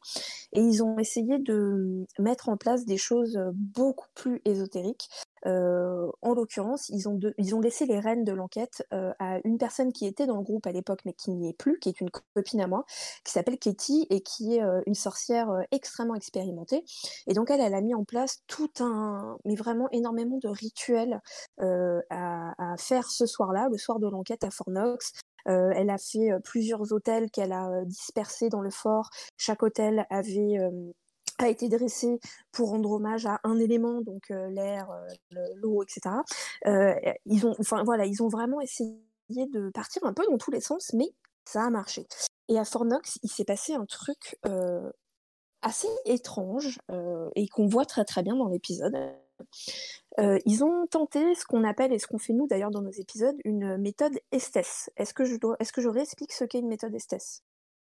Et ils ont essayé de mettre en place des choses beaucoup plus ésotériques. En l'occurrence, ils, ont laissé les rênes de l'enquête à une personne qui était dans le groupe à l'époque mais qui n'y est plus, qui est une copine à moi, qui s'appelle Katie et qui est une sorcière extrêmement expérimentée. Et donc elle, elle a mis en place tout un, mais vraiment énormément de rituels à, faire ce soir-là, le soir de l'enquête à Fort Knox. elle a fait plusieurs hôtels qu'elle a dispersés dans le fort. Chaque hôtel avait a été dressé pour rendre hommage à un élément, donc l'air, l'eau, etc. ils ont, enfin voilà, ils ont vraiment essayé de partir un peu dans tous les sens, mais ça a marché. Et à Fort Knox, il s'est passé un truc assez étrange et qu'on voit très très bien dans l'épisode. Euh, ils ont tenté ce qu'on appelle, et ce qu'on fait nous d'ailleurs dans nos épisodes, une méthode Estes. Est-ce que je dois, est-ce que je réexplique ce qu'est une méthode Estes?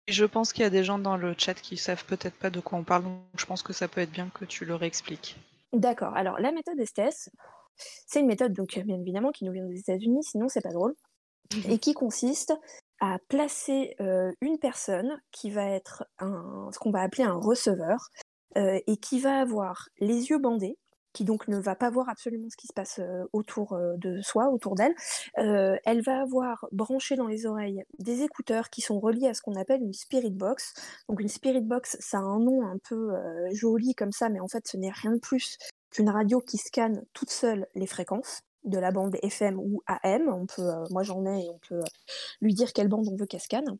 Je pense qu'il y a des gens dans le chat qui savent peut-être pas de quoi on parle, donc je pense que ça peut être bien que tu le réexpliques. D'accord. Alors la méthode Estes, c'est une méthode donc bien évidemment qui nous vient des États-Unis, sinon c'est pas drôle, mhm. et qui consiste à placer euh, une personne qui va être un, ce qu'on va appeler un receveur euh, et qui va avoir les yeux bandés, qui donc ne va pas voir absolument ce qui se passe autour de soi, autour d'elle. elle va avoir branché dans les oreilles des écouteurs qui sont reliés à ce qu'on appelle une spirit box. Donc une spirit box, ça a un nom un peu joli comme ça, mais en fait ce n'est rien de plus qu'une radio qui scanne toute seule les fréquences de la bande FM ou AM. On peut, moi j'en ai et on peut lui dire quelle bande on veut qu'elle scanne.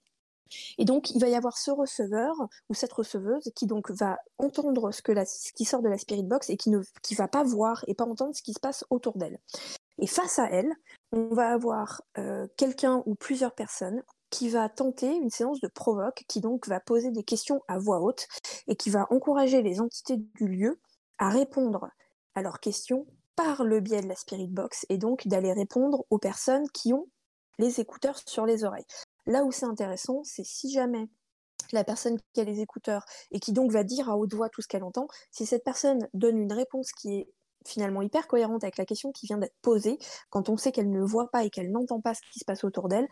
Et donc, il va y avoir ce receveur ou cette receveuse qui donc va entendre ce, qui sort de la spirit box et qui ne va pas voir et pas entendre ce qui se passe autour d'elle. Et face à elle, on va avoir euh, quelqu'un ou plusieurs personnes qui va tenter une séance de provoque, qui donc va poser des questions à voix haute et qui va encourager les entités du lieu à répondre à leurs questions par le biais de la spirit box et donc d'aller répondre aux personnes qui ont les écouteurs sur les oreilles. Là où c'est intéressant, c'est si jamais la personne qui a les écouteurs et qui donc va dire à haute voix tout ce qu'elle entend, si cette personne donne une réponse qui est finalement hyper cohérente avec la question qui vient d'être posée, quand on sait qu'elle ne voit pas et qu'elle n'entend pas ce qui se passe autour d'elle,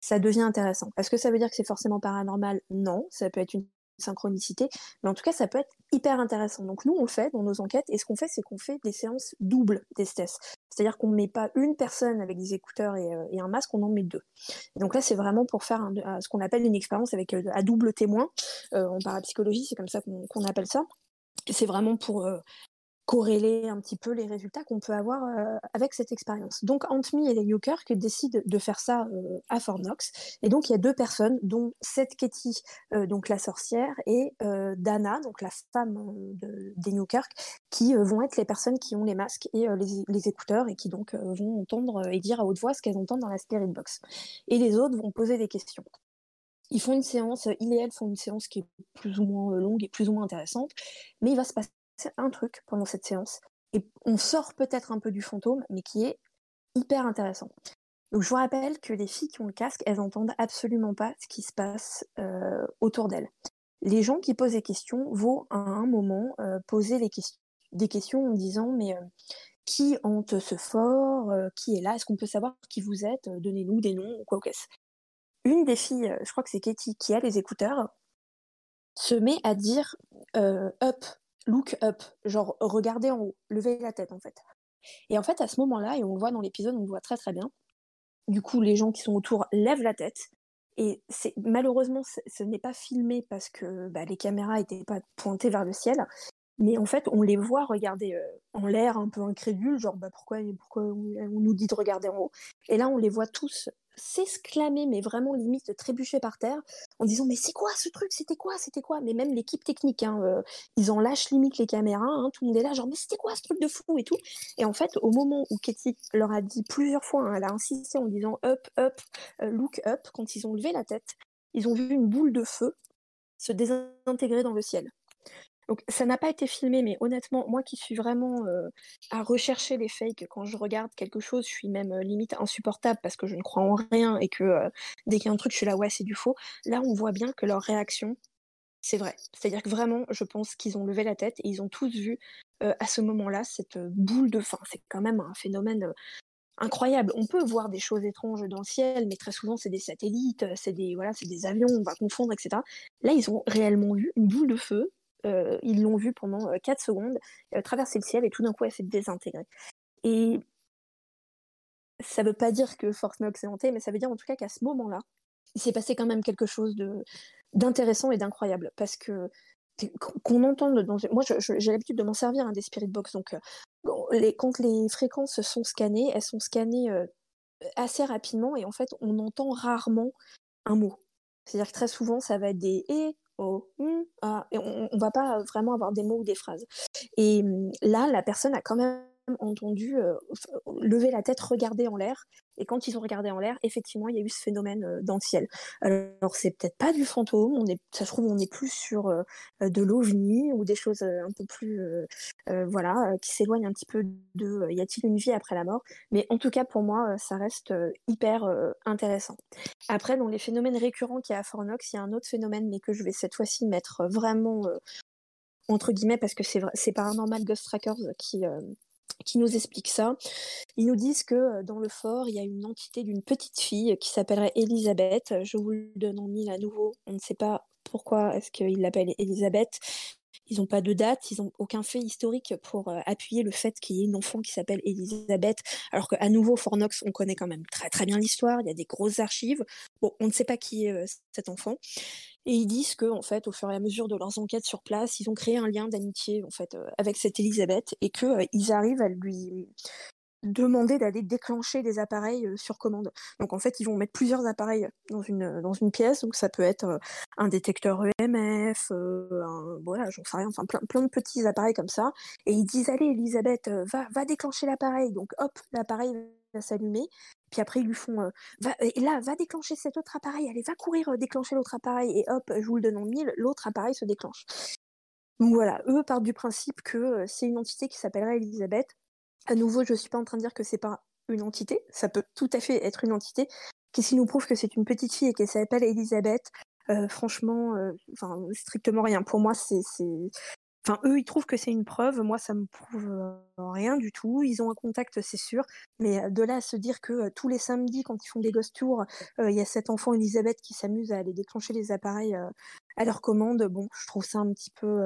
ça devient intéressant. Est-ce que ça veut dire que c'est forcément paranormal? Non, ça peut être une synchronicité, mais en tout cas, ça peut être hyper intéressant. Donc nous, on le fait dans nos enquêtes, et ce qu'on fait, c'est qu'on fait des séances doubles d'esthèse. C'est-à-dire qu'on ne met pas une personne avec des écouteurs et, euh, un masque, on en met deux. donc là, c'est vraiment pour faire ce qu'on appelle une expérience avec euh, à double témoin. Euh, en parapsychologie, c'est comme ça qu'on appelle ça. C'est vraiment pour corréler un petit peu les résultats qu'on peut avoir euh, avec cette expérience. Donc Antmi et les Newkirk décident de faire ça euh, à Fort Knox. Et donc il y a deux personnes, dont Seth Ketty, euh, donc la sorcière, et Dana, donc la femme de, des Newkirk, qui vont être les personnes qui ont les masques et les, les, écouteurs et qui donc vont entendre et dire à haute voix ce qu'elles entendent dans la spirit box. Et les autres vont poser des questions. Ils font une séance, ils et elles font une séance qui est plus ou moins longue et plus ou moins intéressante, mais il va se passer un truc pendant cette séance, et on sort peut-être un peu du fantôme, mais qui est hyper intéressant. Donc je vous rappelle que les filles qui ont le casque, elles entendent absolument pas ce qui se passe euh, autour d'elles. les gens qui posent des questions vont à un moment poser des questions en disant mais qui hante ce fort? Qui est là? Est-ce qu'on peut savoir qui vous êtes? Donnez-nous des noms ou quoi que ce Une des filles, je crois que c'est Katie, qui a les écouteurs, se met à dire up, look up, genre regardez en haut, levez la tête en fait. Et en fait, à ce moment-là, et on le voit dans l'épisode, on le voit très très bien, du coup, les gens qui sont autour lèvent la tête. Et c'est malheureusement, ce n'est pas filmé parce que bah, les caméras n'étaient pas pointées vers le ciel. Mais en fait, on les voit regarder euh, en l'air, un peu incrédule, genre bah, pourquoi, pourquoi on, nous dit de regarder en haut? Et là, on les voit tous s'exclamer, mais vraiment limite trébucher par terre, en disant mais c'est quoi ce truc, c'était quoi, c'était quoi? Mais même l'équipe technique, hein, euh, ils en lâchent limite les caméras, hein, tout le monde est là, genre mais c'était quoi ce truc de fou? Et tout. Et en fait, au moment où Katie leur a dit plusieurs fois, hein, elle a insisté en disant up, up, euh, look up, quand ils ont levé la tête, ils ont vu une boule de feu se désintégrer dans le ciel. Donc ça n'a pas été filmé, mais honnêtement, moi qui suis vraiment euh, à rechercher les fakes, quand je regarde quelque chose, je suis même euh, limite insupportable parce que je ne crois en rien et que euh, dès qu'il y a un truc, je suis là, ouais, c'est du faux. Là, on voit bien que leur réaction, c'est vrai. C'est-à-dire que vraiment, je pense qu'ils ont levé la tête et ils ont tous vu à ce moment-là cette boule de fin. C'est quand même un phénomène incroyable. On peut voir des choses étranges dans le ciel, mais très souvent c'est des satellites, c'est des voilà, c'est des avions, on va confondre, etc. Là, ils ont réellement vu une boule de feu euh, ils l'ont vu pendant 4 euh, secondes euh, traverser le ciel et tout d'un coup elle s'est désintégrée. Et ça veut pas dire que Fort Knox est hanté, mais ça veut dire en tout cas qu'à ce moment-là, il s'est passé quand même quelque chose de d'intéressant et d'incroyable. Parce que qu'on entende moi j'ai l'habitude de m'en servir hein, des spirit box. Donc les, quand les fréquences sont scannées elles sont scannées assez rapidement. Et en fait on entend rarement un mot. C'est-à-dire que très souvent ça va être des et oh, hmm, ah, on, on va pas vraiment avoir des mots ou des phrases. Et hum, là, la personne a quand même entendu euh, lever la tête, regarder en l'air. Et quand ils ont regardé en l'air, effectivement, il y a eu ce phénomène euh, dans le ciel. Alors, c'est peut-être pas du fantôme, on est, ça se trouve, on est plus sur euh, de l'ovni ou des choses un peu plus, voilà, qui s'éloignent un petit peu de y a-t-il une vie après la mort? Mais en tout cas, pour moi, ça reste hyper intéressant. Après, dans les phénomènes récurrents qu'il y a à Fornox, il y a un autre phénomène, mais que je vais cette fois-ci mettre vraiment entre guillemets parce que c'est c'est Paranormal Ghost Trackers qui qui nous explique ça. Ils nous disent que euh, dans le fort, il y a une entité d'une petite fille qui s'appellerait Elisabeth. Je vous le donne en mille à nouveau. On ne sait pas pourquoi est-ce qu'ils l'appellent Elisabeth. Ils n'ont pas de date, ils n'ont aucun fait historique pour euh, appuyer le fait qu'il y ait une enfant qui s'appelle Elisabeth. Alors qu'à nouveau, Fornox, on connaît quand même très très bien l'histoire. Il y a des grosses archives. On ne sait pas qui est euh, cet enfant. Et ils disent que, en fait, au fur et à mesure de leurs enquêtes sur place, ils ont créé un lien d'amitié, euh, avec cette Elisabeth et que euh, ils arrivent à lui demander d'aller déclencher des appareils euh, sur commande. Donc en fait, ils vont mettre plusieurs appareils dans une une pièce. Donc ça peut être un détecteur EMF, un, voilà, j'en sais rien, enfin plein plein de petits appareils comme ça. Et ils disent allez, Elisabeth, va va déclencher l'appareil. Donc hop, l'appareil va s'allumer. Puis après, ils lui font, euh, va, là, va déclencher cet autre appareil, allez, va courir euh, déclencher l'autre appareil, et hop, je vous le donne en mille, l'autre appareil se déclenche. Donc voilà, eux partent du principe que euh, c'est une entité qui s'appellerait Elisabeth. À nouveau, je suis pas en train de dire que c'est pas une entité, ça peut tout à fait être une entité. Qu'est-ce qui nous prouve que c'est une petite fille et qu'elle s'appelle Elisabeth franchement, enfin strictement rien. Pour moi, c'est Enfin, eux, ils trouvent que c'est une preuve. Moi, ça me prouve euh, rien du tout. Ils ont un contact, c'est sûr. Mais euh, de là à se dire que euh, tous les samedis, quand ils font des ghost tours, il y a cet enfant Elisabeth qui s'amuse à aller déclencher les appareils à leur commande. Bon, je trouve ça un petit peu,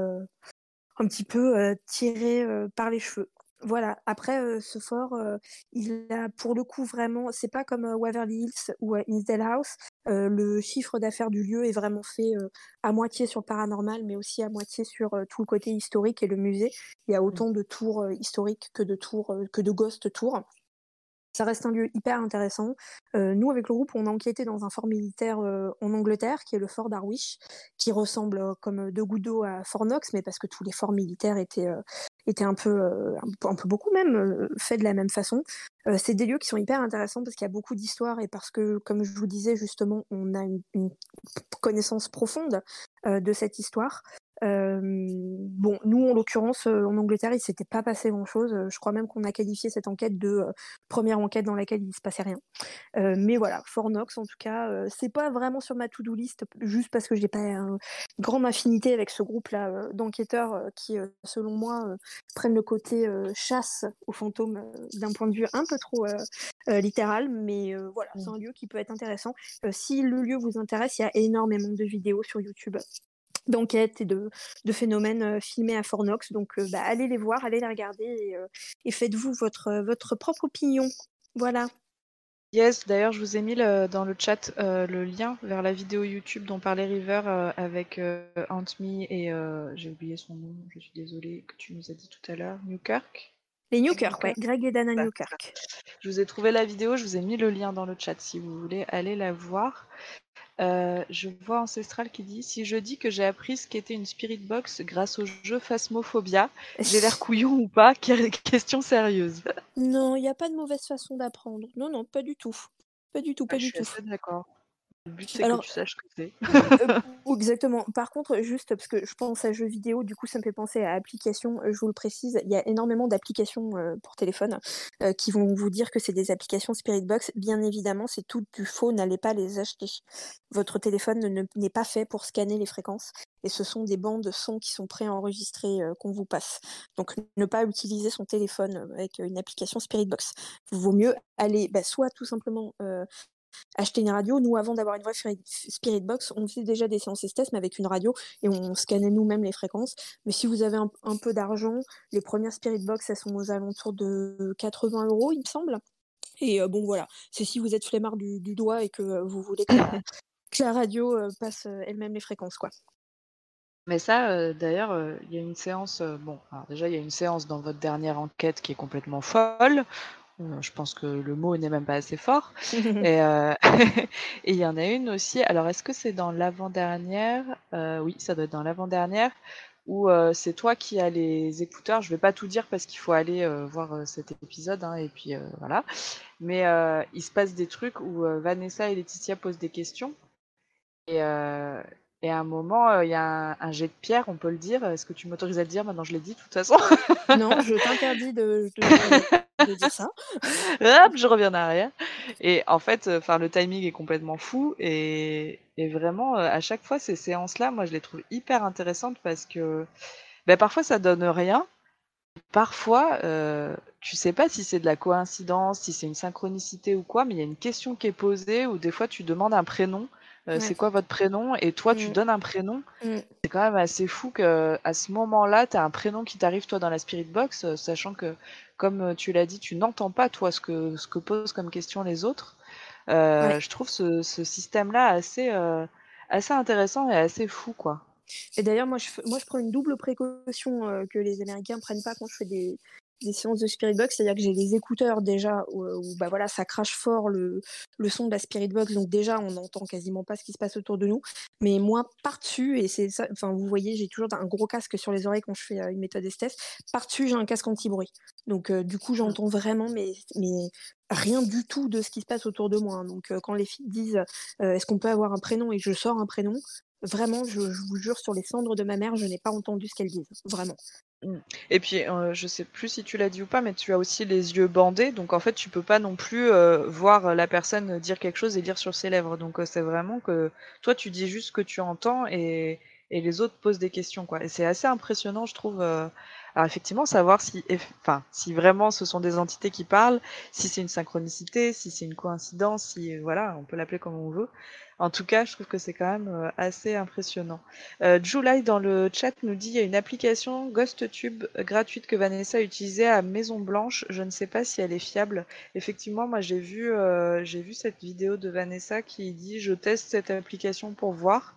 un petit peu tiré par les cheveux. Voilà. Après, euh, ce fort, euh, il a pour le coup vraiment, c'est pas comme euh, Waverly Hills ou Innsdale House. le chiffre d'affaires du lieu est vraiment fait à moitié sur le paranormal, mais aussi à moitié sur tout le côté historique et le musée. Il y a autant de tours historiques que de tours que de ghost tours. Ça reste un lieu hyper intéressant. Euh, nous, avec le groupe, on a enquêté dans un fort militaire euh, en Angleterre, qui est le fort d'Arwish, qui ressemble euh, comme deux gouttes d'eau à Fort Knox, mais parce que tous les forts militaires étaient, étaient un, peu, un peu, beaucoup même, faits de la même façon. c'est des lieux qui sont hyper intéressants parce qu'il y a beaucoup d'histoires et parce que, comme je vous disais justement, on a une, une connaissance profonde de cette histoire. Bon, nous, en l'occurrence, en Angleterre, il s'était pas passé grand-chose. Je crois même qu'on a qualifié cette enquête de première enquête dans laquelle il se passait rien. mais voilà, Fornox, en tout cas, c'est pas vraiment sur ma to-do list, juste parce que j'ai pas une grande affinité avec ce groupe-là d'enquêteurs qui, selon moi, prennent le côté chasse aux fantômes d'un point de vue un peu trop littéral. Mais voilà, c'est un lieu qui peut être intéressant. si le lieu vous intéresse, il y a énormément de vidéos sur YouTube d'enquêtes et de, phénomènes filmés à Fornox. Donc bah, allez les voir, allez les regarder et, faites-vous votre, votre propre opinion. Voilà. Yes, d'ailleurs, je vous ai mis dans le chat le lien vers la vidéo YouTube dont parlait River avec Antme et j'ai oublié son nom, je suis désolée, que tu nous as dit tout à l'heure, Newkirk. Les Newkirk, ouais, Greg et Dana Newkirk. Je vous ai trouvé la vidéo, je vous ai mis le lien dans le chat si vous voulez aller la voir. Euh, je vois Ancestral qui dit Si je dis que j'ai appris ce qu'était une Spirit Box grâce au jeu Phasmophobia, j'ai l'air couillon ou pas? <laughs> Question sérieuse. Non, il n'y a pas de mauvaise façon d'apprendre. Non, non, pas du tout. Pas du tout, pas ah, du je suis tout. D'accord. Le but, c'est que tu saches ce que c'est. <laughs> Euh, <laughs> exactement. Par contre, juste parce que je pense à jeux vidéo, du coup, ça me fait penser à applications. Euh, je vous le précise, il y a énormément d'applications euh, pour téléphone qui vont vous dire que c'est des applications Spirit Box. Bien évidemment, c'est tout du faux. N'allez pas les acheter. Votre téléphone n'est pas fait pour scanner les fréquences. Et ce sont des bandes de son qui sont préenregistrées qu'on vous passe. Donc, ne pas utiliser son téléphone avec une application Spirit Box. Il vaut mieux aller bah, soit tout simplement acheter une radio. Nous, avant d'avoir une vraie Spirit Box, on faisait déjà des séances mais avec une radio, et on scannait nous-mêmes les fréquences. Mais si vous avez un, peu d'argent, les premières Spirit Box, elles sont aux alentours de 80 euros, il me semble. Et euh, bon, voilà, c'est si vous êtes flemmard du, doigt et que euh, vous voulez que la, <laughs> radio euh, passe elle-même les fréquences, quoi. Mais ça, d'ailleurs, il y a une séance, bon, alors déjà, il y a une séance dans votre dernière enquête qui est complètement folle, je pense que le mot n'est même pas assez fort. <laughs> Euh, <laughs> et il y en a une aussi. Alors, est-ce que c'est dans l'avant-dernière euh, Oui, ça doit être dans l'avant-dernière. Où c'est toi qui as les écouteurs. Je vais pas tout dire parce qu'il faut aller voir cet épisode. Hein, et puis voilà. Mais il se passe des trucs où Vanessa et Laetitia posent des questions. Et, et à un moment, il y a un, jet de pierre, on peut le dire. Est-ce que tu m'autorises à le dire Maintenant, je l'ai dit, de toute façon? <laughs> non, je t'interdis de, de, dire ça. <laughs> Hop, je reviens en arrière. Et en fait, enfin, le timing est complètement fou. Et, et vraiment, à chaque fois, ces séances-là, moi, je les trouve hyper intéressantes parce que ben, parfois, ça donne rien. Parfois, euh, tu sais pas si c'est de la coïncidence, si c'est une synchronicité ou quoi, mais il y a une question qui est posée ou des fois tu demandes un prénom euh, c'est quoi votre prénom? Et toi tu mmh. donnes un prénom? Mmh. C'est quand même assez fou que à ce moment-là, tu as un prénom qui t'arrive toi dans la spirit box, euh, sachant que comme euh, tu l'as dit, tu n'entends pas toi ce que ce que posent comme question les autres. Je trouve ce, ce système-là assez assez intéressant et assez fou quoi. Et d'ailleurs, moi je, moi, je prends une double précaution que les Américains prennent pas quand je fais des, des séances de Spirit Box, c'est-à-dire que j'ai les écouteurs déjà où, bah voilà, ça crache fort le, le, son de la Spirit Box, donc déjà on n'entend quasiment pas ce qui se passe autour de nous. Mais moi, par-dessus, et c'est ça, enfin vous voyez, j'ai toujours un gros casque sur les oreilles quand je fais euh, une méthode esthèse, par-dessus j'ai un casque anti-bruit. Donc euh, du coup mmh. j'entends vraiment, mais, mais rien du tout de ce qui se passe autour de moi. Hein. Donc euh, quand les filles disent est-ce qu'on peut avoir un prénom et je sors un prénom, vraiment, je, vous jure sur les cendres de ma mère, je n'ai pas entendu ce qu'elles disent, vraiment. Mmh. Et puis, euh, je sais plus si tu l'as dit ou pas, mais tu as aussi les yeux bandés, donc en fait, tu peux pas non plus euh, voir la personne dire quelque chose et lire sur ses lèvres. Donc, euh, c'est vraiment que toi, tu dis juste ce que tu entends et, et les autres posent des questions, quoi. Et c'est assez impressionnant, je trouve. Alors, effectivement, savoir si, enfin, si vraiment ce sont des entités qui parlent, si c'est une synchronicité, si c'est une coïncidence, si, voilà, on peut l'appeler comme on veut. En tout cas, je trouve que c'est quand même euh, assez impressionnant. Euh, July dans le chat nous dit il y a une application GhostTube euh, gratuite que Vanessa utilisait à Maison Blanche. Je ne sais pas si elle est fiable. Effectivement, moi j'ai vu euh, j'ai vu cette vidéo de Vanessa qui dit je teste cette application pour voir.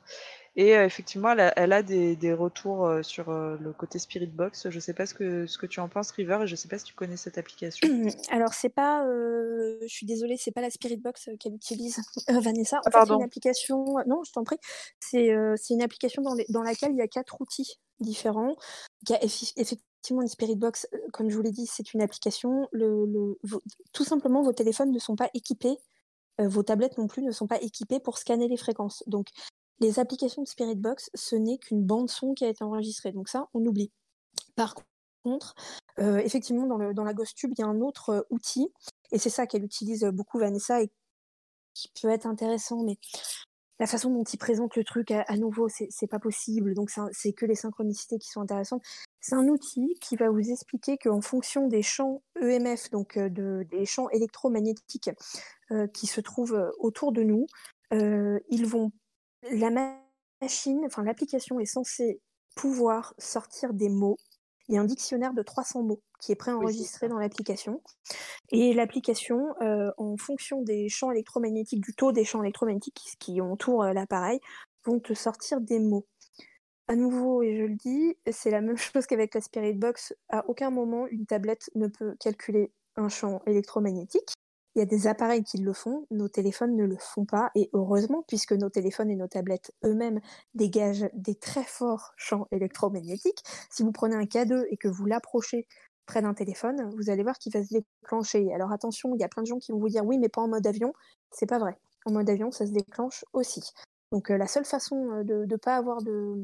Et euh, effectivement, elle a, des, retours euh, sur euh, le côté Spirit Box. Je ne sais pas ce que, ce que tu en penses, River, et je ne sais pas si tu connais cette application. <clears throat> Alors, c'est pas, je suis désolée, c'est pas la Spirit Box qu'elle utilise, Vanessa. En ah, fait, une application, non, je t'en prie, c'est une application dans, dans, laquelle il y a quatre outils différents. Il y a effectivement une Spirit Box, comme je vous l'ai dit, c'est une application. Le, le, tout simplement, vos téléphones ne sont pas équipés vos tablettes non plus ne sont pas équipées pour scanner les fréquences. Donc, les applications de Spirit Box, ce n'est qu'une bande son qui a été enregistrée. Donc ça, on oublie. Par contre, euh, effectivement, dans, la Ghost Tube, il y a un autre euh, outil, et c'est ça qu'elle utilise beaucoup, Vanessa, et qui peut être intéressant, mais la façon dont il présente le truc à, nouveau, c'est pas possible. Donc c'est que les synchronicités qui sont intéressantes. C'est un outil qui va vous expliquer qu'en fonction des champs EMF, donc euh, de, des champs électromagnétiques qui se trouvent autour de nous, ils vont la machine, enfin l'application est censée pouvoir sortir des mots. Il y a un dictionnaire de 300 mots qui est préenregistré dans l'application. Et l'application, euh, en fonction des champs électromagnétiques, du taux des champs électromagnétiques qui entourent euh, l'appareil, vont te sortir des mots. À nouveau, et je le dis, c'est la même <laughs> chose qu'avec la Spirit Box. À aucun moment, une tablette ne peut calculer un champ électromagnétique. Il y a des appareils qui le font, nos téléphones ne le font pas, et heureusement, puisque nos téléphones et nos tablettes eux-mêmes dégagent des très forts champs électromagnétiques. Si vous prenez un K2 et que vous l'approchez près d'un téléphone, vous allez voir qu'il va se déclencher. Alors attention, il y a plein de gens qui vont vous dire oui, mais pas en mode avion. C'est pas vrai. En mode avion, ça se déclenche aussi. Donc euh, la seule façon euh, de ne pas avoir de,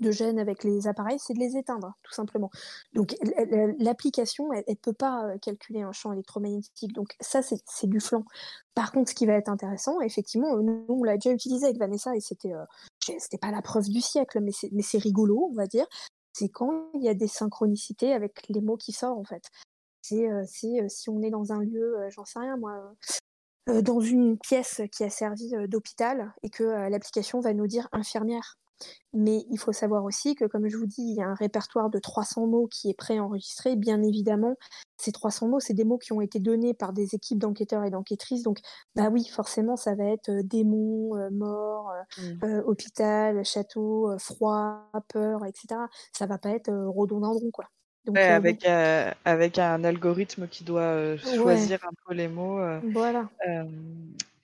de gêne avec les appareils, c'est de les éteindre, tout simplement. Donc l'application, elle ne peut pas euh, calculer un champ électromagnétique. Donc ça, c'est du flanc. Par contre, ce qui va être intéressant, effectivement, nous, on l'a déjà utilisé avec Vanessa et c'était euh, c'était pas la preuve du siècle, mais c'est rigolo, on va dire. C'est quand il y a des synchronicités avec les mots qui sortent, en fait. C'est euh, si on est dans un lieu, j'en sais rien, moi, dans une pièce qui a servi d'hôpital et que l'application va nous dire infirmière mais il faut savoir aussi que, comme je vous dis, il y a un répertoire de 300 mots qui est préenregistré. Bien évidemment, ces 300 mots, c'est des mots qui ont été donnés par des équipes d'enquêteurs et d'enquêtrices. Donc, bah oui, forcément, ça va être euh, démon, euh, mort, mmh. euh, hôpital, château, froid, peur, etc. Ça va pas être rhododendron, quoi. Donc, avec, avec un algorithme qui doit choisir un peu les mots. voilà.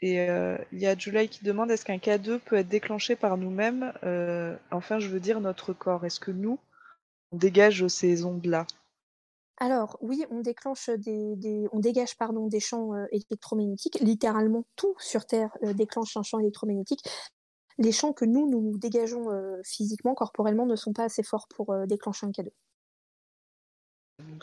Et euh, il y a Julie qui demande est-ce qu'un K2 peut être déclenché par nous-mêmes? Euh, Enfin, je veux dire notre corps. Est-ce que nous, on dégage ces ondes-là? Alors oui, on déclenche des, on dégage pardon des champs euh, électromagnétiques. Littéralement, tout sur Terre déclenche un champ électromagnétique. Les champs que nous nous dégageons physiquement, corporellement, ne sont pas assez forts pour déclencher un K2.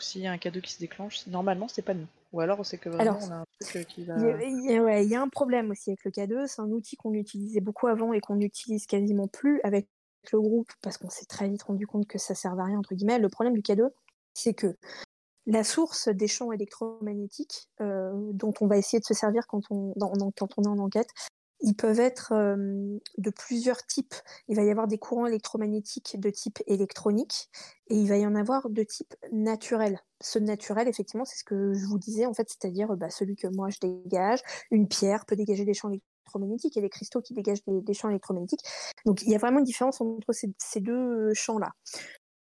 Donc s'il y a un K2 qui se déclenche, normalement c'est pas nous. Ou alors c'est que vraiment on a un truc euh, qui va. Il y, a un problème aussi avec le K2, c'est un outil qu'on utilisait beaucoup avant et qu'on n'utilise quasiment plus avec le groupe parce qu'on s'est très vite rendu compte que ça sert à rien entre guillemets. Le problème du K2, c'est que la source des champs électromagnétiques euh, dont on va essayer de se servir quand on, quand on est en enquête, ils peuvent être de plusieurs types. Il va y avoir des courants électromagnétiques de type électronique et il va y en avoir de type naturel. Ce naturel, effectivement, c'est ce que je vous disais, en fait, c'est-à-dire bah, celui que moi je dégage. Une pierre peut dégager des champs électromagnétiques et les cristaux qui dégagent des, champs électromagnétiques. Donc il y a vraiment une différence entre ces, ces deux champs-là.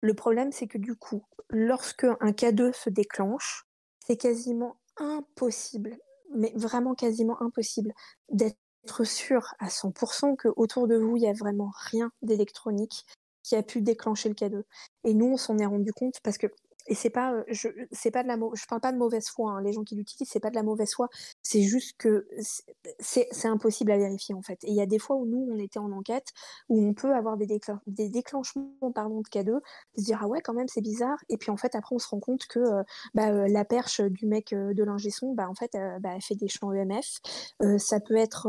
Le problème, c'est que du coup, lorsque un K2 se déclenche, c'est quasiment impossible, mais vraiment quasiment impossible d'être sûr à 100% que autour de vous, il y a vraiment rien d'électronique qui a pu déclencher le K2. Et nous, on s'en est rendu compte parce que et c'est pas, je, c'est pas de la, je parle pas de mauvaise foi. Hein. Les gens qui l'utilisent, c'est pas de la mauvaise foi. C'est juste que c'est, impossible à vérifier en fait. Et il y a des fois où nous, on était en enquête, où on peut avoir des, déclenchements pardon de K2, se dire ah ouais quand même c'est bizarre. Et puis en fait après on se rend compte que bah, la perche du mec de l'ingé bah en fait bah, elle fait des champs EMF. ça peut être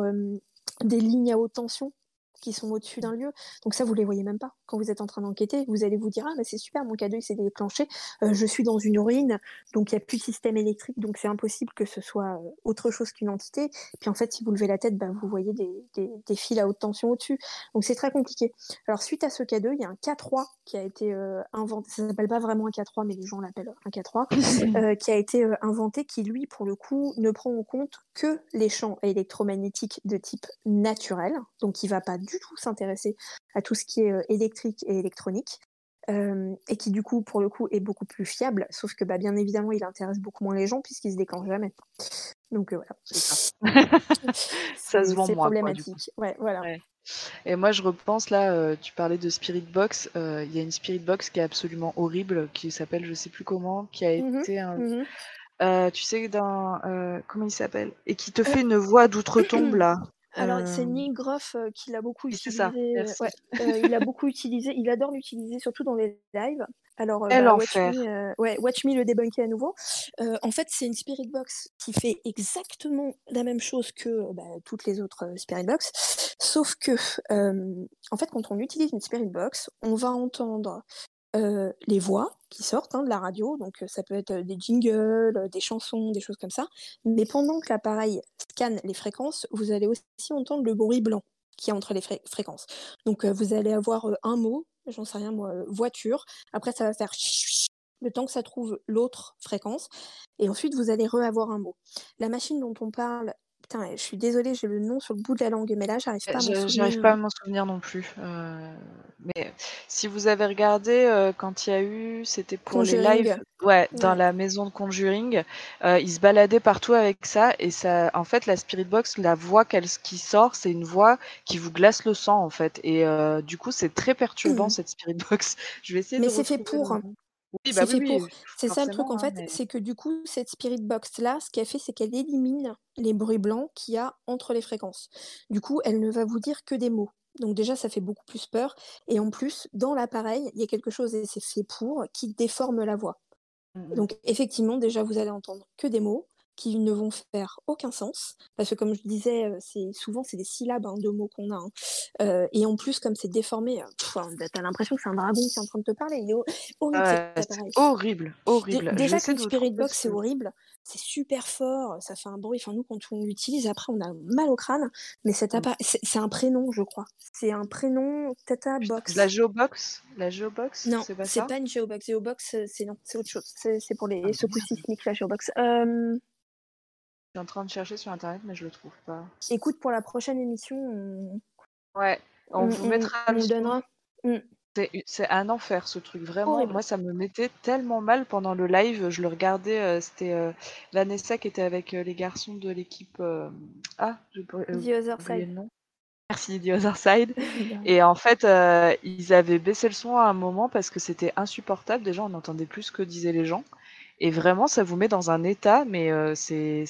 des lignes à haute tension qui sont au-dessus d'un lieu. Donc ça, vous les voyez même pas. Quand vous êtes en train d'enquêter, vous allez vous dire ah mais c'est super, mon cadeau il s'est déclenché, euh, je suis dans une ruine, donc il n'y a plus de système électrique, donc c'est impossible que ce soit euh, autre chose qu'une entité. Puis en fait, si vous levez la tête, bah, vous voyez des, des, fils à haute tension au-dessus. Donc c'est très compliqué. Alors suite à ce K2, il y a un K3 qui a été euh, inventé. Ça s'appelle pas vraiment un K3, mais les gens l'appellent un K3, <laughs> qui a été inventé, qui lui pour le coup ne prend en compte que les champs électromagnétiques de type naturel, donc il va pas du tout s'intéresser à tout ce qui est euh, électrique et électronique. Euh, et qui du coup, pour le coup, est beaucoup plus fiable, sauf que bah, bien évidemment, il intéresse beaucoup moins les gens puisqu'il se déclenche jamais. Donc euh, voilà. <laughs> ça. se vend moins. C'est problématique. Ouais, voilà. Et moi, je repense là, tu parlais de Spirit Box. Il y a une Spirit Box qui est absolument horrible, qui s'appelle je sais plus comment, qui a mmh été un. Mmh tu sais, dans. comment il s'appelle? Et qui te fait une voix d'outre-tombe là. Alors, c'est Nick Groff qui l'a beaucoup ça, utilisé. ouais, euh, il l'a beaucoup utilisé. Il adore l'utiliser, surtout dans les lives. Alors, bah, Watch. Me, ouais, Watch Me le débunker à nouveau. En fait, c'est une Spirit Box qui fait exactement la même chose que bah, toutes les autres Spirit Box, sauf que, en fait, quand on utilise une Spirit Box, on va entendre euh, les voix qui sortent hein, de la radio, donc euh, ça peut être euh, des jingles, des chansons, des choses comme ça. Mais pendant que l'appareil scanne les fréquences, vous allez aussi entendre le bruit blanc qui est entre les fré- fréquences. Donc vous allez avoir un mot, j'en sais rien moi, voiture. Après ça va faire le temps que ça trouve l'autre fréquence, et ensuite vous allez re-avoir un mot. La machine dont on parle, putain, je suis désolée, j'ai le nom sur le bout de la langue, mais là j'arrive pas à m'en Je- souvenir. J'arrive pas à m'en souvenir non plus. euh, mais si vous avez regardé euh, quand il y a eu, c'était pour les Conjuring. lives, ouais, dans Ouais. la maison de Conjuring, euh, ils se baladaient partout avec ça et ça, en fait, la Spirit Box, la voix qu'elle qui sort, c'est une voix qui vous glace le sang en fait. Et euh, du coup, c'est très perturbant Mhm. cette Spirit Box. <laughs> Je vais essayer Mais de c'est fait retrouver pour. nom. Oui, C'est bah oui, fait oui, pour. C'est ça le truc forcément, en hein, fait, mais c'est que du coup, cette Spirit Box là, ce qu'elle fait, c'est qu'elle élimine les bruits blancs qu'il y a entre les fréquences. Du coup, elle ne va vous dire que des mots. Donc déjà, ça fait beaucoup plus peur. Et en plus, dans l'appareil, il y a quelque chose, et c'est fait pour, qui déforme la voix. Mhm. Donc effectivement, déjà, vous allez entendre que des mots qui ne vont faire aucun sens. Parce que comme je disais, euh, c'est souvent c'est des syllabes hein, de mots qu'on a. hein. Euh, et en plus, comme c'est déformé, euh, pff, hein, t'as l'impression que c'est un dragon qui est en train de te parler. Il est ho- horrible horrible, déjà de vous Spirit Box, c'est ce. horrible. C'est super fort, ça fait un bruit. Enfin, nous, quand on l'utilise, après, on a mal au crâne. Mais Mm. c'est c'est un prénom, je crois. C'est un prénom Tata Box. La Geobox, la Geobox, Non, c'est pas pas une Geobox. Geobox, euh, c'est non, c'est autre chose. C'est pour Ah, les secousses sismiques, la Geobox. Euh, Je suis en train de chercher sur internet, mais je le trouve pas. écoute, pour la prochaine émission, on, Ouais, on on, vous mettra on le donnera. Mm, C'est un enfer ce truc, vraiment. horrible. Moi, ça me mettait tellement mal pendant le live. Je le regardais, euh, c'était euh, Vanessa qui était avec euh, les garçons de l'équipe. euh, Ah, euh, The Other Side. le. Merci, The Other Side. <laughs> Et en fait, ils avaient baissé le son à un moment parce que c'était insupportable. Déjà, on n'entendait plus ce que disaient les gens. Et vraiment, ça vous met dans un état, mais euh, c'est,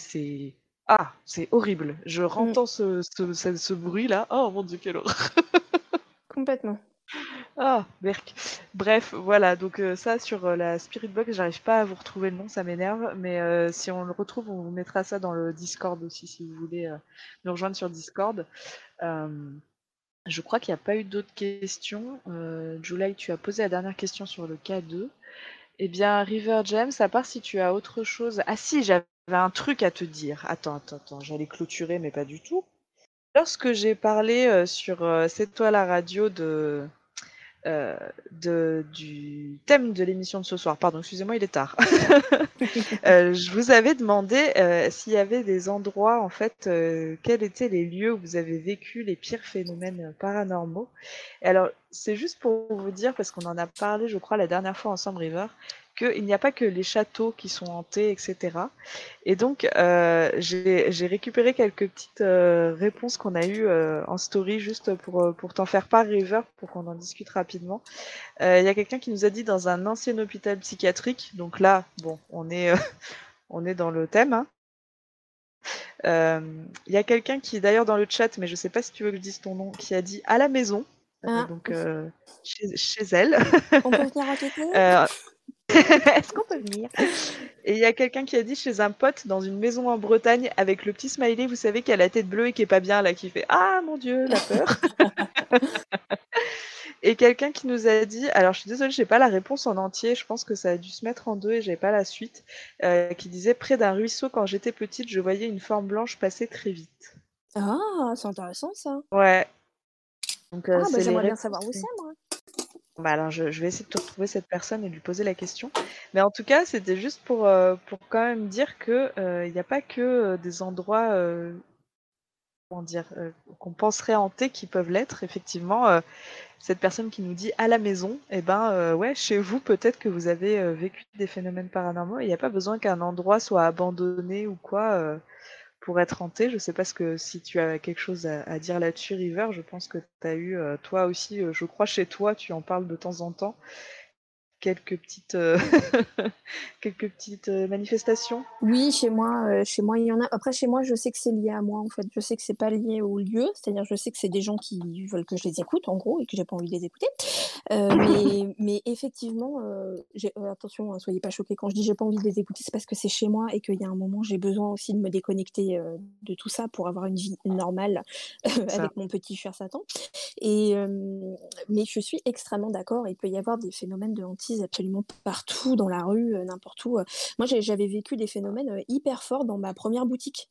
ah, c'est horrible. Je Mm, rentends ce, ce, ce, ce bruit-là. Oh mon dieu, quelle horreur. complètement. <laughs> Ah, berk. Bref, voilà. Donc euh, ça, sur euh, la Spirit Box, j'arrive pas à vous retrouver le nom, ça m'énerve. Mais euh, si on le retrouve, on vous mettra ça dans le Discord aussi, si vous voulez nous rejoindre sur Discord. Je crois qu'il n'y a pas eu d'autres questions. July, tu as posé la dernière question sur le K2. Eh bien, River James, à part si tu as autre chose. Ah si, j'avais un truc à te dire. Attends, attends, attends, j'allais clôturer, mais pas du tout. Lorsque j'ai parlé euh, sur euh, C'est toi la radio de, euh, de, du thème de l'émission de ce soir, pardon, excusez-moi, il est tard. <laughs> Euh, je vous avais demandé euh, s'il y avait des endroits, en fait, euh, quels étaient les lieux où vous avez vécu les pires phénomènes paranormaux. Et alors, c'est juste pour vous dire, parce qu'on en a parlé, je crois, la dernière fois ensemble, River, qu'il n'y a pas que les châteaux qui sont hantés, etc. Et donc, euh, j'ai récupéré quelques petites euh, réponses qu'on a eues euh, en story, juste pour, pour t'en faire part, River, pour qu'on en discute rapidement. Il y a quelqu'un qui nous a dit dans un ancien hôpital psychiatrique, donc là, bon, on est, <laughs> on est dans le thème. hein. Il y a quelqu'un qui d'ailleurs dans le chat, mais je sais pas si tu veux que je dise ton nom, qui a dit à la maison, Ah, donc chez, chez elle. on peut <laughs> venir enquêter? <laughs> Est-ce qu'on peut venir? Et il y a quelqu'un qui a dit chez un pote dans une maison en Bretagne avec le petit smiley, vous savez, qui a la tête bleue et qui est pas bien là, qui fait Ah mon dieu, la peur. <laughs> et quelqu'un qui nous a dit, alors je suis désolée, j'ai pas la réponse en entier, je pense que ça a dû se mettre en deux et j'ai pas la suite, euh, qui disait près d'un ruisseau quand j'étais petite, je voyais une forme blanche passer très vite. Ah, c'est intéressant ça. Ouais. Donc euh, Ah, bah j'aimerais bien savoir où c'est, moi. Bah alors je, vais essayer de retrouver cette personne et lui poser la question. Mais en tout cas, c'était juste pour, euh, pour quand même dire que euh, il n'y a pas que euh, des endroits euh, comment dire qu'on penserait hantés qui peuvent l'être. Effectivement, cette personne qui nous dit à la maison, eh ben ouais, chez vous peut-être que vous avez vécu des phénomènes paranormaux. Il n'y a pas besoin qu'un endroit soit abandonné ou quoi pour être hanté. Je sais pas ce que si tu as quelque chose à, à dire là-dessus, River. Je pense que tu as eu euh, toi aussi, euh, je crois chez toi, tu en parles de temps en temps. Quelques petites, euh, <laughs> quelques petites euh, manifestations Oui, chez moi, euh, chez moi, il y en a. Après, chez moi, je sais que c'est lié à moi, en fait. Je sais que c'est pas lié au lieu. C'est-à-dire, je sais que c'est des gens qui veulent que je les écoute, en gros, et que j'ai pas envie de les écouter. Euh, mais, mais effectivement, attention, hein, soyez pas choqués quand je dis j'ai pas envie de les écouter, c'est parce que c'est chez moi et qu'il y a un moment, j'ai besoin aussi de me déconnecter de tout ça pour avoir une vie normale <laughs> avec mon petit cher Satan. Et, mais je suis extrêmement d'accord. Il peut y avoir des phénomènes de absolument partout, dans la rue, euh, n'importe où. Moi, j'ai- j'avais vécu des phénomènes euh, hyper forts dans ma première boutique.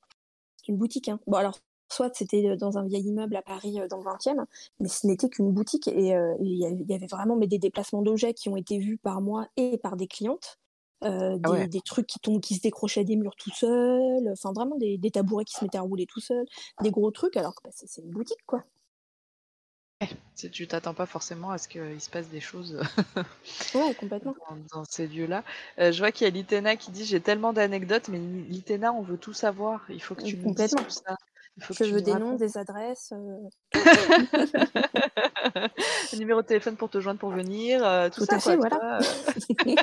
C'est une boutique, hein. Bon, alors, soit c'était euh, dans un vieil immeuble à Paris, euh, dans le 20e, mais ce n'était qu'une boutique. Et euh, il y, avait- il y avait vraiment mais des déplacements d'objets qui ont été vus par moi et par des clientes. Euh, des, Ah ouais. des trucs qui, tombent, qui se décrochaient des murs tout seuls, enfin vraiment des, des tabourets qui se mettaient à rouler tout seuls, des gros trucs, alors que bah, c'est une boutique quoi. Si tu t'attends pas forcément à ce qu'il se passe des choses <laughs> Ouais, complètement. <laughs> dans, dans ces lieux-là. Euh, je vois qu'il y a Litena qui dit j'ai tellement d'anecdotes, mais Litena, on veut tout savoir. Il faut que tu nous dises Complètement. tout ça. Il faut que Je tu veux nous des noms, racontes. des adresses. euh, <laughs> numéro de téléphone pour te joindre pour venir, euh, tout, Tout ça. à fait, quoi, tu voilà. vois, euh.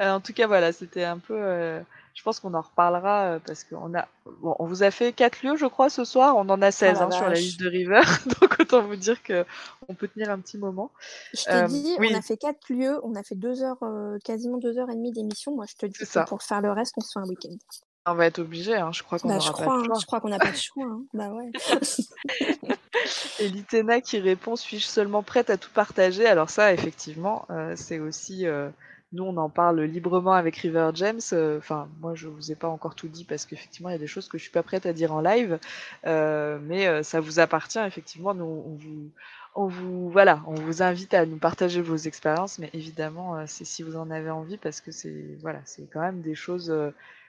Euh, en tout cas, voilà, c'était un peu. euh, je pense qu'on en reparlera euh, parce qu'on a. Bon, on vous a fait quatre lieux, je crois, ce soir. On en a 16 la hein, sur la liste de River. <laughs> Donc autant vous dire que on peut tenir un petit moment. Je t'ai Euh, dit, oui. on a fait quatre lieux, on a fait deux heures, euh, quasiment deux heures et demie d'émission. Moi, je te dis que pour faire le reste, on se fait un week-end. On va être obligé. Hein, je crois qu'on Bah, pas hein, je crois qu'on n'a pas le choix. hein. Bah ouais. <laughs> Et Litena qui répond Suis-je seulement prête à tout partager? Alors, ça, effectivement, euh, c'est aussi. euh, nous, on en parle librement avec River James. euh, Enfin, moi, je vous ai pas encore tout dit parce qu'effectivement, il y a des choses que je suis pas prête à dire en live. euh, mais euh, ça vous appartient, effectivement. Nous, on vous. Voilà, on vous invite à nous partager vos expériences, mais évidemment, c'est si vous en avez envie, parce que c'est voilà, c'est quand même des choses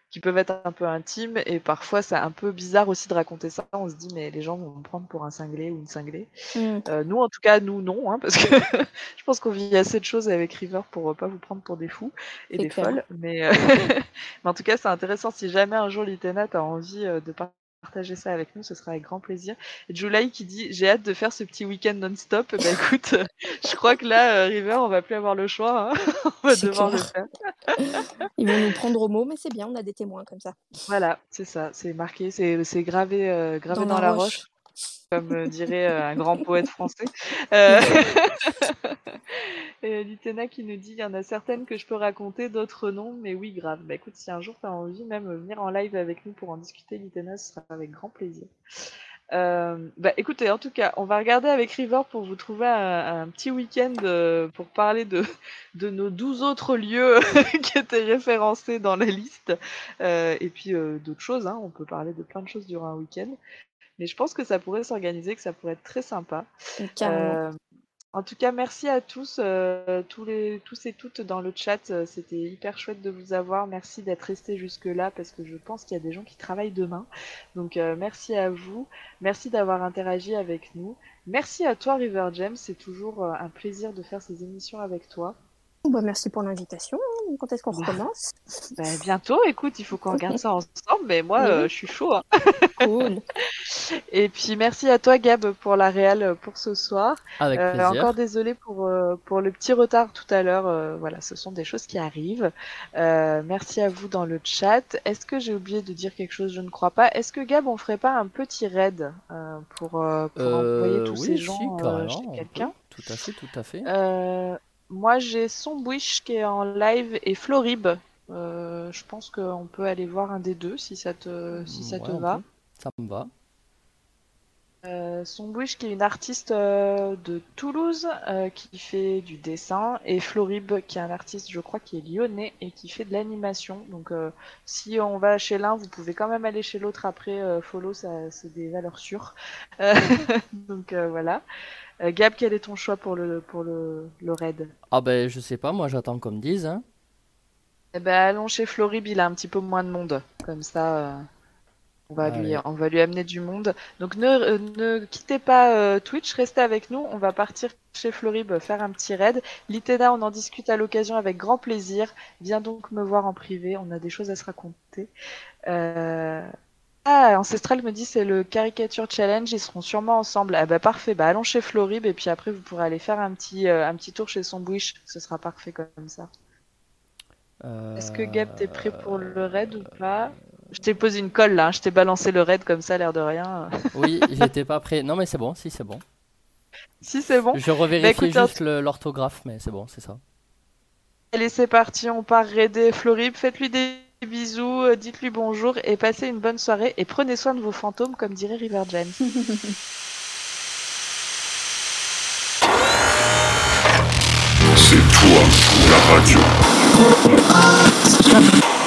qui peuvent être un peu intimes, et parfois c'est un peu bizarre aussi de raconter ça. On se dit, mais les gens vont me prendre pour un cinglé ou une cinglée. Mm. Euh, nous, en tout cas, nous, non, hein, parce que <laughs> je pense qu'on vit assez de choses avec River pour euh, pas vous prendre pour des fous et des clair. folles. Mais, euh, <laughs> mais en tout cas, c'est intéressant. Si jamais un jour Litena a envie euh, de partager ça avec nous, ce sera avec grand plaisir. July qui dit J'ai hâte de faire ce petit week-end non-stop. Bah écoute, euh, je crois que là, euh, River, on va plus avoir le choix. hein. <laughs> on va devoir le faire. Ils vont nous prendre au mot, mais c'est bien, on a des témoins comme ça. Voilà, c'est ça. C'est marqué, c'est c'est gravé, euh, gravé dans, la roche. Comme euh, dirait euh, un grand poète français. <laughs> Euh... <laughs> Et Litena qui nous dit il y en a certaines que je peux raconter, d'autres non, mais oui, grave. Bah écoute, si un jour tu as envie même euh, venir en live avec nous pour en discuter, Litena, ce sera avec grand plaisir. Euh, bah écoutez, en tout cas, on va regarder avec River pour vous trouver un, un petit week-end euh, pour parler de, de nos 12 autres lieux <laughs> qui étaient référencés dans la liste. Euh, et puis d'autres choses, hein. on peut parler de plein de choses durant un week-end. Mais je pense que ça pourrait s'organiser, que ça pourrait être très sympa. Carrément. Euh, en tout cas, merci à tous, euh, tous, les, tous et toutes dans le chat. Euh, C'était hyper chouette de vous avoir. Merci d'être restés jusque-là parce que je pense qu'il y a des gens qui travaillent demain. Donc euh, merci à vous. Merci d'avoir interagi avec nous. Merci à toi, River James. C'est toujours euh, un plaisir de faire ces émissions avec toi. Bah, merci pour l'invitation. Quand est-ce qu'on Bah. recommence? Ben, bientôt, écoute, il faut qu'on regarde ça ensemble. Mais moi, Oui. euh, je suis chaud. hein. Cool. <laughs> Et puis merci à toi, Gab, pour la réal pour ce soir. Avec Euh, plaisir. encore désolé pour, euh, pour le petit retard tout à l'heure. euh, voilà, ce sont des choses qui arrivent. Euh, merci à vous dans le chat. Est-ce que j'ai oublié de dire quelque chose? Je ne crois pas. Est-ce que Gab, on ferait pas un petit raid euh, pour, pour Euh, envoyer tous oui, ces si, gens euh, carrément, chez quelqu'un? Tout à fait, tout à fait. Euh, Moi, j'ai Sombwish qui est en live et Florib. Euh, je pense qu'on peut aller voir un des deux si ça te, si ça Ouais, te va. peut. Ça me va. Euh, Sombwish qui est une artiste euh, de Toulouse euh, qui fait du dessin et Florib qui est un artiste je crois qui est lyonnais et qui fait de l'animation. Donc si on va chez l'un vous pouvez quand même aller chez l'autre. Après follow ça c'est des valeurs sûres. <laughs> Donc voilà. Gab quel est ton choix pour le pour le, le raid? Ah ben, je sais pas, moi j'attends qu'on me dise. Hein. Eh ben allons chez Florib il a un petit peu moins de monde. Comme ça on va lui Allez. on va lui amener du monde. Donc ne, euh, ne quittez pas euh, Twitch restez avec nous. On va partir chez Florib euh, faire un petit raid. Litena on en discute à l'occasion avec grand plaisir. Viens donc me voir en privé. On a des choses à se raconter. Euh, Ah, Ancestral me dit c'est le caricature challenge, ils seront sûrement ensemble. Ah bah parfait, bah allons chez Florib et puis après vous pourrez aller faire un petit, euh, un petit tour chez son bouche, ce sera parfait comme ça. Est-ce que Gab t'es prêt pour le raid ou pas? Je t'ai posé une colle là, hein, je t'ai balancé le raid comme ça, l'air de rien. Oui, j'étais <laughs> pas prêt. Non mais c'est bon, si c'est bon. si c'est bon. Je revérifie Bah, juste l'orthographe, mais c'est bon, c'est ça. Allez, c'est parti, on part raider Florib. Faites-lui des bisous, euh, dites-lui bonjour et passez une bonne soirée. Et prenez soin de vos fantômes, comme dirait River James. <laughs> C'est toi la radio. <laughs>